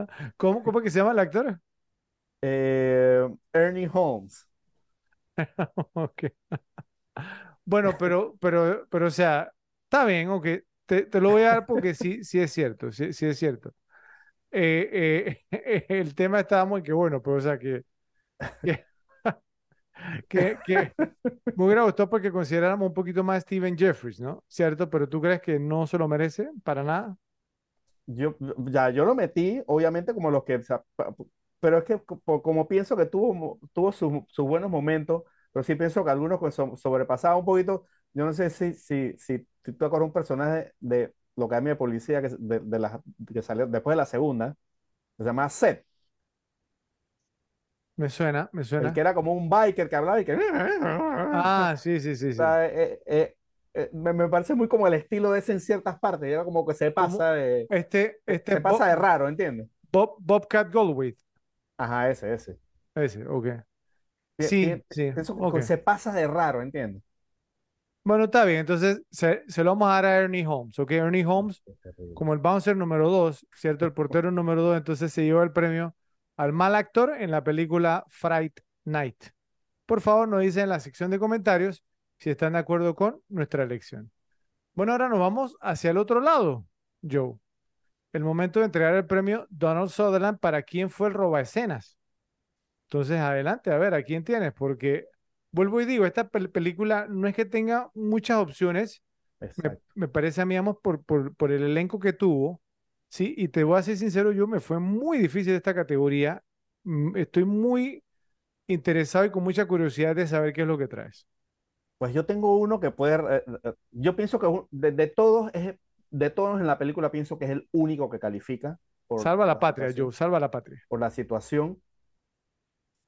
¿Cómo, ¿Cómo que se llama el actor? Eh, Ernie Holmes. ok. Bueno, pero, pero, pero, o sea, está bien, ok. Te, te lo voy a dar porque sí, sí es cierto, sí, sí es cierto. Eh, eh, el tema estaba muy que bueno, pero o sea que, que, que, gustado porque consideráramos un poquito más Steven Jeffries, ¿no? ¿Cierto? Pero tú crees que no se lo merece para nada. Yo, ya, yo lo metí, obviamente, como los que, pero es que como pienso que tuvo, tuvo sus buenos momentos, pero sí pienso que algunos pues, sobrepasaban un poquito. Yo no sé si, si, si, tú acuerdas un personaje de lo que de Policía que, de, de que salió después de la segunda, se llama Seth. Me suena, me suena. El que era como un biker que hablaba y que... Ah, sí, sí, sí. sí. Eh, eh, eh, me, me, parece muy como el estilo de ese en ciertas partes, era como que se pasa de... Este, este se pasa de raro, ¿entiendes? Bob, Bobcat Goldthwait. Ajá, ese, ese. Ese, ok. Sí, sí. se pasa de raro, ¿entiendes? Bueno, está bien, entonces se, se, lo vamos a dar a Ernie Holmes, ¿ok? Ernie Holmes, como el bouncer número dos, ¿cierto? El portero número dos, entonces se lleva el premio al mal actor en la película Fright Night. Por favor, nos dicen en la sección de comentarios si están de acuerdo con nuestra elección. Bueno, ahora nos vamos hacia el otro lado, Joe el momento de entregar el premio Donald Sutherland para quién fue el roba escenas. Entonces, adelante, a ver, ¿a quién tienes? Porque vuelvo y digo, esta película no es que tenga muchas opciones, me, parece a mí, vamos, por, por, el elenco que tuvo, ¿sí? Y te voy a ser sincero, yo me fue muy difícil esta categoría, mm, estoy muy interesado y con mucha curiosidad de saber qué es lo que traes. Pues yo tengo uno que puede, eh, eh, yo pienso que de, de todos, es, de todos en la película pienso que es el único que califica por Salva la la patria. Joe, salva la patria. por la situación.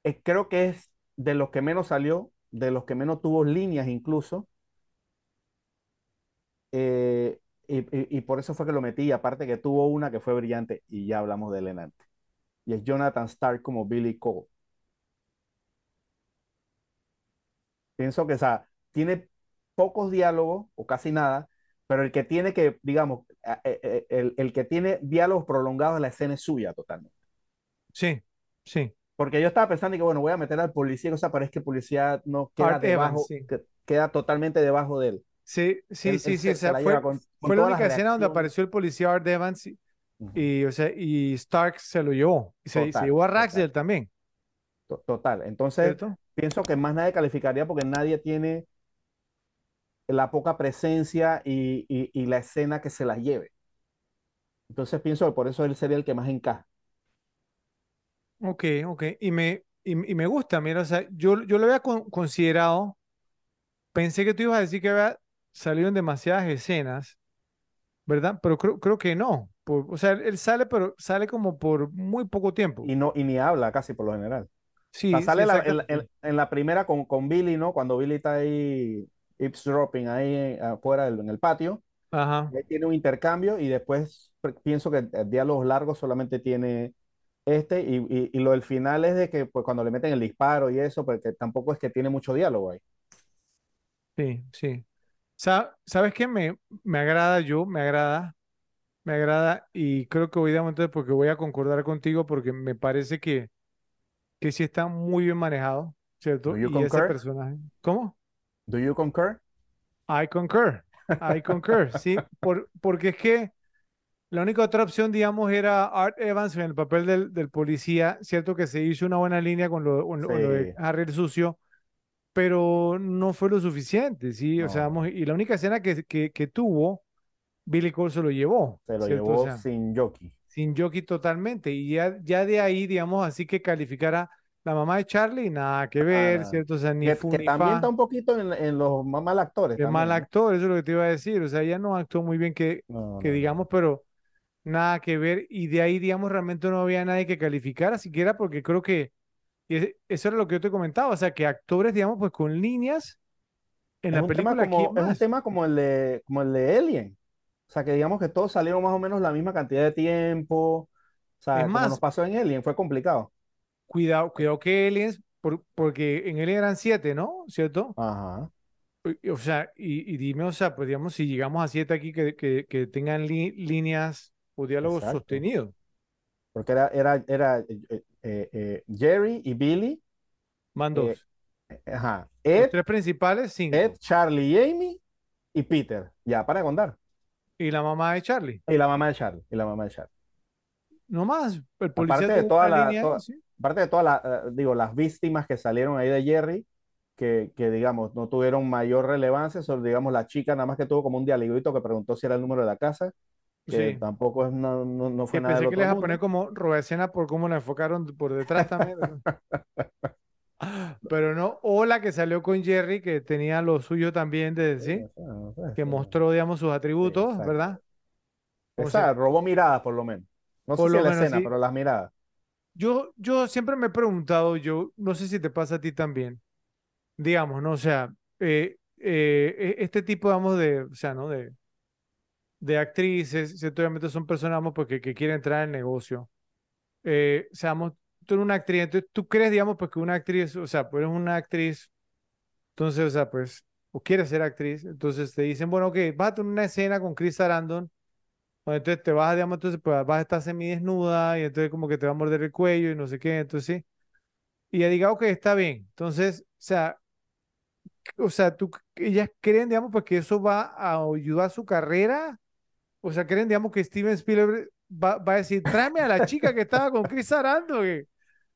Eh, creo que es de los que menos salió, de los que menos tuvo líneas incluso. eh, y, y- y por eso fue que lo metí. Aparte que tuvo una que fue brillante y ya hablamos de él en antes. Y es Jonathan Stark como Billy Cole. Pienso que, o sea, tiene pocos diálogos o casi nada, pero el que tiene que, digamos, el, el que tiene diálogos prolongados, la escena es suya totalmente. Sí, sí. Porque yo estaba pensando que, bueno, voy a meter al policía, o sea, pero es que el policía no queda Art Evans, debajo, sí. que- queda totalmente debajo de él. Sí, sí, Él- sí, él sí. se- O sea, fue, lleva con- con fue la única escena donde apareció el policía Art Evans y, o sea, y Stark se lo llevó. Y se, llevó a. Raxdale también, To- Total. Entonces, ¿cierto? pienso que más nadie calificaría porque nadie tiene la poca presencia y, y- y la escena que se las lleve. Entonces, pienso que por eso él sería el que más encaja. Ok, ok. Y me, y, y me gusta, mira, o sea, yo, yo lo había con- considerado, pensé que tú ibas a decir que había salido en demasiadas escenas, ¿verdad? Pero creo, creo que no. Por- o sea, él, sale, pero sale como por muy poco tiempo. Y, no, y ni habla casi por lo general. Sí, O sea, sale la- en, la- en la- en la primera con, con Billy, ¿no? Cuando Billy está ahí eavesdropping ahí afuera del- en el patio. Ajá. Ahí tiene un intercambio y después pienso que diálogos largos solamente tiene este y, y- y lo del final es de que pues cuando le meten el disparo y eso, porque tampoco es que tiene mucho diálogo ahí. Sí, sí. Sa- ¿Sabes qué? Me, me agrada yo, me agrada, me agrada y creo que voy a entonces porque voy a concordar contigo porque me parece que, que sí está muy bien manejado, ¿cierto? Do you Y ese personaje, ¿cómo? Do you concur? I concur, I concur, sí, por, porque es que la única otra opción, digamos, era Art Evans en el papel del, del policía, cierto que se hizo una buena línea con lo, con lo- con lo de. Harry el sucio, pero no fue lo suficiente, ¿sí? O sea, vamos, y la única escena que, que, que tuvo, Billy Cole se lo llevó, Se lo ¿cierto? O llevó sea, sin jockey. sin jockey totalmente, y ya, ya de ahí, digamos, así que calificara la mamá de Charlie, nada que ver. ¿cierto? O sea, ni Que, que ni también fa. está un poquito en, en los mal actores. También, mal actor, eso es lo que te iba a decir. O sea, ella no actuó muy bien que, No, que no. digamos, pero nada que ver. Y de ahí, digamos, realmente no había nadie que calificara siquiera porque creo que y es- eso era lo que yo te comentaba. O sea, que actores, digamos, pues con líneas en Es la un tema película, como, ¿quién es un tema como el de, como el de Alien. O sea, que digamos que todos salieron más o menos la misma cantidad de tiempo. O Es sea, nos más, pasó en Alien, fue complicado. cuidado, cuidado que Aliens, por- porque en Alien eran siete, ¿no? ¿Cierto? Ajá. O sea, y, y dime, o sea, pues digamos, si llegamos a siete aquí que, que, que tengan li- líneas o diálogos Exacto. sostenidos. Porque era, era, era eh, eh, Jerry y Billy, Van eh, dos. ajá, Los Ed, tres principales, cinco. Ed, Charlie y Amy y Peter. Ya, para contar. Y la mamá de Charlie. Y la mamá de Charlie. Y la mamá de Charlie. No más. El policía Aparte de toda la, línea, toda- sí. aparte de todas las, eh, digo, las víctimas que salieron ahí de Jerry, que, que digamos, no tuvieron mayor relevancia, solo digamos la chica nada más que tuvo como un dialoguito que preguntó si era el número de la casa, que Sí. tampoco es, no, no, no fue Que nada pensé que le otro ibas a poner mundo. como Robescena por cómo la enfocaron por detrás también. Pero no, o la que salió con Jerry, que tenía lo suyo también de Sí, que mostró, digamos, sus atributos. ¿verdad? O sea, robó miradas por lo menos. No sé por si lo en la escena, pero las miradas. Yo, yo siempre me he preguntado, yo no sé si te pasa a ti también, digamos, ¿no? O sea, eh, eh, e- este tipo, digamos, de, o sea, ¿no? De, de actrices, ¿cierto? Obviamente son personas, digamos, pues, que, quieren entrar en el negocio. Eh, o sea, digamos, tú eres una actriz, entonces tú crees, digamos, pues que una actriz, o sea, pues eres una actriz, entonces, o sea, pues, o quieres ser actriz, entonces te dicen, bueno, ok, vas a tener una escena con Chris Sarandon, donde entonces te vas, digamos, entonces pues, vas a estar semidesnuda y entonces como que te va a morder el cuello y no sé qué, entonces sí. Y ella diga, ok, está bien. Entonces, o sea, o sea, tú, ellas creen, digamos, pues que eso va a ayudar su carrera. O sea, creen, digamos, que Steven Spielberg va, va a decir, tráeme a la chica que estaba con Chris Sarandon que-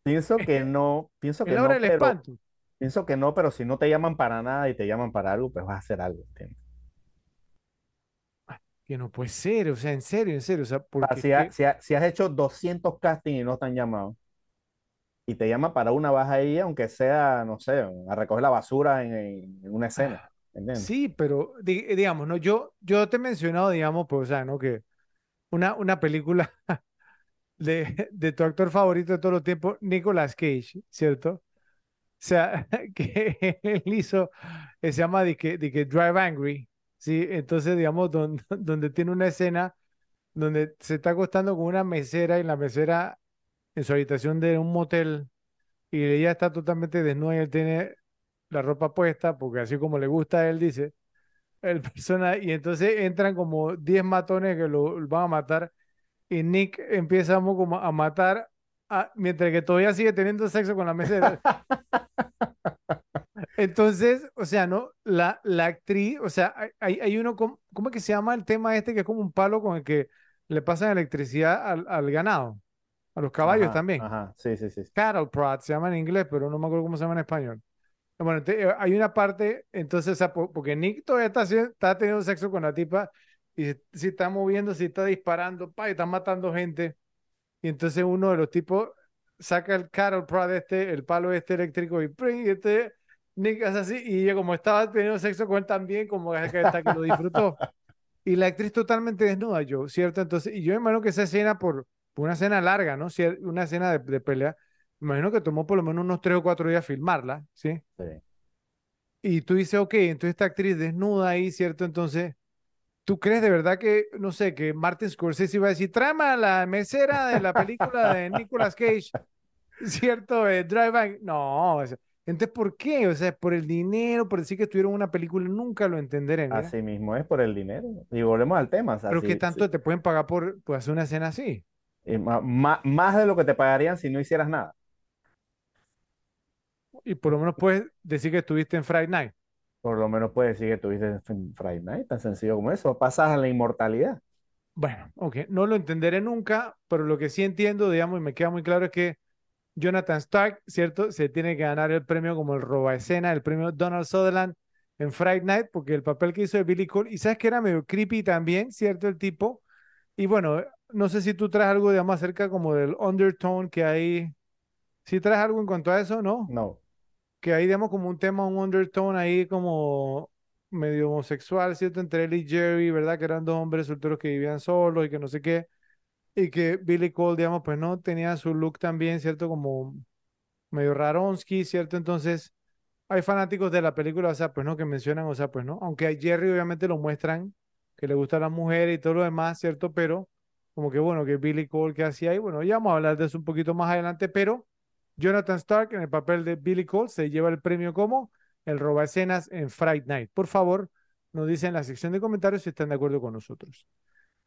Pienso que no, pienso en que no, del pero espanto. pienso que no, pero si no te llaman para nada y te llaman para algo, pues vas a hacer algo, ¿entiendes? Que no puede ser, o sea, en serio, en serio, o sea, porque si, ha- que si ha- si has hecho 200 castings y no te han llamado, y te llama para una baja ahí, aunque sea, no sé, a recoger la basura en, en una escena. Sí, pero di- digamos, ¿no? Yo, yo te he mencionado, digamos, pues, o sea, ¿no? Que una, una película de, de tu actor favorito de todos los tiempos, Nicolas Cage, ¿cierto? O sea, que él hizo, eh, se llama de que, de que Drive Angry, ¿sí? Entonces, digamos, don- donde tiene una escena donde se está acostando con una mesera y la mesera en su habitación de un motel y ella está totalmente desnuda y él tiene la ropa puesta, porque así como le gusta a él, dice, el persona, y entonces entran como 10 matones que lo, lo van a matar y Nick empieza como a matar a- mientras que todavía sigue teniendo sexo con la mesera. Entonces, o sea, ¿no? La, la actriz, o sea, hay, hay uno, com- ¿cómo es que se llama el tema este? Que es como un palo con el que le pasan electricidad al, al ganado, a los caballos Ajá, también. ajá, sí, sí. sí. Cattle prod se llama en inglés, pero no me acuerdo cómo se llama en español. Bueno, eh, hay una parte, entonces, porque Nick todavía está, teniendo sexo con la tipa y se está moviendo, se está disparando, pa, y está matando gente. Y entonces uno de los tipos saca el cattle prod este, el palo este eléctrico y, ¡pring! este Nick hace así y ella como estaba teniendo sexo con él también, como que que que lo disfrutó. Y la actriz totalmente desnuda, yo, ¿cierto? Entonces, y yo imagino que esa escena, por, una escena larga, ¿no? Una escena de pelea, me imagino que tomó por lo menos unos tres o cuatro días filmarla, ¿sí? Sí. Y tú dices, ok, entonces esta actriz desnuda ahí, ¿cierto? Entonces, ¿tú crees de verdad que, no sé, que Martin Scorsese iba a decir, trama la mesera de la película de Nicolas Cage, ¿cierto? Eh, Drive By-" No, o sea, entonces, ¿por qué? O sea, por el dinero, por decir que estuvieron en una película, nunca lo entenderé. Así mismo es por el dinero. Y volvemos al tema. O sea, Pero si- ¿qué tanto si- te pueden pagar por, por hacer una escena así? ma- más de lo que te pagarían si no hicieras nada. Y por lo menos puedes decir que estuviste en Friday Night. Por lo menos puedes decir que tuviste en Friday Night, tan sencillo como eso. Pasas a la inmortalidad. Bueno, ok, no lo entenderé nunca, pero lo que sí entiendo, digamos, y me queda muy claro es que Jonathan Stark, ¿cierto? Se tiene que ganar el premio como el roba escena, el premio Donald Sutherland en Friday Night, porque el papel que hizo de Billy Cole, y sabes que era medio creepy también, ¿cierto? El tipo. Y bueno, no sé si tú traes algo, digamos, acerca como del undertone que hay. Si traes algo en cuanto a eso, ¿no? No. Que hay, digamos, como un tema, un undertone ahí como medio homosexual, ¿cierto? Entre él y Jerry, ¿verdad? Que eran dos hombres solteros que vivían solos y que no sé qué. Y que Billy Cole, digamos, pues no tenía su look también, ¿cierto? Como medio raronsky, ¿cierto? Entonces, hay fanáticos de la película, o sea, pues no, que mencionan, o sea, pues no. Aunque a Jerry obviamente lo muestran, que le gusta la mujer y todo lo demás, ¿cierto? Pero, como que bueno, que Billy Cole, que hacía ahí? Bueno, ya vamos a hablar de eso un poquito más adelante, pero Jonathan Stark en el papel de Billy Cole se lleva el premio como el roba escenas en Fright Night. Por favor, nos dicen en la sección de comentarios si están de acuerdo con nosotros.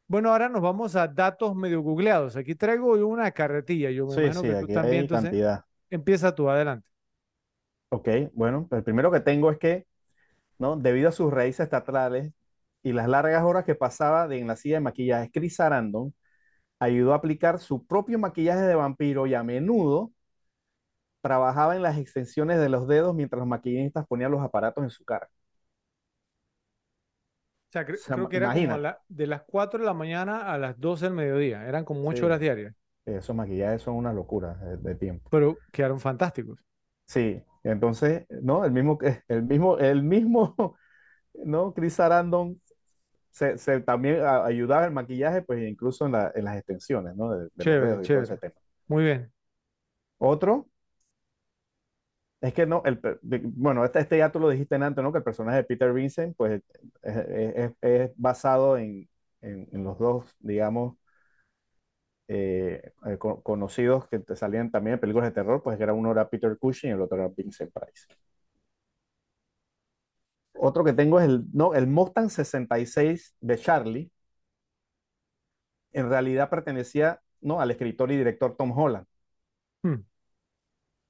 Bueno, ahora nos vamos a datos medio googleados. Aquí traigo una carretilla. Yo me Sí, imagino sí, que tú también, entonces, cantidad. empieza tú, adelante. Ok, bueno, el primero que tengo es que, ¿no? Debido a sus raíces teatrales y las largas horas que pasaba de- en la silla de maquillaje, Chris Sarandon ayudó a aplicar su propio maquillaje de vampiro y a menudo trabajaba en las extensiones de los dedos mientras los maquillistas ponían los aparatos en su cara. O sea, cre- O sea, creo que era como la- de las 4 de la mañana a las 12 del mediodía. Eran como 8 sí, horas diarias, esos maquillajes son una locura de, de tiempo. pero quedaron fantásticos. Sí, entonces, ¿no? El mismo, que- el mismo, el mismo, ¿no? Chris Sarandon se, se también a- ayudaba en el maquillaje, pues incluso en, la- en las extensiones, ¿no? De, de Chévere, todo ese chévere. tema. Muy bien. Otro, es que no, el, bueno, este, este ya tú lo dijiste antes, ¿no? Que el personaje de Peter Vincent, pues es, basado en, en- los dos, digamos, eh, eh, co- conocidos que te salían también en películas de terror, pues que era uno era Peter Cushing y el otro era Vincent Price. Otro que tengo es el, no, el Mustang 66 de Charlie. En realidad pertenecía, ¿no? al escritor y director Tom Holland. Hmm.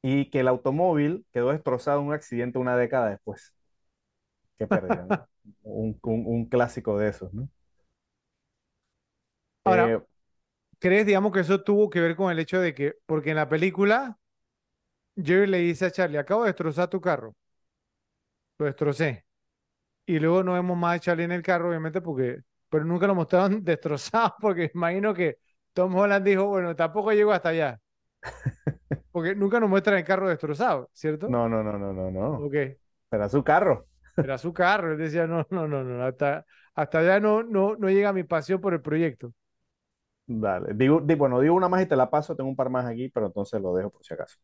Y que el automóvil quedó destrozado en un accidente una década después. Qué pérdida, ¿no? Un, un- un clásico de esos, ¿no? Ahora, Eh, ¿crees, digamos, que eso tuvo que ver con el hecho de que, porque en la película, Jerry le dice a Charlie, acabo de destrozar tu carro. Lo destrocé. Y luego no vemos más a Charlie en el carro, obviamente, porque, pero nunca lo mostraron destrozado, porque imagino que Tom Holland dijo, bueno, tampoco llego hasta allá. Porque nunca nos muestran el carro destrozado, ¿cierto? No, no, no, no, no, no. Ok. Era su carro. Era su carro. Él decía, no, no, no, no, hasta, hasta allá no, no, no llega mi pasión por el proyecto. Dale. Digo, di- bueno, digo una más y te la paso. Tengo un par más aquí, pero entonces lo dejo por si acaso.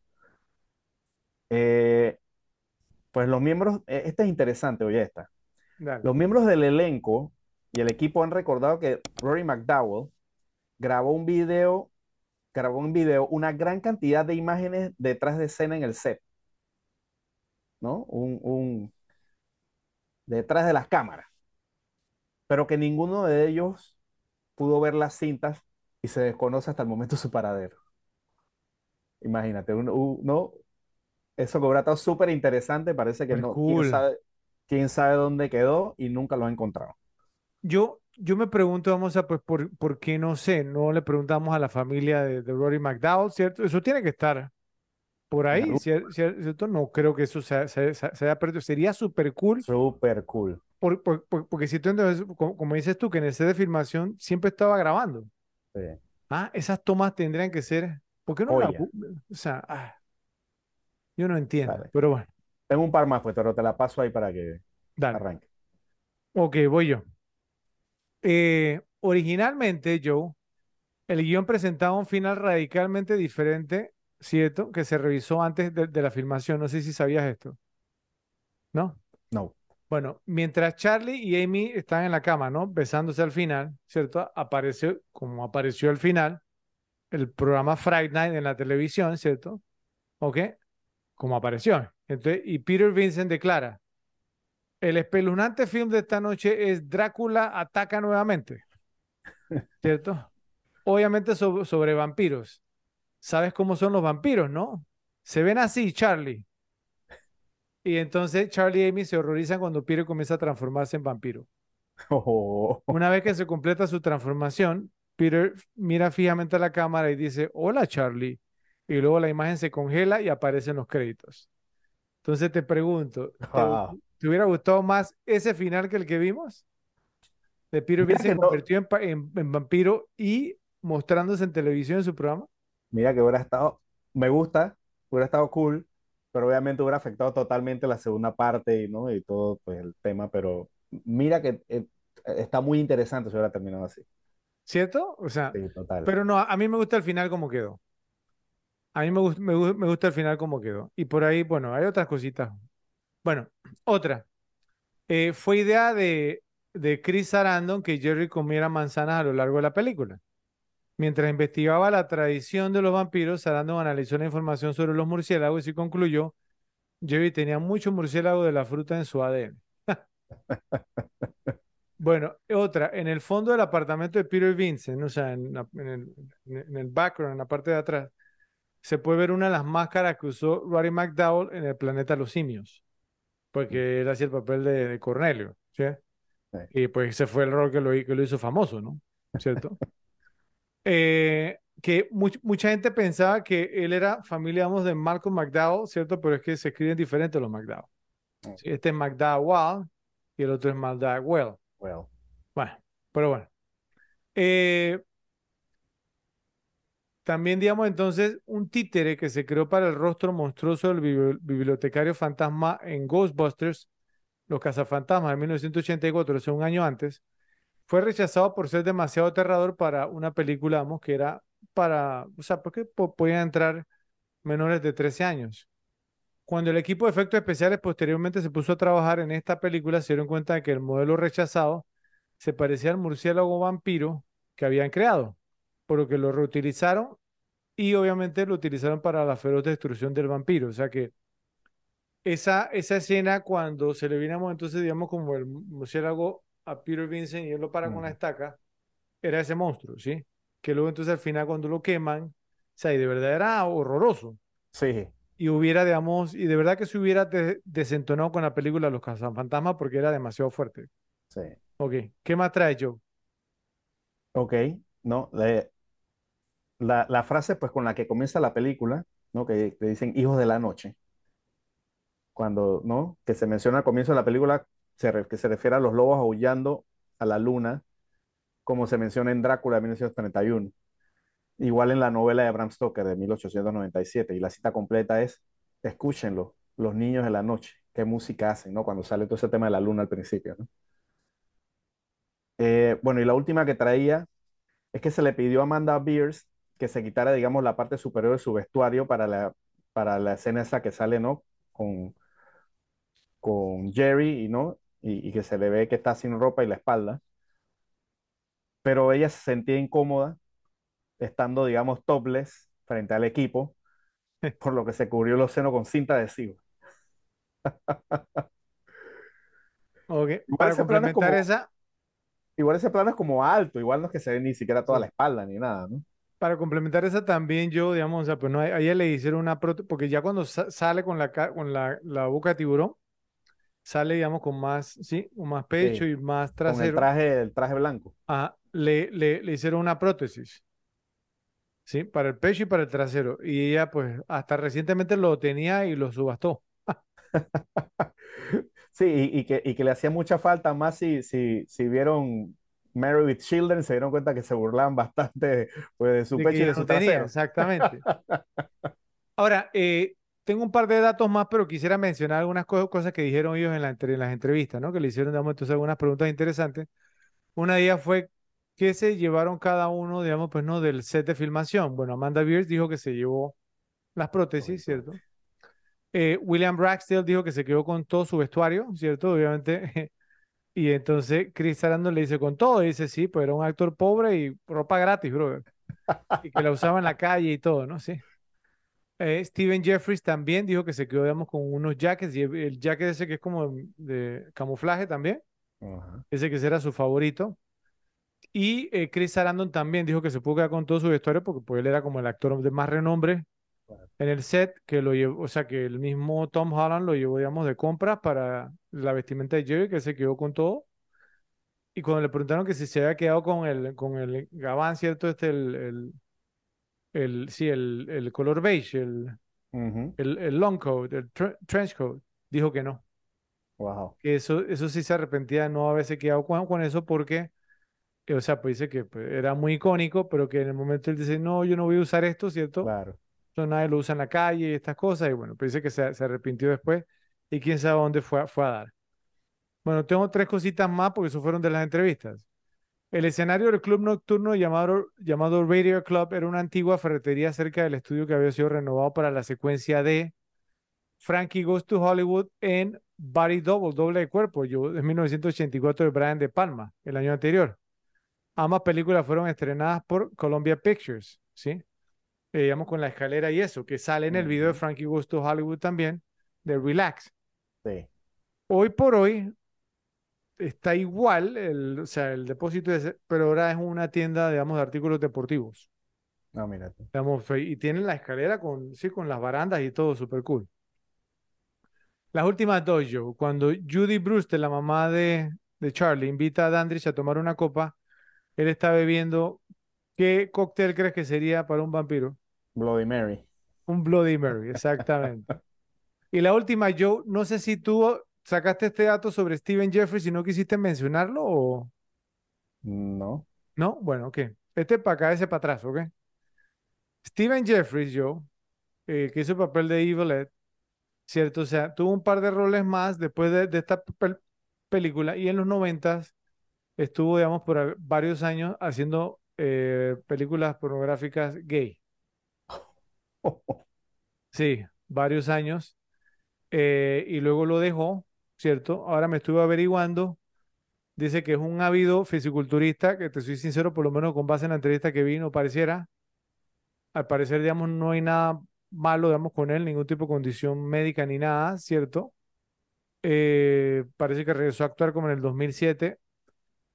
Eh, pues los miembros, eh, esta es interesante, oye, esta. Dale. Los miembros del elenco y el equipo han recordado que Rory McDowell grabó un video, grabó un video una gran cantidad de imágenes detrás de escena en el set, ¿no? Un, un detrás de las cámaras, pero que ninguno de ellos pudo ver las cintas y se desconoce hasta el momento su paradero. Imagínate, un- un- no, eso que hubiera estado súper interesante, parece que Pues no, quién cool. sabe, quién sabe dónde quedó y nunca lo ha encontrado. Yo, yo me pregunto, vamos a, pues, por, por qué no sé, no le preguntamos a la familia de, de Rory McDowell, ¿cierto? Eso tiene que estar por ahí, ¿cierto? No creo que eso se, se- se- se haya perdido. Sería súper cool, Súper cool. por- por- por- porque si tú entonces, como, como dices tú, que en el set de filmación siempre estaba grabando. Sí. Ah, esas tomas tendrían que ser, ¿por qué no la O sea, ah, yo no entiendo, pero bueno, Tengo un par más, pues, pero te la paso ahí para que dale. arranque. Ok, voy yo. Eh, originalmente, Joe, el guion presentaba un final radicalmente diferente, ¿cierto? Que se revisó antes de, de la filmación. No sé si sabías esto, ¿no? No. Bueno, mientras Charlie y Amy están en la cama, ¿no? Besándose al final, ¿cierto? Apareció, como apareció al final, el programa Friday Night en la televisión, ¿cierto? ¿Ok? Como apareció. Entonces, y Peter Vincent declara, el espeluznante film de esta noche es Drácula ataca nuevamente, ¿cierto? Obviamente sobre, sobre vampiros. ¿Sabes cómo son los vampiros, no? Se ven así, Charlie. Y entonces Charlie y Amy se horrorizan cuando Peter comienza a transformarse en vampiro. Oh, Una vez que se completa su transformación, Peter mira fijamente a la cámara y dice, hola Charlie. Y luego la imagen se congela y aparecen los créditos. Entonces te pregunto, ¿te, Wow. Te hubiera gustado más ese final que el que vimos? De Vincent que no- convertido en, pa- en- en vampiro y mostrándose en televisión en su programa. Mira que hubiera estado, me gusta, hubiera estado cool, pero obviamente hubiera afectado totalmente la segunda parte y, ¿no? y todo pues, el tema, pero mira que eh, está muy interesante si hubiera terminado así. ¿Cierto? O sea, Sí, total. pero no, a mí me gusta el final como quedó. A mí me, me, me gusta el final como quedó. Y por ahí, bueno, hay otras cositas. Bueno, otra. Eh, fue idea de, de Chris Sarandon que Jerry comiera manzanas a lo largo de la película. Mientras investigaba la tradición de los vampiros, Sarandon analizó la información sobre los murciélagos y concluyó, Jerry tenía mucho murciélago de la fruta en su ADN. Bueno, otra, en el fondo del apartamento de Peter Vincent, o sea, en, el, en el background, en la parte de atrás, se puede ver una de las máscaras que usó Rory McDowell en el planeta Los Simios, porque él hacía el papel de, de Cornelio, ¿sí? Sí. Y pues ese fue el rol que lo, que lo hizo famoso, ¿no? ¿Cierto? Eh, que much- mucha gente pensaba que él era familia, vamos, de Malcolm McDowell, ¿cierto? Pero es que se escriben diferentes los McDowell. Mm. Sí, Este es McDowell y el otro es McDowell. Well, Bueno, pero bueno. Eh, también, digamos, entonces, un títere que se creó para el rostro monstruoso del bibli- bibliotecario fantasma en Ghostbusters, Los Cazafantasmas, en 1984, o sea, un año antes, fue rechazado por ser demasiado aterrador para una película, vamos, que era para, o sea, porque po- podían entrar menores de 13 años. Cuando el equipo de efectos especiales posteriormente se puso a trabajar en esta película, se dieron cuenta de que el modelo rechazado se parecía al murciélago vampiro que habían creado, por lo que lo reutilizaron y obviamente lo utilizaron para la feroz destrucción del vampiro. O sea que esa, esa escena cuando se le viene entonces, digamos, como el murciélago a Peter Vincent y él lo para con la estaca, era ese monstruo, ¿sí? Que luego entonces al final cuando lo queman, o sea, y de verdad era horroroso. sí, Y hubiera, digamos, y de verdad que se hubiera de- desentonado con la película Los Cazafantasmas porque era demasiado fuerte. sí. Ok, ¿qué más trae Joe? Ok, no, le- la, frase pues con la que comienza la película, ¿no? Que, dicen hijos de la noche, cuando, ¿no? Que se menciona al comienzo de la película, se que se refiere a los lobos aullando a la luna, como se menciona en Drácula de 1931. igual en la novela de Bram Stoker de 1897, y la cita completa es, escúchenlo, los niños de la noche, qué música hacen, ¿no? Cuando sale todo ese tema de la luna al principio. Eh, bueno, y la última que traía es que se le pidió a Amanda Beers que se quitara, digamos, la parte superior de su vestuario para la, para la escena esa que sale, ¿no? Con, con Jerry, y, ¿no? Y, y que se le ve que está sin ropa y la espalda. Pero ella se sentía incómoda estando, digamos, topless frente al equipo, por lo que se cubrió los senos con cinta adhesiva. Ok, Igual Para ese plano es complementar como, esa, igual ese plano es como alto, igual no es que se ve ni siquiera toda la espalda ni nada, ¿no? Para complementar esa también yo, digamos, o sea, pues no, a ella le hicieron una prótesis, porque ya cuando sa- sale con la, con la, la boca de tiburón, sale, digamos, con más, sí, con más pecho Sí, y más con el trasero, traje, el traje blanco. ajá, le, le, le hicieron una prótesis, sí, para el pecho y para el trasero. Y ella, pues, hasta recientemente lo tenía y lo subastó. Sí, y, y que, y que le hacía mucha falta, más si, si, si vieron Married with Children, se dieron cuenta que se burlaban bastante pues, de su De pecho y de no su tenía, trasero. exactamente. Ahora, eh, tengo un par de datos más, pero quisiera mencionar algunas co- cosas que dijeron ellos en la, en las entrevistas, ¿no? Que le hicieron, digamos, entonces algunas preguntas interesantes. Una de ellas fue, ¿qué se llevaron cada uno, digamos, pues, no, del set de filmación? Bueno, Amanda Beers dijo que se llevó las prótesis. ¿cierto? Eh, William Ragsdale dijo que se quedó con todo su vestuario, ¿cierto? Obviamente. Y entonces Chris Sarandon le dice con todo, y dice, sí, pues era un actor pobre y ropa gratis, brother. Y que la usaba en la calle y todo, ¿no? Sí. Eh, Steven Jeffries también dijo que se quedó, digamos, con unos jackets, y el jacket ese que es como de camuflaje también, ese que ese era su favorito. Y eh, Chris Sarandon también dijo que se pudo quedar con todo su vestuario porque pues, él era como el actor de más renombre. En el set, que lo llevó, o sea, que el mismo Tom Holland lo llevó, digamos, de compras para la vestimenta de Jerry, que se quedó con todo. Y cuando le preguntaron que si se había quedado con el, con el gabán, ¿cierto? Este, el, el, el- sí, el, el color beige, el, Ujú, el, el long coat, el tr- trench coat, dijo que no, Wow. que eso, eso sí se arrepentía de no haberse quedado con, con eso porque, eh, o sea, pues dice que pues, era muy icónico, pero que en el momento él dice, no, yo no voy a usar esto, ¿cierto? Claro. Nadie lo usa en la calle y estas cosas, y bueno, pues dice que se, se arrepintió después y quién sabe dónde fue, fue a dar. Bueno, tengo tres cositas más porque eso fueron de las entrevistas. El escenario del club nocturno llamado, llamado Radio Club era una antigua ferretería cerca del estudio que había sido renovado para la secuencia de Frankie Goes to Hollywood en Body Double, doble de cuerpo, yo, en 1984 de Brian De Palma, el año anterior. Ambas películas fueron estrenadas por Columbia Pictures, ¿sí? Eh, digamos con la escalera y eso, que sale en el video de Frankie Goes to Hollywood también, de Relax. Sí. Hoy por hoy está igual, el, o sea, el depósito, ese, pero ahora es una tienda, digamos, de artículos deportivos. No, mira. Digamos, y tienen la escalera con, sí, con las barandas y todo, súper cool. Las últimas dos, Joe, cuando Judy Brewster, la mamá de, de Charlie, invita a Dandridge a tomar una copa, él está bebiendo, ¿qué cóctel crees que sería para un vampiro? Bloody Mary. Un Bloody Mary, exactamente. Y la última, Joe, no sé si tú sacaste este dato sobre Steven Jeffries y no quisiste mencionarlo o No. no. Bueno, ok. Este es para acá, ese para atrás, ¿ok? Steven Jeffries, Joe, eh, que hizo el papel de Evil Ed, ¿cierto? O sea, tuvo un par de roles más después de, de esta pel- película y en los noventas estuvo, digamos, por varios años haciendo eh, películas pornográficas gay. Sí, varios años. eh, y luego lo dejó, ¿cierto? Ahora me estuve averiguando. Dice que es un ávido fisiculturista, que te soy sincero, por lo menos con base en la entrevista que vi, no pareciera. Al parecer, digamos, no hay nada malo, digamos, con él, ningún tipo de condición médica ni nada, ¿cierto? Eh, parece que regresó a actuar como en el 2007,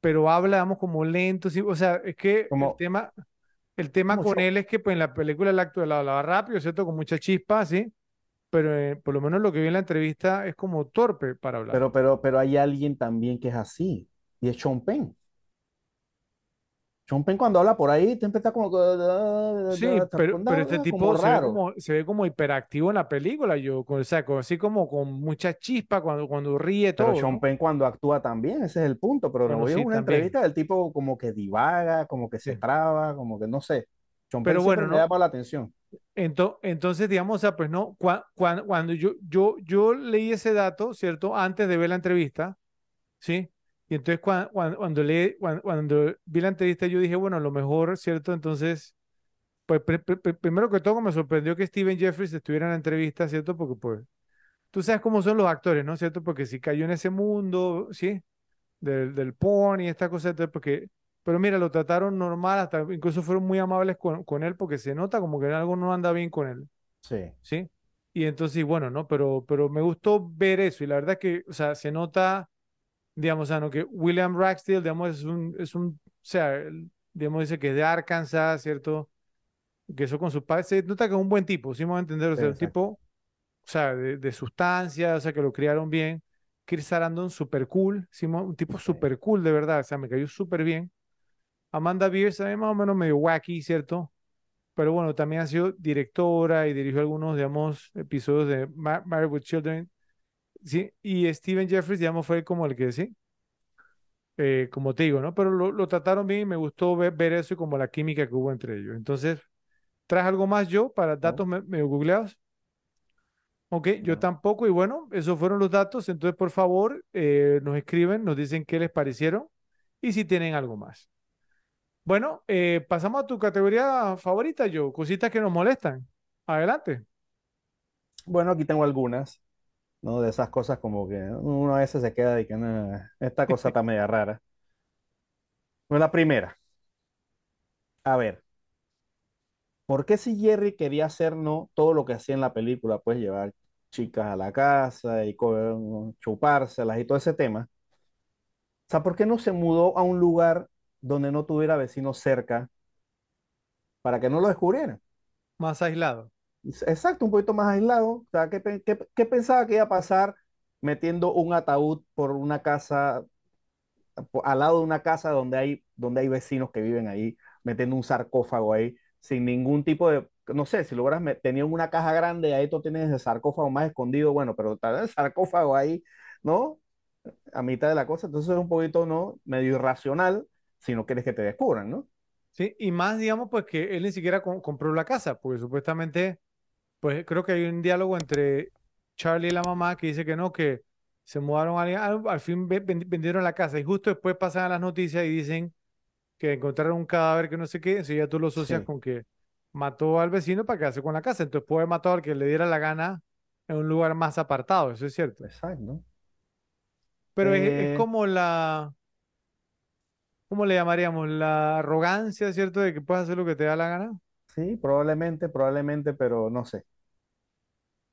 pero habla, digamos, como lento, sí, o sea, es que el tema, el tema con él es que pues, en la película él actúa, la hablaba rápido, ¿cierto? Con mucha chispa, ¿sí? Pero eh, por lo menos lo que vi en la entrevista es como torpe para hablar. Pero, pero, pero hay alguien también que es así. Y es Sean Penn. Sean Penn cuando habla por ahí siempre está como, Sí, pero, pero este como tipo se ve como, se ve como hiperactivo en la película, yo, o sea, así como con mucha chispa cuando, cuando ríe Pero todo, Sean ¿no? Penn cuando actúa también, ese es el punto. Pero Bueno, no veo sí, una también. entrevista del tipo como que divaga, como que se traba, como que no sé. Sean Penn Pero siempre bueno, ¿no? llama la atención. Ento- entonces, digamos, o sea, pues no, cua- cuan- cuando yo, yo, yo leí ese dato, ¿cierto? Antes de ver la entrevista, ¿sí? Y entonces cuan- cuan- cuando, leí, cuan- cuando, vi la entrevista, yo dije, bueno, a lo mejor, ¿cierto? Entonces, pues pri- pri- pri- primero que todo me sorprendió que Steven Jeffries estuviera en la entrevista, ¿cierto? Porque pues tú sabes cómo son los actores, ¿no? ¿Cierto? Porque si cayó en ese mundo, ¿sí? Del, del porn y esta cosa, entonces, porque... Pero mira, lo trataron normal, hasta incluso fueron muy amables con, con él porque se nota como que algo no anda bien con él. Sí, ¿sí? Y entonces, bueno, ¿no? Pero, pero me gustó ver eso y la verdad que, o sea, se nota, digamos, o sea, ¿no? que William Rackstill, digamos, es un, es un, o sea, digamos, dice que es de Arkansas, ¿cierto? Que eso con sus padres, se nota que es un buen tipo, ¿sí me voy a entender? O sí, sea, exacto. tipo, o sea, de, de sustancia, o sea, que lo criaron bien. Chris Sarandon, súper cool, ¿sí? un tipo Sí, súper cool, de verdad, o sea, me cayó súper bien. Amanda Beers, también más o menos medio wacky, ¿cierto? pero bueno, también ha sido directora y dirigió algunos, digamos, episodios de Ma- Married with Children, ¿sí? Y Steven Jeffries, digamos, fue como el que, sí, eh, como te digo, ¿no? Pero lo, lo trataron bien y me gustó ver, ver eso y como la química que hubo entre ellos. Entonces, ¿traes algo más yo para ¿no? datos me- medio googleados? Ok, yo tampoco, y bueno, esos fueron los datos. Entonces, por favor, eh, nos escriben, nos dicen qué les parecieron y si tienen algo más. Bueno, eh, pasamos a tu categoría favorita, yo, cositas que nos molestan. Adelante. Bueno, aquí tengo algunas, ¿no? De esas cosas como que uno a veces se queda de que "Nah, esta cosa está media rara. Bueno, la primera, a ver, ¿por qué si Jerry quería hacer no todo lo que hacía en la película, pues llevar chicas a la casa y chupárselas y todo ese tema? O ¿por qué no se mudó a un lugar donde no tuviera vecinos cerca para que no lo descubrieran? Más aislado. Exacto, un poquito más aislado. O sea, ¿qué, pe- qué- qué pensaba que iba a pasar metiendo un ataúd por una casa, al lado de una casa donde hay, donde hay vecinos que viven ahí, metiendo un sarcófago ahí, sin ningún tipo de, no sé, si logras, me- tenían una caja grande, ahí tú tienes el sarcófago más escondido, bueno, pero está el sarcófago ahí, ¿no? A mitad de la cosa, entonces es un poquito, ¿no? Medio irracional si no quieres que te descubran, ¿no? Sí, y más, digamos, pues que él ni siquiera com- compró la casa, porque supuestamente, pues creo que hay un diálogo entre Charlie y la mamá que dice que no, que se mudaron a alguien, al, al fin ve- ven- vendieron la casa y justo después pasan a las noticias y dicen que encontraron un cadáver que no sé qué, entonces ya tú lo asocias Sí, con que mató al vecino para quedarse con la casa, entonces puede haber matado al que le diera la gana en un lugar más apartado, eso es cierto. exacto. Pero es, es Eh, como la, ¿cómo le llamaríamos? La arrogancia, ¿cierto? De que puedes hacer lo que te da la gana. sí, probablemente, probablemente, pero no sé.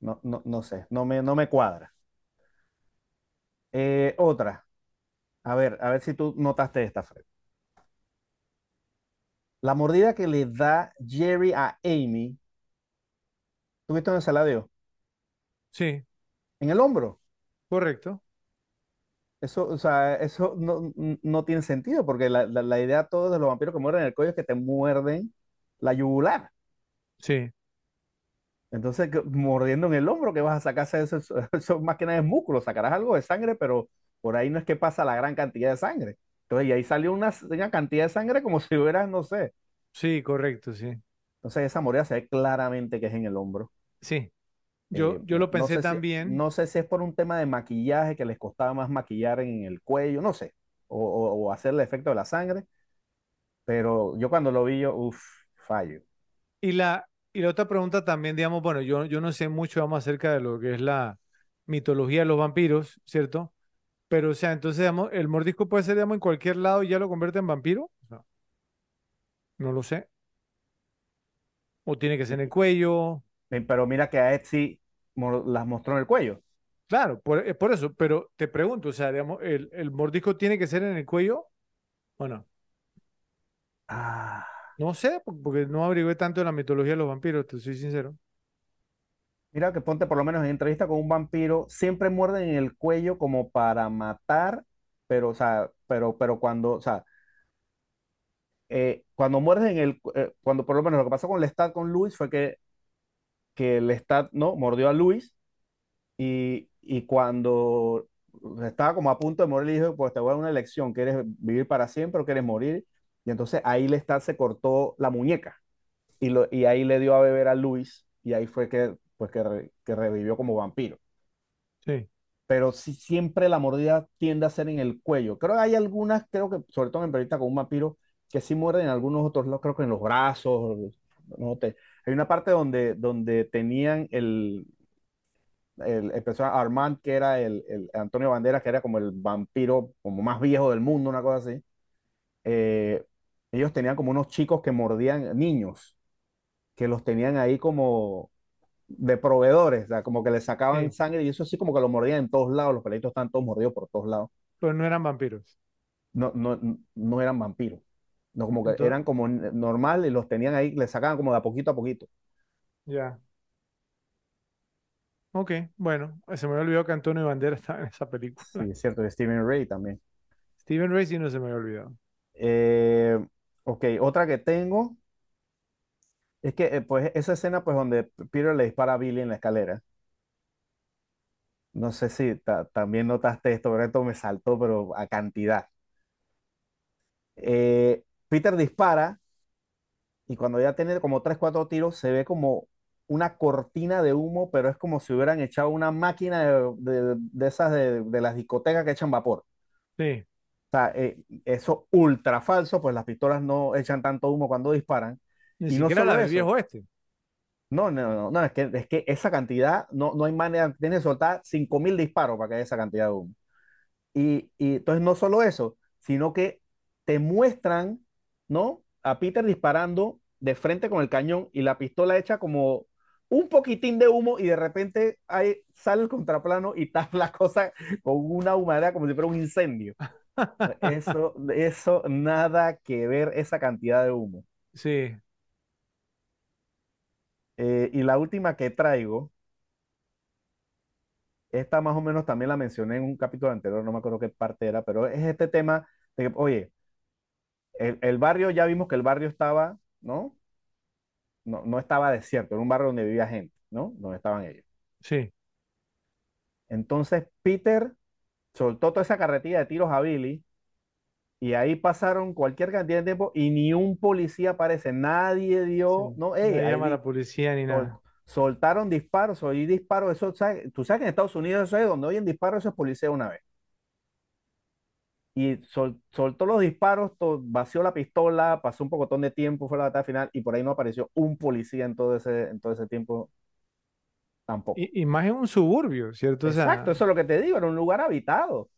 No, no, no sé, no me, no me cuadra. Eh, otra, a ver, a ver si tú notaste esta, Fred. La mordida que le da Jerry a Amy, ¿tú viste dónde se la dio? Sí, En el hombro. correcto. Eso, o sea, eso no, no tiene sentido, porque la, la, la idea todos de los vampiros que muerden el cuello es que te muerden la yugular. Sí, Entonces, mordiendo en el hombro, que vas a sacarse eso? Eso, eso más que nada es músculo, sacarás algo de sangre, pero por ahí no es que pasa la gran cantidad de sangre. Entonces, y ahí salió una, una cantidad de sangre como si hubiera, no sé. sí, correcto, sí. Entonces, esa mordida se ve claramente que es en el hombro. Sí, yo, Eh, yo no, lo no pensé sé si, también. no sé si es por un tema de maquillaje que les costaba más maquillar en el cuello, no sé, o, o, o hacer el efecto de la sangre, pero yo cuando lo vi, yo, uff, fallo. Y la, y la otra pregunta también, digamos, bueno, yo, yo no sé mucho, acerca de lo que es la mitología de los vampiros, ¿cierto? Pero, o sea, entonces, digamos, el mordisco puede ser, digamos, en cualquier lado y ya lo convierte en vampiro. O sea, no lo sé. O tiene que ser en el cuello. Eh, Pero mira que a Etsy las mostró en el cuello. Claro, por, es por eso. Pero te pregunto, o sea, digamos, ¿el, el mordisco tiene que ser en el cuello o no? Ah, No sé, po- porque no averigué tanto de la mitología de los vampiros, te soy sincero. mira que ponte por lo menos en entrevista con un vampiro, siempre muerden en el cuello como para matar, pero, o sea, pero, pero cuando, o sea, eh, cuando muerden en el, eh, cuando por lo menos lo que pasó con Lestat con Luis fue que, que Lestat, ¿no? Mordió a Luis Y, y cuando estaba como a punto de morir, le dijo, pues te voy a dar una elección, ¿quieres vivir para siempre o quieres morir? Y entonces ahí Lestat se cortó la muñeca. y, lo, y ahí le dio a beber a Luis y ahí fue que, pues, que, re- que revivió como vampiro. Sí, Pero sí, siempre la mordida tiende a ser en el cuello. Creo que hay algunas, creo que sobre todo en periodista con un vampiro, que sí muerden en algunos otros lados, creo que en los brazos. No te- Hay una parte donde, donde tenían el, el, el personaje Armand, que era el, el Antonio Banderas, que era como el vampiro como más viejo del mundo, una cosa así. Eh, ellos tenían como unos chicos que mordían niños, que los tenían ahí como de proveedores, o sea, como que le sacaban sí, sangre y eso sí como que lo mordían en todos lados, los pelitos están todos mordidos por todos lados. pero no eran vampiros. No, no, no eran vampiros, no como que Entonces, eran como normal y los tenían ahí, le sacaban como de a poquito a poquito. ya. Ok, bueno, se me había olvidado que Antonio Banderas estaba en esa película. Sí, es cierto, de Steven Ray también. Steven Ray sí no se me había olvidado. Eh, ok, otra que tengo es que eh, pues esa escena pues donde Peter le dispara a Billy en la escalera. No sé si ta- también notaste esto, pero esto me saltó, pero a cantidad. Eh, Peter dispara y cuando ya tiene como 3 4 tiros se ve como una cortina de humo, pero es como si hubieran echado una máquina de, de- de esas de, de las discotecas que echan vapor. Sí, O sea, eh, eso ultra falso, pues las pistolas no echan tanto humo cuando disparan. ni Y no siquiera la solo del eso, viejo este. no, no, no, no, es que, es que esa cantidad, no, no hay manera, tienes que soltar 5.000 disparos para que haya esa cantidad de humo. Y, y entonces no solo eso, sino que te muestran, ¿no? A Peter disparando de frente con el cañón y la pistola hecha como un poquitín de humo y de repente ahí sale el contraplano y está la cosa con una humareda como si fuera un incendio. Eso, eso nada que ver esa cantidad de humo. Sí, Eh, y la última que traigo, esta más o menos también la mencioné en un capítulo anterior, no me acuerdo qué parte era, pero es este tema de que, oye, el, el barrio, ya vimos que el barrio estaba, ¿no? No, no estaba desierto, era un barrio donde vivía gente, ¿no? Donde estaban ellos. sí, Entonces Peter soltó toda esa carretilla de tiros a Billy y ahí pasaron cualquier cantidad de tiempo y ni un policía aparece, nadie sí. dio, no, hey, No ahí llama a la policía ni sol- nada. soltaron disparos, oí disparos, eso, ¿sabes? Tú sabes que en Estados Unidos eso es donde oyen disparos, eso es policía una vez. Y sol- soltó los disparos, to- vació la pistola, pasó un pocotón de tiempo, fue la batalla final y por ahí no apareció un policía en todo ese, en todo ese tiempo tampoco. Y, y más en un suburbio, ¿cierto? O sea, Exacto, eso es lo que te digo, era un lugar habitado.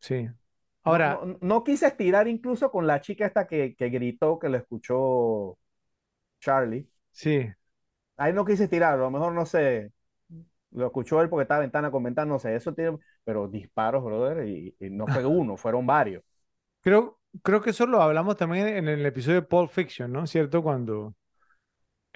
sí. No, Ahora, no, no quise estirar incluso con la chica esta que, que gritó, que lo escuchó Charlie. sí. Ahí no quise estirar, a lo mejor no sé, lo escuchó él porque estaba ventana con ventana, no sé, eso tiene, pero disparos, brother, y, y no fue uno, fueron varios. Creo, creo que eso lo hablamos también en el episodio de Pulp Fiction, ¿no? ¿Cierto? Cuando,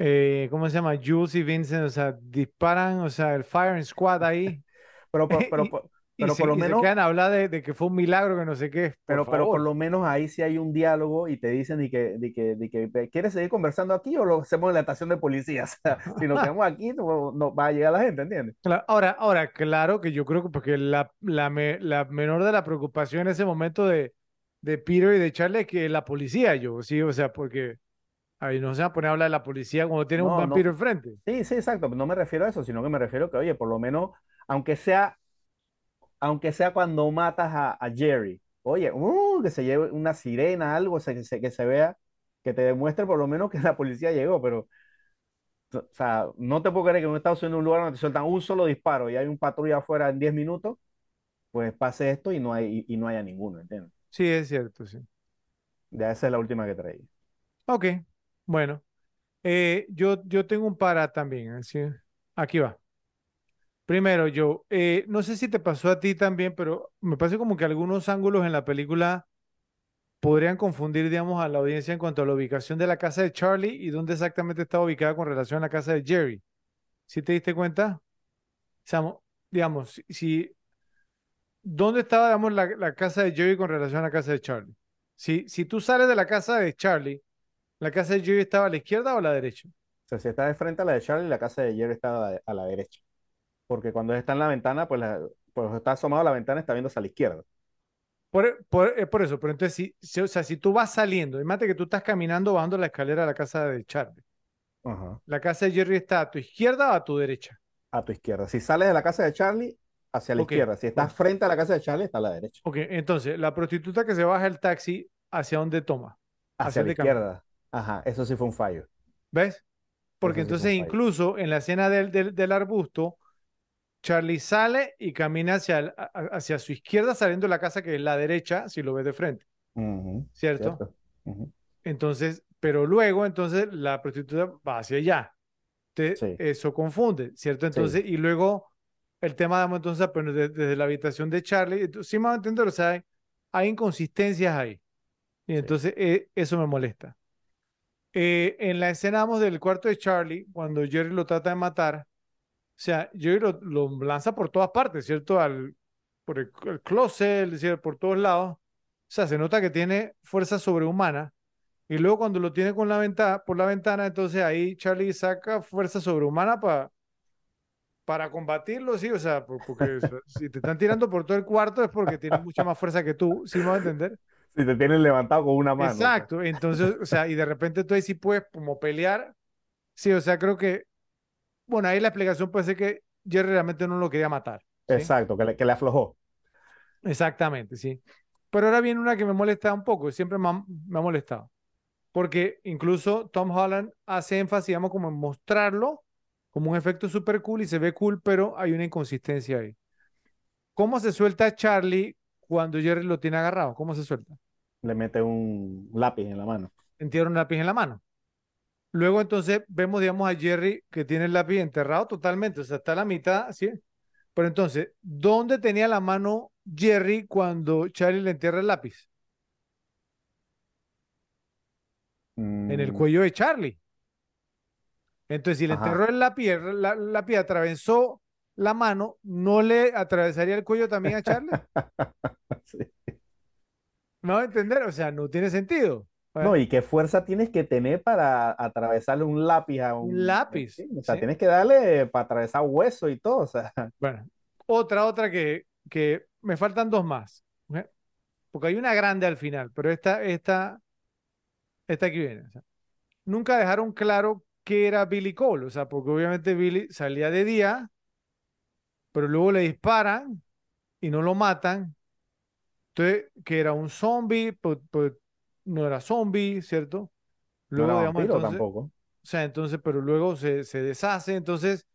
eh, ¿cómo se llama? Jules y Vincent, o sea, disparan, o sea, el firing squad ahí Pero, por- pero, y, por- y pero se, por lo y se menos, quedan a hablar de, de que fue un milagro, que no sé qué. Por pero, pero por lo menos ahí sí hay un diálogo y te dicen de que, de que, de que ¿quieres seguir conversando aquí o lo hacemos en la estación de policía? O sea, si nos quedamos aquí, no, no va a llegar la gente, ¿entiendes? Cla- Ahora, ahora, claro que yo creo que porque la, la, me- la menor de la preocupación en ese momento de, de Peter y de Charlie es que la policía, yo, sí, o sea, porque ahí no se va a poner a hablar de la policía cuando tiene un No, vampiro no, enfrente. sí, sí, exacto, no me refiero a eso, sino que me refiero que, oye, por lo menos, aunque sea aunque sea cuando matas a, a Jerry. Oye, uh, que se lleve una sirena, algo, que se, que se vea, que te demuestre por lo menos que la policía llegó, pero, o sea, no te puedo creer que en un Estados Unidos, un lugar donde te sueltan un solo disparo y hay un patrulla afuera en 10 minutos, pues pase esto y no, hay, y, y no haya ninguno, ¿entiendes? Sí, es cierto, sí. Ya esa es la última que traí. Ok, bueno. Eh, yo, yo tengo un para también, así, aquí va. Primero, yo, eh, no sé si te pasó a ti también, pero me parece como que algunos ángulos en la película podrían confundir, digamos, a la audiencia en cuanto a la ubicación de la casa de Charlie y dónde exactamente estaba ubicada con relación a la casa de Jerry. ¿Sí te diste cuenta? Digamos, si- ¿dónde estaba, digamos, la, la casa de Jerry con relación a la casa de Charlie? Si, si tú sales de la casa de Charlie, ¿la casa de Jerry estaba a la izquierda o a la derecha? O sea, si está de frente a la de Charlie, la casa de Jerry está a la, a derecha. Porque cuando está en la ventana, pues, la- pues está asomado a la ventana, está viendo hacia la izquierda. Por, por, es por eso, pero entonces, si, si- o sea, si tú vas saliendo, imagínate que tú estás caminando bajando la escalera de la casa de Charlie. Ajá. La casa de Jerry está a tu izquierda o a tu derecha. A tu izquierda. Si sales de la casa de Charlie, hacia la izquierda. Si estás frente a la casa de Charlie, está a la derecha. Ok, entonces, la prostituta que se baja el taxi, ¿hacia dónde toma? Hacia ¿Hacia la camina? Ajá, eso sí fue un fallo. ¿Ves? Porque Eso entonces incluso en la escena del, del, del arbusto, Charlie sale y camina hacia, el- hacia su izquierda saliendo de la casa que es la derecha, si lo ves de frente, ¿cierto? Entonces, pero luego entonces la prostituta va hacia allá. Te- Sí. Eso confunde, ¿cierto? Entonces, y luego el tema, damos entonces, pero desde, desde la habitación de Charlie, sí me va a entender, o sea, hay, hay inconsistencias ahí. Y entonces eh, eso me molesta. Eh, en la escena, vamos, del cuarto de Charlie, cuando Jerry lo trata de matar, o sea, Jerry lo, lo lanza por todas partes, ¿cierto? Al, por el, el closet, decir, por todos lados. O sea, se nota que tiene fuerza sobrehumana. Y luego cuando lo tiene con la ventana, por la ventana, entonces ahí Charlie saca fuerza sobrehumana para para combatirlo, sí, o sea, por- porque si te están tirando por todo el cuarto es porque tienen mucha más fuerza que tú, ¿sí me va a entender? Si te tienen levantado con una mano. Exacto, entonces, o sea, y de repente tú ahí sí puedes como pelear, sí, o sea, creo que, bueno, ahí la explicación puede ser que Jerry realmente no lo quería matar, ¿sí? Exacto, que le, que le aflojó. Exactamente, sí. Pero ahora viene una que me molesta un poco, siempre me ha, me ha molestado, porque incluso Tom Holland hace énfasis, digamos, como en mostrarlo como un efecto súper cool y se ve cool, pero hay una inconsistencia ahí. ¿Cómo se suelta Charlie cuando Jerry lo tiene agarrado? ¿Cómo se suelta? Le mete un lápiz en la mano. Entierra un lápiz en la mano. Luego entonces vemos, digamos, a Jerry que tiene el lápiz enterrado totalmente, o sea, está a la mitad, ¿sí? Pero entonces, ¿dónde tenía la mano Jerry cuando Charlie le entierra el lápiz? En el Mm, cuello de Charlie. Entonces, si le Ajá. enterró el lápiz, el lápiz atravesó la mano, ¿no le atravesaría el cuello también a Charlie? sí. ¿Me va a entender? O sea, no tiene sentido. No, y qué fuerza tienes que tener para atravesarle un lápiz a un... Un lápiz, Sí, o sea, sí. tienes que darle para atravesar hueso y todo. O sea, Bueno, otra, otra que, que me faltan dos más. ¿ok? Porque hay una grande al final, pero esta, esta, esta aquí viene. o sea, nunca dejaron claro qué era Billy Cole, o sea, porque obviamente Billy salía de día, pero luego le disparan y no lo matan. Entonces, que era un zombie, pues, pues, no era zombie, ¿cierto? no Luego, era digamos, entonces, tampoco. o sea, entonces, pero luego se, se deshace, entonces,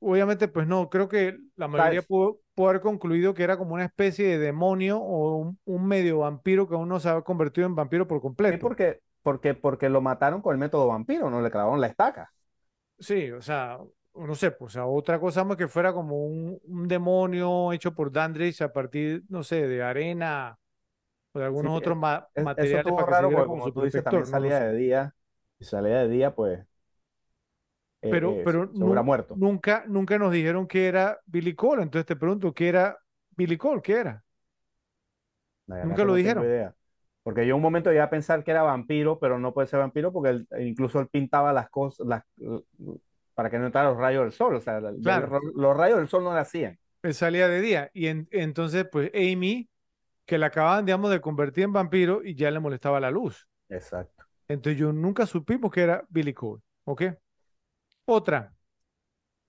obviamente, pues no, creo que la mayoría pudo, pudo haber concluido que era como una especie de demonio o un, un medio vampiro que aún no se había convertido en vampiro por Sí, completo. porque, porque, porque lo mataron con el método vampiro, no le clavaron la estaca. Sí, o sea, no sé, pues, sea, otra cosa más que fuera como un, un demonio hecho por Dandridge a partir, no sé, de arena o de algunos Sí, otros ma- Es- eso materiales estuvo para raro como tú dices, también no salía de día. Si salía de día, pues eh, Pero, eh, pero se hubiera nun- muerto. nunca, nunca nos dijeron que era Billy Cole, entonces te pregunto, ¿qué era Billy Cole? ¿Qué era? Nunca lo no dijeron. idea. Porque yo un momento iba a pensar que era vampiro, pero no puede ser vampiro porque él- incluso él pintaba las cosas las, para que no entraran los rayos del sol. O sea, Claro. los rayos del sol no le hacían. Él salía de día y en- entonces pues Amy, que la acababan, digamos, de convertir en vampiro y ya le molestaba la luz. Exacto. Entonces yo nunca supimos que era Billy Cole, ¿ok? Otra,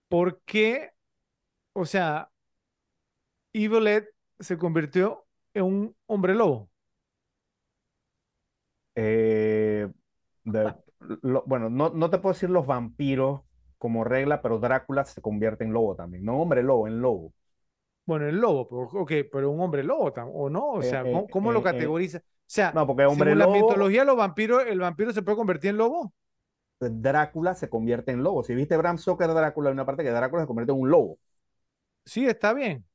¿por qué, o sea, Evil Ed se convirtió en un hombre lobo? Eh, de- lo- bueno, no, no te puedo decir los vampiros como regla, pero Drácula se convierte en lobo también. No hombre lobo, en lobo. Bueno, el lobo, pero, pero un hombre lobo, ¿o no? O Eh, sea, eh, ¿cómo, cómo lo eh, categoriza? O sea, No, porque hombre según la lobo, mitología de los vampiros, ¿el vampiro se puede convertir en lobo? Drácula se convierte en lobo. Si viste Bram Stoker Drácula, hay una parte que Drácula se convierte en un lobo. Sí, está bien,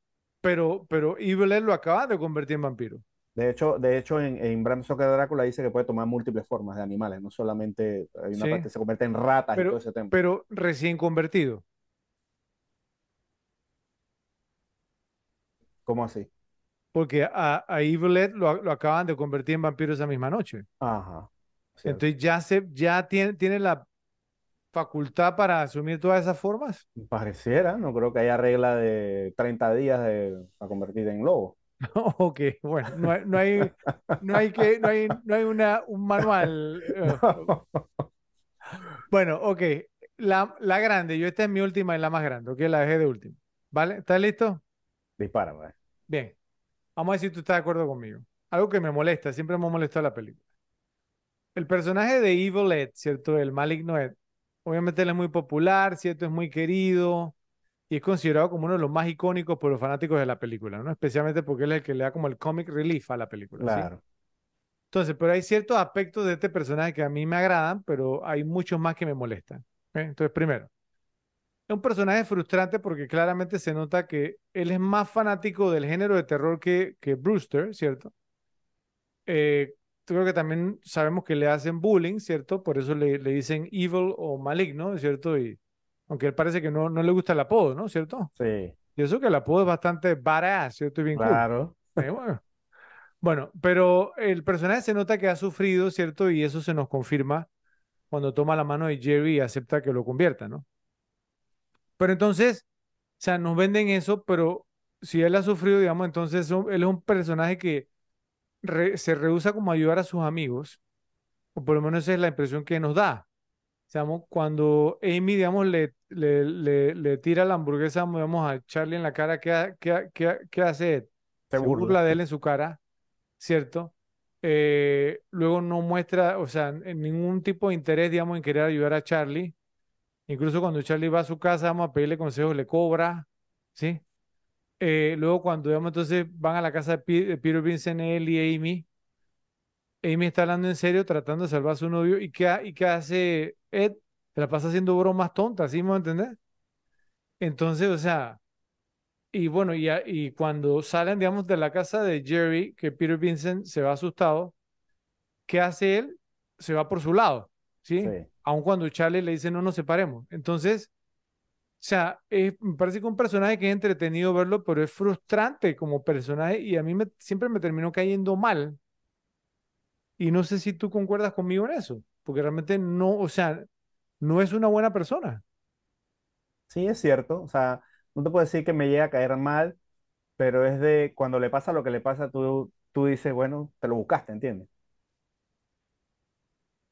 pero, pero Evil Ed lo acaba de convertir en vampiro. De hecho, de hecho en, en Bram Stoker Drácula dice que puede tomar múltiples formas de animales, no solamente hay una Sí. parte que se convierte en ratas y Pero- todo ese tema. pero recién convertido. ¿Cómo así? Porque a, a lo, lo acaban de convertir en vampiro esa misma noche. Ajá. cierto. Entonces ya, se, ya tiene, tiene la facultad para asumir todas esas formas. Pareciera, no creo que haya regla de 30 días de, para convertirte en lobo. Ok, bueno, no hay, no hay, no hay que, no hay, no hay una, un manual. eh, Bueno, ok. La, la grande, yo esta es mi última y la más grande, ok, la dejé de última. ¿Vale? ¿Estás listo? Dispara, pues. Bien. Vamos a ver si tú estás de acuerdo conmigo. Algo que me molesta, siempre me ha molestado la película. El personaje de Evil Ed, ¿cierto? El maligno Ed. Obviamente él es muy popular, ¿cierto? Es muy querido y es considerado como uno de los más icónicos por los fanáticos de la película, ¿no? Especialmente porque él es el que le da como el comic relief a la película, ¿sí? Claro. Entonces, pero hay ciertos aspectos de este personaje que a mí me agradan, pero hay muchos más que me molestan. Entonces, primero, es un personaje frustrante porque claramente se nota que él es más fanático del género de terror que, que Brewster, ¿cierto? Eh, creo que también sabemos que le hacen bullying, ¿cierto? Por eso le, le dicen evil o maligno, ¿cierto? Y aunque él parece que no, no le gusta el apodo, ¿no? ¿Cierto? Sí, Y eso que el apodo es bastante badass, ¿cierto? Y bien cool. claro. Eh, bueno. Bueno, pero el personaje se nota que ha sufrido, ¿cierto? Y eso se nos confirma cuando toma la mano de Jerry y acepta que lo convierta, ¿no? Pero entonces, o sea, nos venden eso, pero si él ha sufrido, digamos, entonces él es un personaje que re- se rehúsa como a ayudar a sus amigos, o por lo menos esa es la impresión que nos da. Cuando Amy, digamos, le, le, le, le tira la hamburguesa, digamos, a Charlie en la cara, ¿qué, qué, qué, ha- qué hace Ed? Se se burla. de él en su cara, ¿cierto? Eh, luego no muestra, o sea, ningún tipo de interés, digamos, en querer ayudar a Charlie. Incluso cuando Charlie va a su casa, vamos a pedirle consejos, le cobra, ¿sí? Eh, luego cuando, digamos, entonces van a la casa de Peter Vincent, él y Amy, Amy está hablando en serio, tratando de salvar a su novio, ¿y qué, y qué hace Ed? Se la pasa haciendo bromas tontas, ¿sí me entender? Entonces, o sea... Y bueno, y, y cuando salen, digamos, de la casa de Jerry, que Peter Vincent se va asustado, ¿qué hace él? Se va por su lado, ¿sí? Sí. Aun cuando Charlie le dice no nos separemos. Entonces, o sea, es- me parece que un personaje que es entretenido verlo, pero es frustrante como personaje y a mí me, siempre me terminó cayendo mal. Y no sé si tú concuerdas conmigo en eso, porque realmente no, o sea, no es una buena persona. Sí, es cierto. O sea, no te puedo decir que me llega a caer mal, pero es de cuando le pasa lo que le pasa, tú, tú dices, bueno, te lo buscaste, ¿entiendes?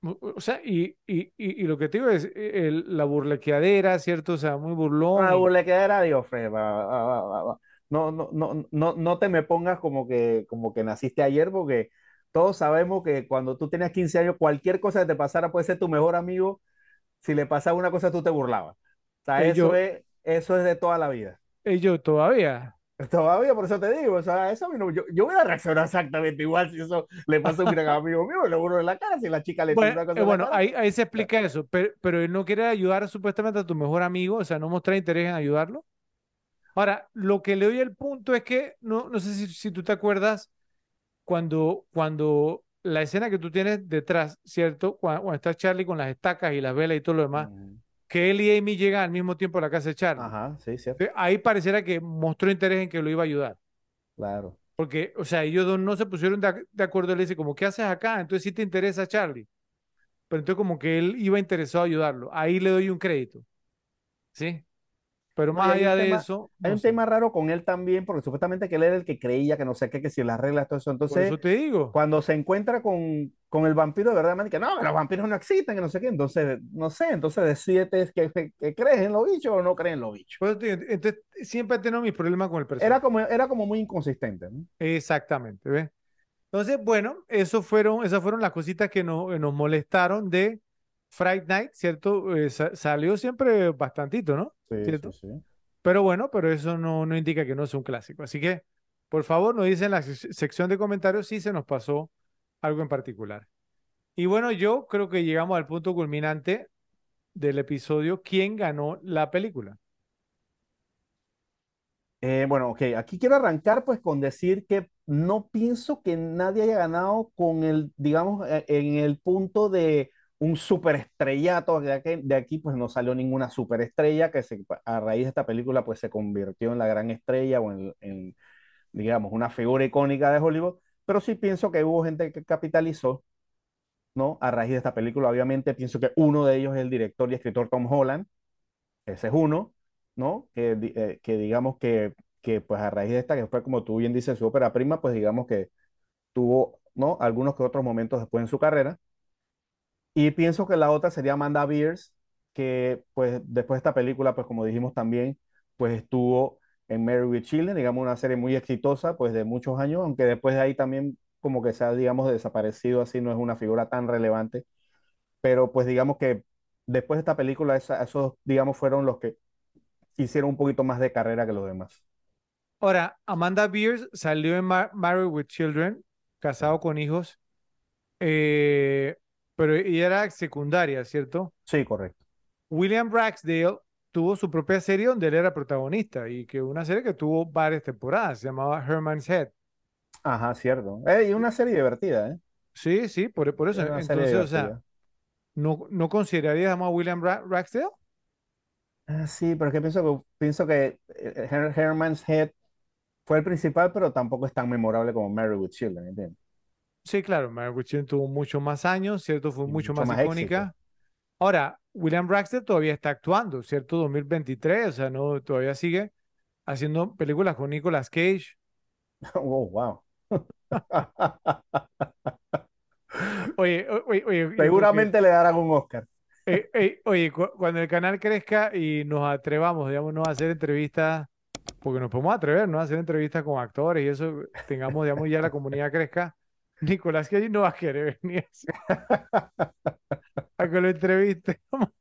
O sea, y, y, y, y lo que te digo es el- la burlequeadera, ¿cierto? O sea, muy burlón. Una y- burlequera, digo, Fred, va, va, va. No, no, no, no, no te me pongas como que, como que naciste ayer, porque todos sabemos que cuando tú tenías 15 años, cualquier cosa que te pasara puede ser tu mejor amigo. Si le pasaba una cosa, tú te burlabas. O sea, eso yo, es, eso es de toda la vida. yo todavía. Todavía, por eso te digo, o sea, eso a mí no- yo, yo voy a reaccionar exactamente igual si eso le pasa a un gran amigo mío, le burlo en la cara, si la chica le tira Bueno, una cosa eh, en la bueno, cara. ahí, ahí se explica eso, pero, pero él no quiere ayudar supuestamente a tu mejor amigo, o sea, no mostrar interés en ayudarlo. Ahora, lo que le doy el punto es que, no, no sé si, si tú te acuerdas, cuando, cuando la escena que tú tienes detrás, ¿cierto? Cuando, cuando está Charlie con las estacas y las velas y todo lo demás, que él y Amy llegan al mismo tiempo a la casa de Charlie. Ajá, sí, cierto, Ahí pareciera que mostró interés en que lo iba a ayudar. claro. Porque, o sea, ellos dos no se pusieron de, de acuerdo. Él dice, como, ¿qué haces acá? Entonces sí te interesa Charlie. Pero entonces como que él iba interesado a ayudarlo. Ahí le doy un crédito. ¿Sí? Pero más allá de tema, eso, hay no un sé. tema raro con él también, porque supuestamente que él era el que creía que no sé qué, que si las reglas, todo eso. Por Entonces, eso te digo. cuando se encuentra con, con el vampiro de verdad, man, que no, que los vampiros no existen, que no sé qué. Entonces, no sé, entonces decídete que, que, que crees en los bichos o no crees en los bichos. Por digo, Entonces, siempre he tenido mis problemas con el Era personaje. como, era como muy inconsistente, ¿no? Exactamente, ¿ves? Entonces, bueno, eso fueron, esas fueron las cositas que no- nos molestaron de Friday Night, ¿cierto? Eh, sa- salió siempre bastantito, ¿no? Sí, ¿Cierto? sí, sí. Pero bueno, pero eso no, no indica que no es un clásico. Así que, por favor, nos dicen en la sec- sección de comentarios si se nos pasó algo en particular. Y bueno, yo creo que llegamos al punto culminante del episodio. ¿Quién ganó la película? Eh, bueno, ok, aquí quiero arrancar pues con decir que no pienso que nadie haya ganado con el, digamos, eh, en el punto de un superestrellato, de aquí, de aquí pues no salió ninguna superestrella que se, a raíz de esta película pues se convirtió en la gran estrella o en, en, digamos, una figura icónica de Hollywood, pero sí pienso que hubo gente que capitalizó, ¿no? A raíz de esta película, obviamente pienso que uno de ellos es el director y escritor Tom Holland, ese es uno, ¿no? Que, eh, que digamos que que pues a raíz de esta, que fue como tú bien dices, su ópera prima, pues digamos que tuvo, ¿no? Algunos que otros momentos después en su carrera. Y pienso que la otra sería Amanda Beers, que pues después de esta película, pues como dijimos también, pues estuvo en Mary with Children, digamos una serie muy exitosa, pues de muchos años, aunque después de ahí también como que se ha, digamos, desaparecido, así no es una figura tan relevante, pero pues digamos que después de esta película, esa- esos, digamos, fueron los que hicieron un poquito más de carrera que los demás. Ahora, Amanda Beers salió en Ma- Married with Children, casado con hijos, eh, pero ella era secundaria, ¿cierto? Sí, correcto. William Ragsdale tuvo su propia serie donde él era protagonista y que una serie que tuvo varias temporadas, se llamaba Herman's Head. Ajá, cierto. Eh, y una serie divertida, ¿eh? Sí, sí, por, por eso. Entonces, o sea. ¿no, no considerarías a William Ra- Ragsdale? Ah, sí, pero es que pienso que, pienso que eh, Her- Herman's Head fue el principal, pero tampoco es tan memorable como Mary with Children, ¿entiendes? Sí, claro, with Children tuvo mucho más años, ¿cierto? Fue mucho mucho más más éxito. icónica. Ahora, William Ragsdale todavía está actuando, ¿cierto? 2023, o sea, no, todavía sigue haciendo películas con Nicolas Cage. Oh, wow. Oye, oye, oye, Seguramente le darán un Oscar. eh, eh, oye, cu- cuando el canal crezca y nos atrevamos, digamos, ¿no? a hacer entrevistas, porque nos podemos atrever, ¿no? A hacer entrevistas con actores y eso, tengamos, digamos, ya la comunidad crezca, Nicolas Cage no va a querer venir a que lo entreviste.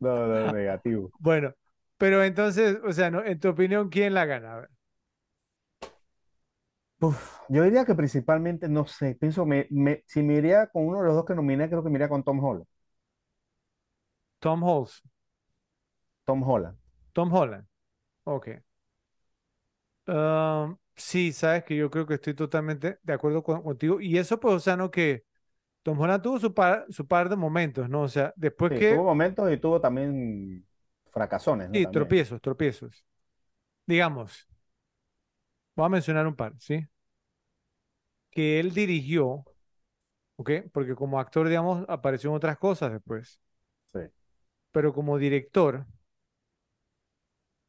No, no, negativo. Bueno, pero entonces, o sea, ¿no? En tu opinión, ¿quién la gana? A ver, Uf, yo diría que principalmente, no sé, pienso, me, me- si me iría con uno de los dos que nominé, creo que me iría con Tom Holland. Tom Holtz, Tom Holland. Tom Holland. Ok. Um, sí, sabes que yo creo que estoy totalmente de acuerdo con- contigo. Y eso, pues, o sea, ¿no? Que Tom Holland tuvo su par, su par de momentos, ¿no? O sea, después Sí, que, tuvo momentos y tuvo también fracasones, ¿no? sí, También. tropiezos, tropiezos. Digamos, voy a mencionar un par, ¿sí? Que él dirigió, ¿ok? Porque como actor, digamos, apareció en otras cosas después. Sí. Pero como director,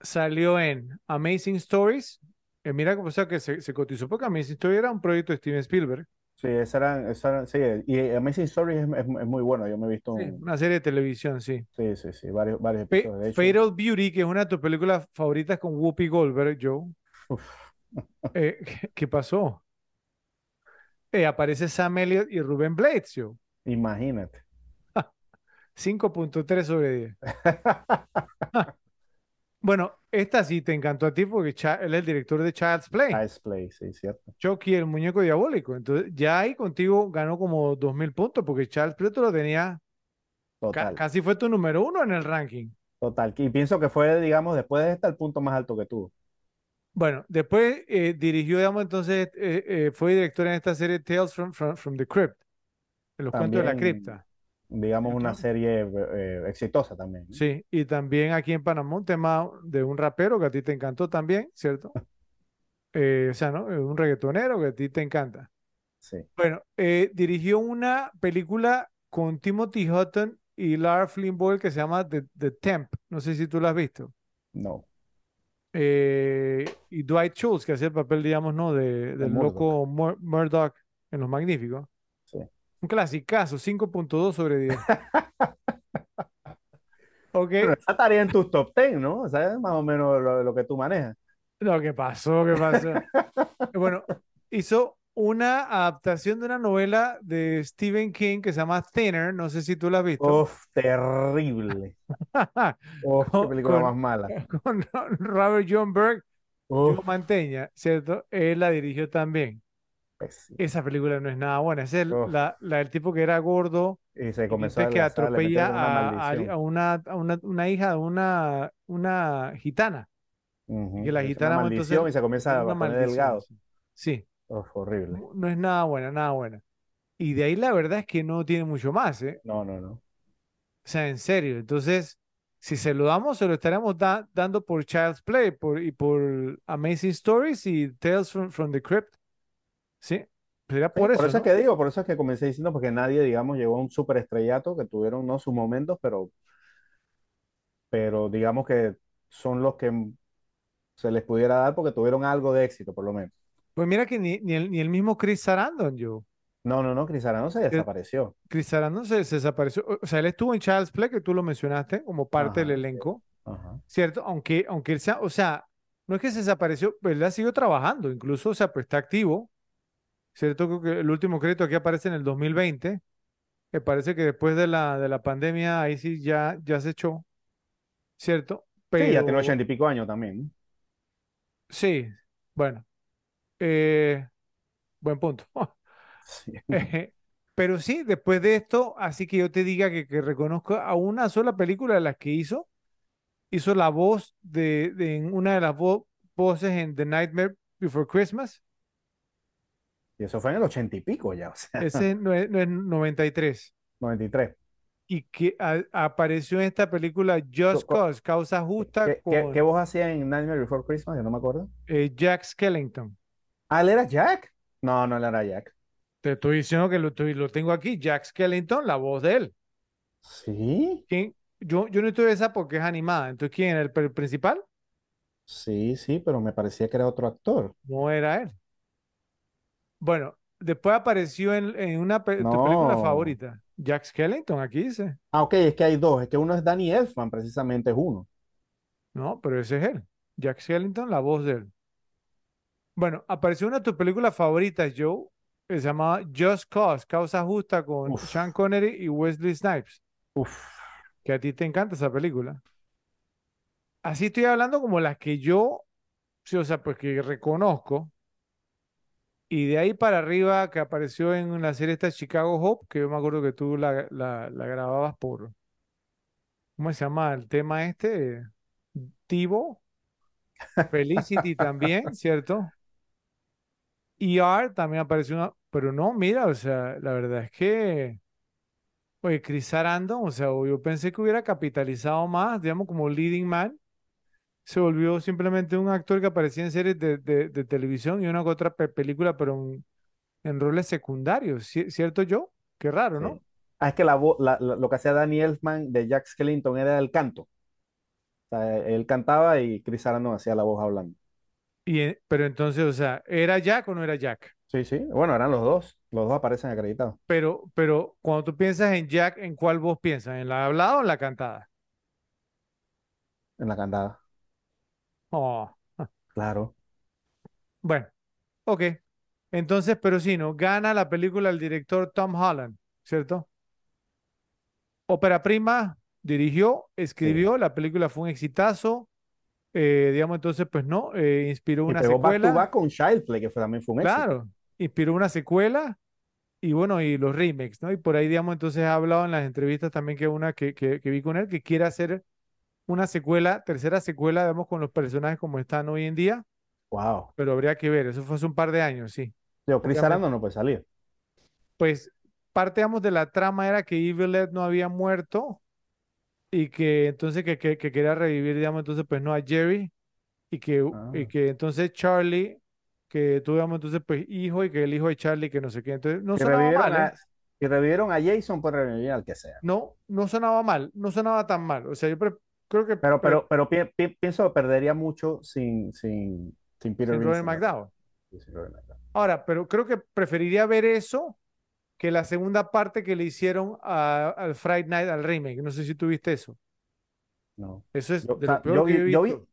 salió en Amazing Stories. Eh, mira, o sea, que se, se cotizó porque Amazing Stories era un proyecto de Steven Spielberg. Sí, esas eran, esas eran- sí, y Amazing Stories es, es- es muy bueno, yo me he visto Sí, una serie de televisión, sí. sí, sí, sí, varios, varios episodios. De hecho, Fatal Beauty, que es una de tus películas favoritas con Whoopi Goldberg, Joe. Eh, ¿qué, qué pasó? Eh, aparece Sam Elliott y Ruben Blades, Joe. imagínate. 5.3 sobre 10. Bueno, esta sí te encantó a ti porque él es el director de Child's Play. Child's Play, sí, cierto. Chucky, el muñeco diabólico. Entonces, ya ahí contigo ganó como 2.000 puntos porque Charles Play tú lo tenía, ca- Total, casi fue tu número uno en el ranking. total. Y pienso que fue, digamos, después de esta, el punto más alto que tuvo. Bueno, después eh, dirigió, digamos, entonces eh, eh, fue director en esta serie Tales from, from, from the Crypt, en los cuentos de la También, cripta. Digamos, una serie eh, exitosa también. ¿no? Sí, y también aquí en Panamá un tema de un rapero que a ti te encantó también, ¿cierto? Eh, o sea, ¿no? Eh, Un reggaetonero que a ti te encanta. Sí. Bueno, eh, dirigió una película con Timothy Hutton y Lara Flynn Boyle que se llama The, The Temp. No sé si tú la has visto. No, Eh, y Dwight Schultz, que hacía el papel, digamos, ¿no? De, del Murdoch. loco Mur- Murdoch en Los Magníficos. Un clasicazo, 5.2 sobre 10. Ok, Pero esa estaría en tus top 10, ¿no? O sea, es más o menos lo, lo que tú manejas. no, ¿qué pasó? ¿Qué pasó? Bueno, hizo una adaptación de una novela de Stephen King que se llama Thinner. No sé si tú la has visto. Uf, terrible. Uf, qué película con- más mala. con Robert John Berg, Uf, Joe Mantegna, ¿cierto? Él la dirigió también. Pésimo. Esa película no es nada buena. Es el- la, la del tipo que era gordo Y se comenzó que atropella una a, una, a una, una hija de una, una gitana. Y la es una gitana, bueno, maldición entonces, y se comienza a una poner delgado. Sí. Horrible. no no es nada buena, nada buena. Y de ahí la verdad es que no tiene mucho más, ¿eh? No, no, no. O sea, en serio. Entonces, si se lo damos, se lo estaremos da- dando por Child's Play por, y por Amazing Stories y Tales from, from the Crypt. ¿Sí? Sería Sí, por eso, es que digo, por eso es que comencé diciendo, porque nadie, digamos, llegó a un super estrellato, que tuvieron, ¿no? sus momentos, pero, pero digamos que son los que se les pudiera dar porque tuvieron algo de éxito, por lo menos. Pues mira que ni, ni el, ni el mismo Chris Sarandon, yo. No, no, no, Chris Sarandon se desapareció. Chris Sarandon se, se desapareció. O sea, él estuvo en Child's Play, que tú lo mencionaste, como parte del Ajá, elenco, Ajá. ¿cierto? Aunque, aunque él sea, o sea, no es que se desapareció, él ha seguido trabajando, incluso, o sea, pues está activo, ¿cierto? Creo que el último crédito aquí aparece en el 2020. Me parece que después de la, de la pandemia, ahí sí ya, ya se echó, ¿cierto? Sí, ya tiene Pero ochenta y pico años también. sí, bueno, eh, buen punto. Sí. Eh, Pero sí, después de esto, así que yo te diga que, que reconozco a una sola película de las que hizo, hizo la voz de, de en una de las vo- voces en The Nightmare Before Christmas. Y eso fue en el ochenta y pico ya, o sea, Ese no es, no es 93. 93. Y que a- apareció en esta película Just Co- Cause, Causa Justa, ¿Qué, qué, con qué voz hacía en Nightmare Before Christmas? Yo no me acuerdo. eh, Jack Skellington. Ah, ¿él era Jack? No, no, él era Jack. Te estoy diciendo que lo, lo tengo aquí, Jack Skellington, la voz de él. Sí, ¿Quién? Yo, yo no estoy esa porque es animada. Entonces, ¿quién era el, principal? sí, sí, pero me parecía que era otro actor. No era él. Bueno, después apareció en, en una pe- tu película favorita, Jack Skellington, aquí dice. Ah, ok, es que hay dos. Es que uno es Danny Elfman, precisamente es uno. No, pero ese es él. Jack Skellington, la voz de él. Bueno, apareció una de tus películas favoritas, Joe, que se llamaba Just Cause, Causa Justa con Uf. Sean Connery y Wesley Snipes, Uf, que a ti te encanta esa película. Así estoy hablando como las que yo, sí, o sea, pues que reconozco. Y de ahí para arriba que apareció en la serie esta Chicago Hope, que yo me acuerdo que tú la, la, la grababas por, ¿cómo se llama el tema este? Tivo, Felicity también, ¿cierto? ER también apareció una, pero no, mira, o sea, la verdad es que, oye, Chris Sarandon, o sea, yo pensé que hubiera capitalizado más, digamos, como leading man, se volvió simplemente un actor que aparecía en series de, de- de televisión y una que otra pe- película, pero en, en roles secundarios, ¿ci- ¿cierto yo? Qué raro, ¿no? sí. Ah, es que la la- la- lo que hacía Danny Elfman de Jack Skellington era el canto. O sea, él cantaba y Chris Sarandon hacía la voz hablando. Y, en- pero entonces, o sea, ¿era Jack o no era Jack? Sí, sí. Bueno, eran los dos. Los dos aparecen acreditados Pero, pero cuando tú piensas en Jack, ¿en cuál voz piensas? ¿En la hablada o en la cantada? en la cantada. Oh, Claro. bueno, ok. Entonces, pero sí, ¿no? Gana la película el director Tom Holland, ¿cierto? Ópera prima, dirigió, escribió, la película fue un exitazo. eh, digamos, entonces, pues no, eh, inspiró Y una secuela. back con Child Play, que fue, también fue un éxito. Claro, inspiró una secuela y bueno, y los remakes, ¿no? Y por ahí, digamos, entonces ha hablado en las entrevistas también que una que, que, que vi con él, que quiere hacer una secuela, tercera secuela, digamos, con los personajes como están hoy en día, Wow. pero habría que ver, eso fue hace un par de años, sí. Digo, Chris. Sarandon no puede salir. Pues parte, digamos, de la trama era que Evil no había muerto y que entonces que, que, que quería revivir, digamos, entonces, pues no a Jerry y que, Ah. y que entonces Charlie, que tuviéramos entonces, pues hijo y que el hijo de Charlie, que no sé qué, entonces no sonaba mal, ¿eh? y revivieron a Jason, pues revivir al que sea. No, no sonaba mal, no sonaba tan mal. O sea, yo pre- creo que Pero, pero, pero pi- pi- pienso que perdería mucho sin, sin, sin Peter sin Robert. McDowell. Sí, sin Robert McDowell. Ahora, pero creo que preferiría ver eso que la segunda parte que le hicieron a- al Friday Night, al remake. No sé si tuviste eso. No. Eso es Yo, de lo peor yo que yo he vi, yo vi- visto.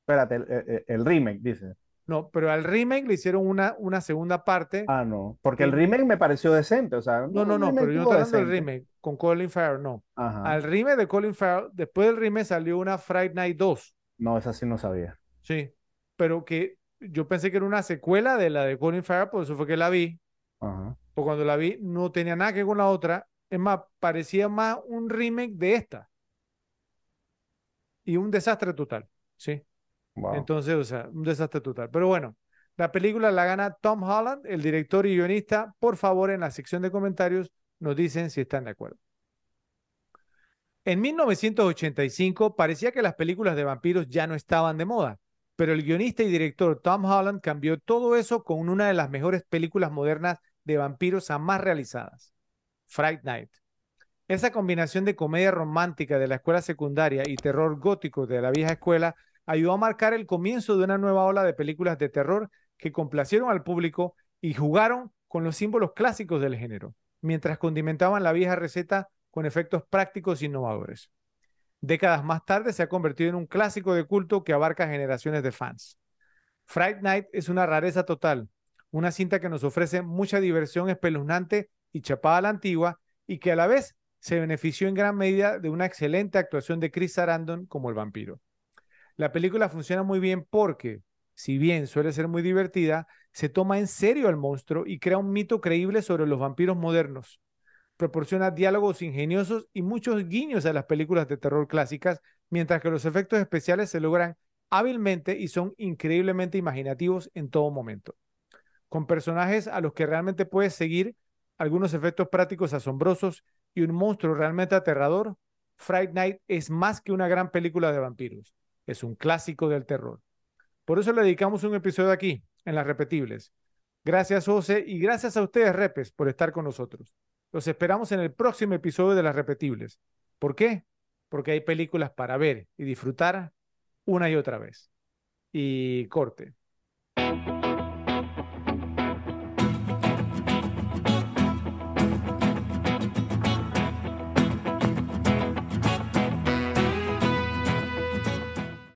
espérate, el, el- el remake, dice. No, pero al remake le hicieron una, una segunda parte. Ah, no, porque el remake me pareció decente, o sea, No, no, no, pero yo no estoy hablando del remake con Colin Farrell, no. Ajá. Al remake de Colin Farrell, después del remake salió una Friday Night 2. No, esa sí no sabía. Sí, pero que yo pensé que era una secuela de la de Colin Farrell, por eso fue que la vi. Ajá. Pues cuando la vi no tenía nada que ver con la otra. Es más, parecía más un remake de esta. Y un desastre total, ¿sí? Wow. Entonces, o sea, un desastre total. Pero bueno, la película la gana Tom Holland, el director y guionista. Por favor, en la sección de comentarios nos dicen si están de acuerdo. En 1985 parecía que las películas de vampiros ya no estaban de moda, pero el guionista y director Tom Holland cambió todo eso con una de las mejores películas modernas de vampiros jamás realizadas, Fright Night. Esa combinación de comedia romántica de la escuela secundaria y terror gótico de la vieja escuela ayudó a marcar el comienzo de una nueva ola de películas de terror que complacieron al público y jugaron con los símbolos clásicos del género, mientras condimentaban la vieja receta con efectos prácticos innovadores. Décadas más tarde se ha convertido en un clásico de culto que abarca generaciones de fans. Fright Night es una rareza total, una cinta que nos ofrece mucha diversión espeluznante y chapada a la antigua y que a la vez se benefició en gran medida de una excelente actuación de Chris Sarandon como el vampiro. La película funciona muy bien porque, si bien suele ser muy divertida, se toma en serio al monstruo y crea un mito creíble sobre los vampiros modernos. Proporciona diálogos ingeniosos y muchos guiños a las películas de terror clásicas, mientras que los efectos especiales se logran hábilmente y son increíblemente imaginativos en todo momento. Con personajes a los que realmente puedes seguir, algunos efectos prácticos asombrosos y un monstruo realmente aterrador, Fright Night es más que una gran película de vampiros. Es un clásico del terror. Por eso le dedicamos un episodio aquí, en las repetibles. Gracias, José, y gracias a ustedes, Repes, por estar con nosotros. Los esperamos en el próximo episodio de las repetibles. ¿Por qué? Porque hay películas para ver y disfrutar una y otra vez. Y corte.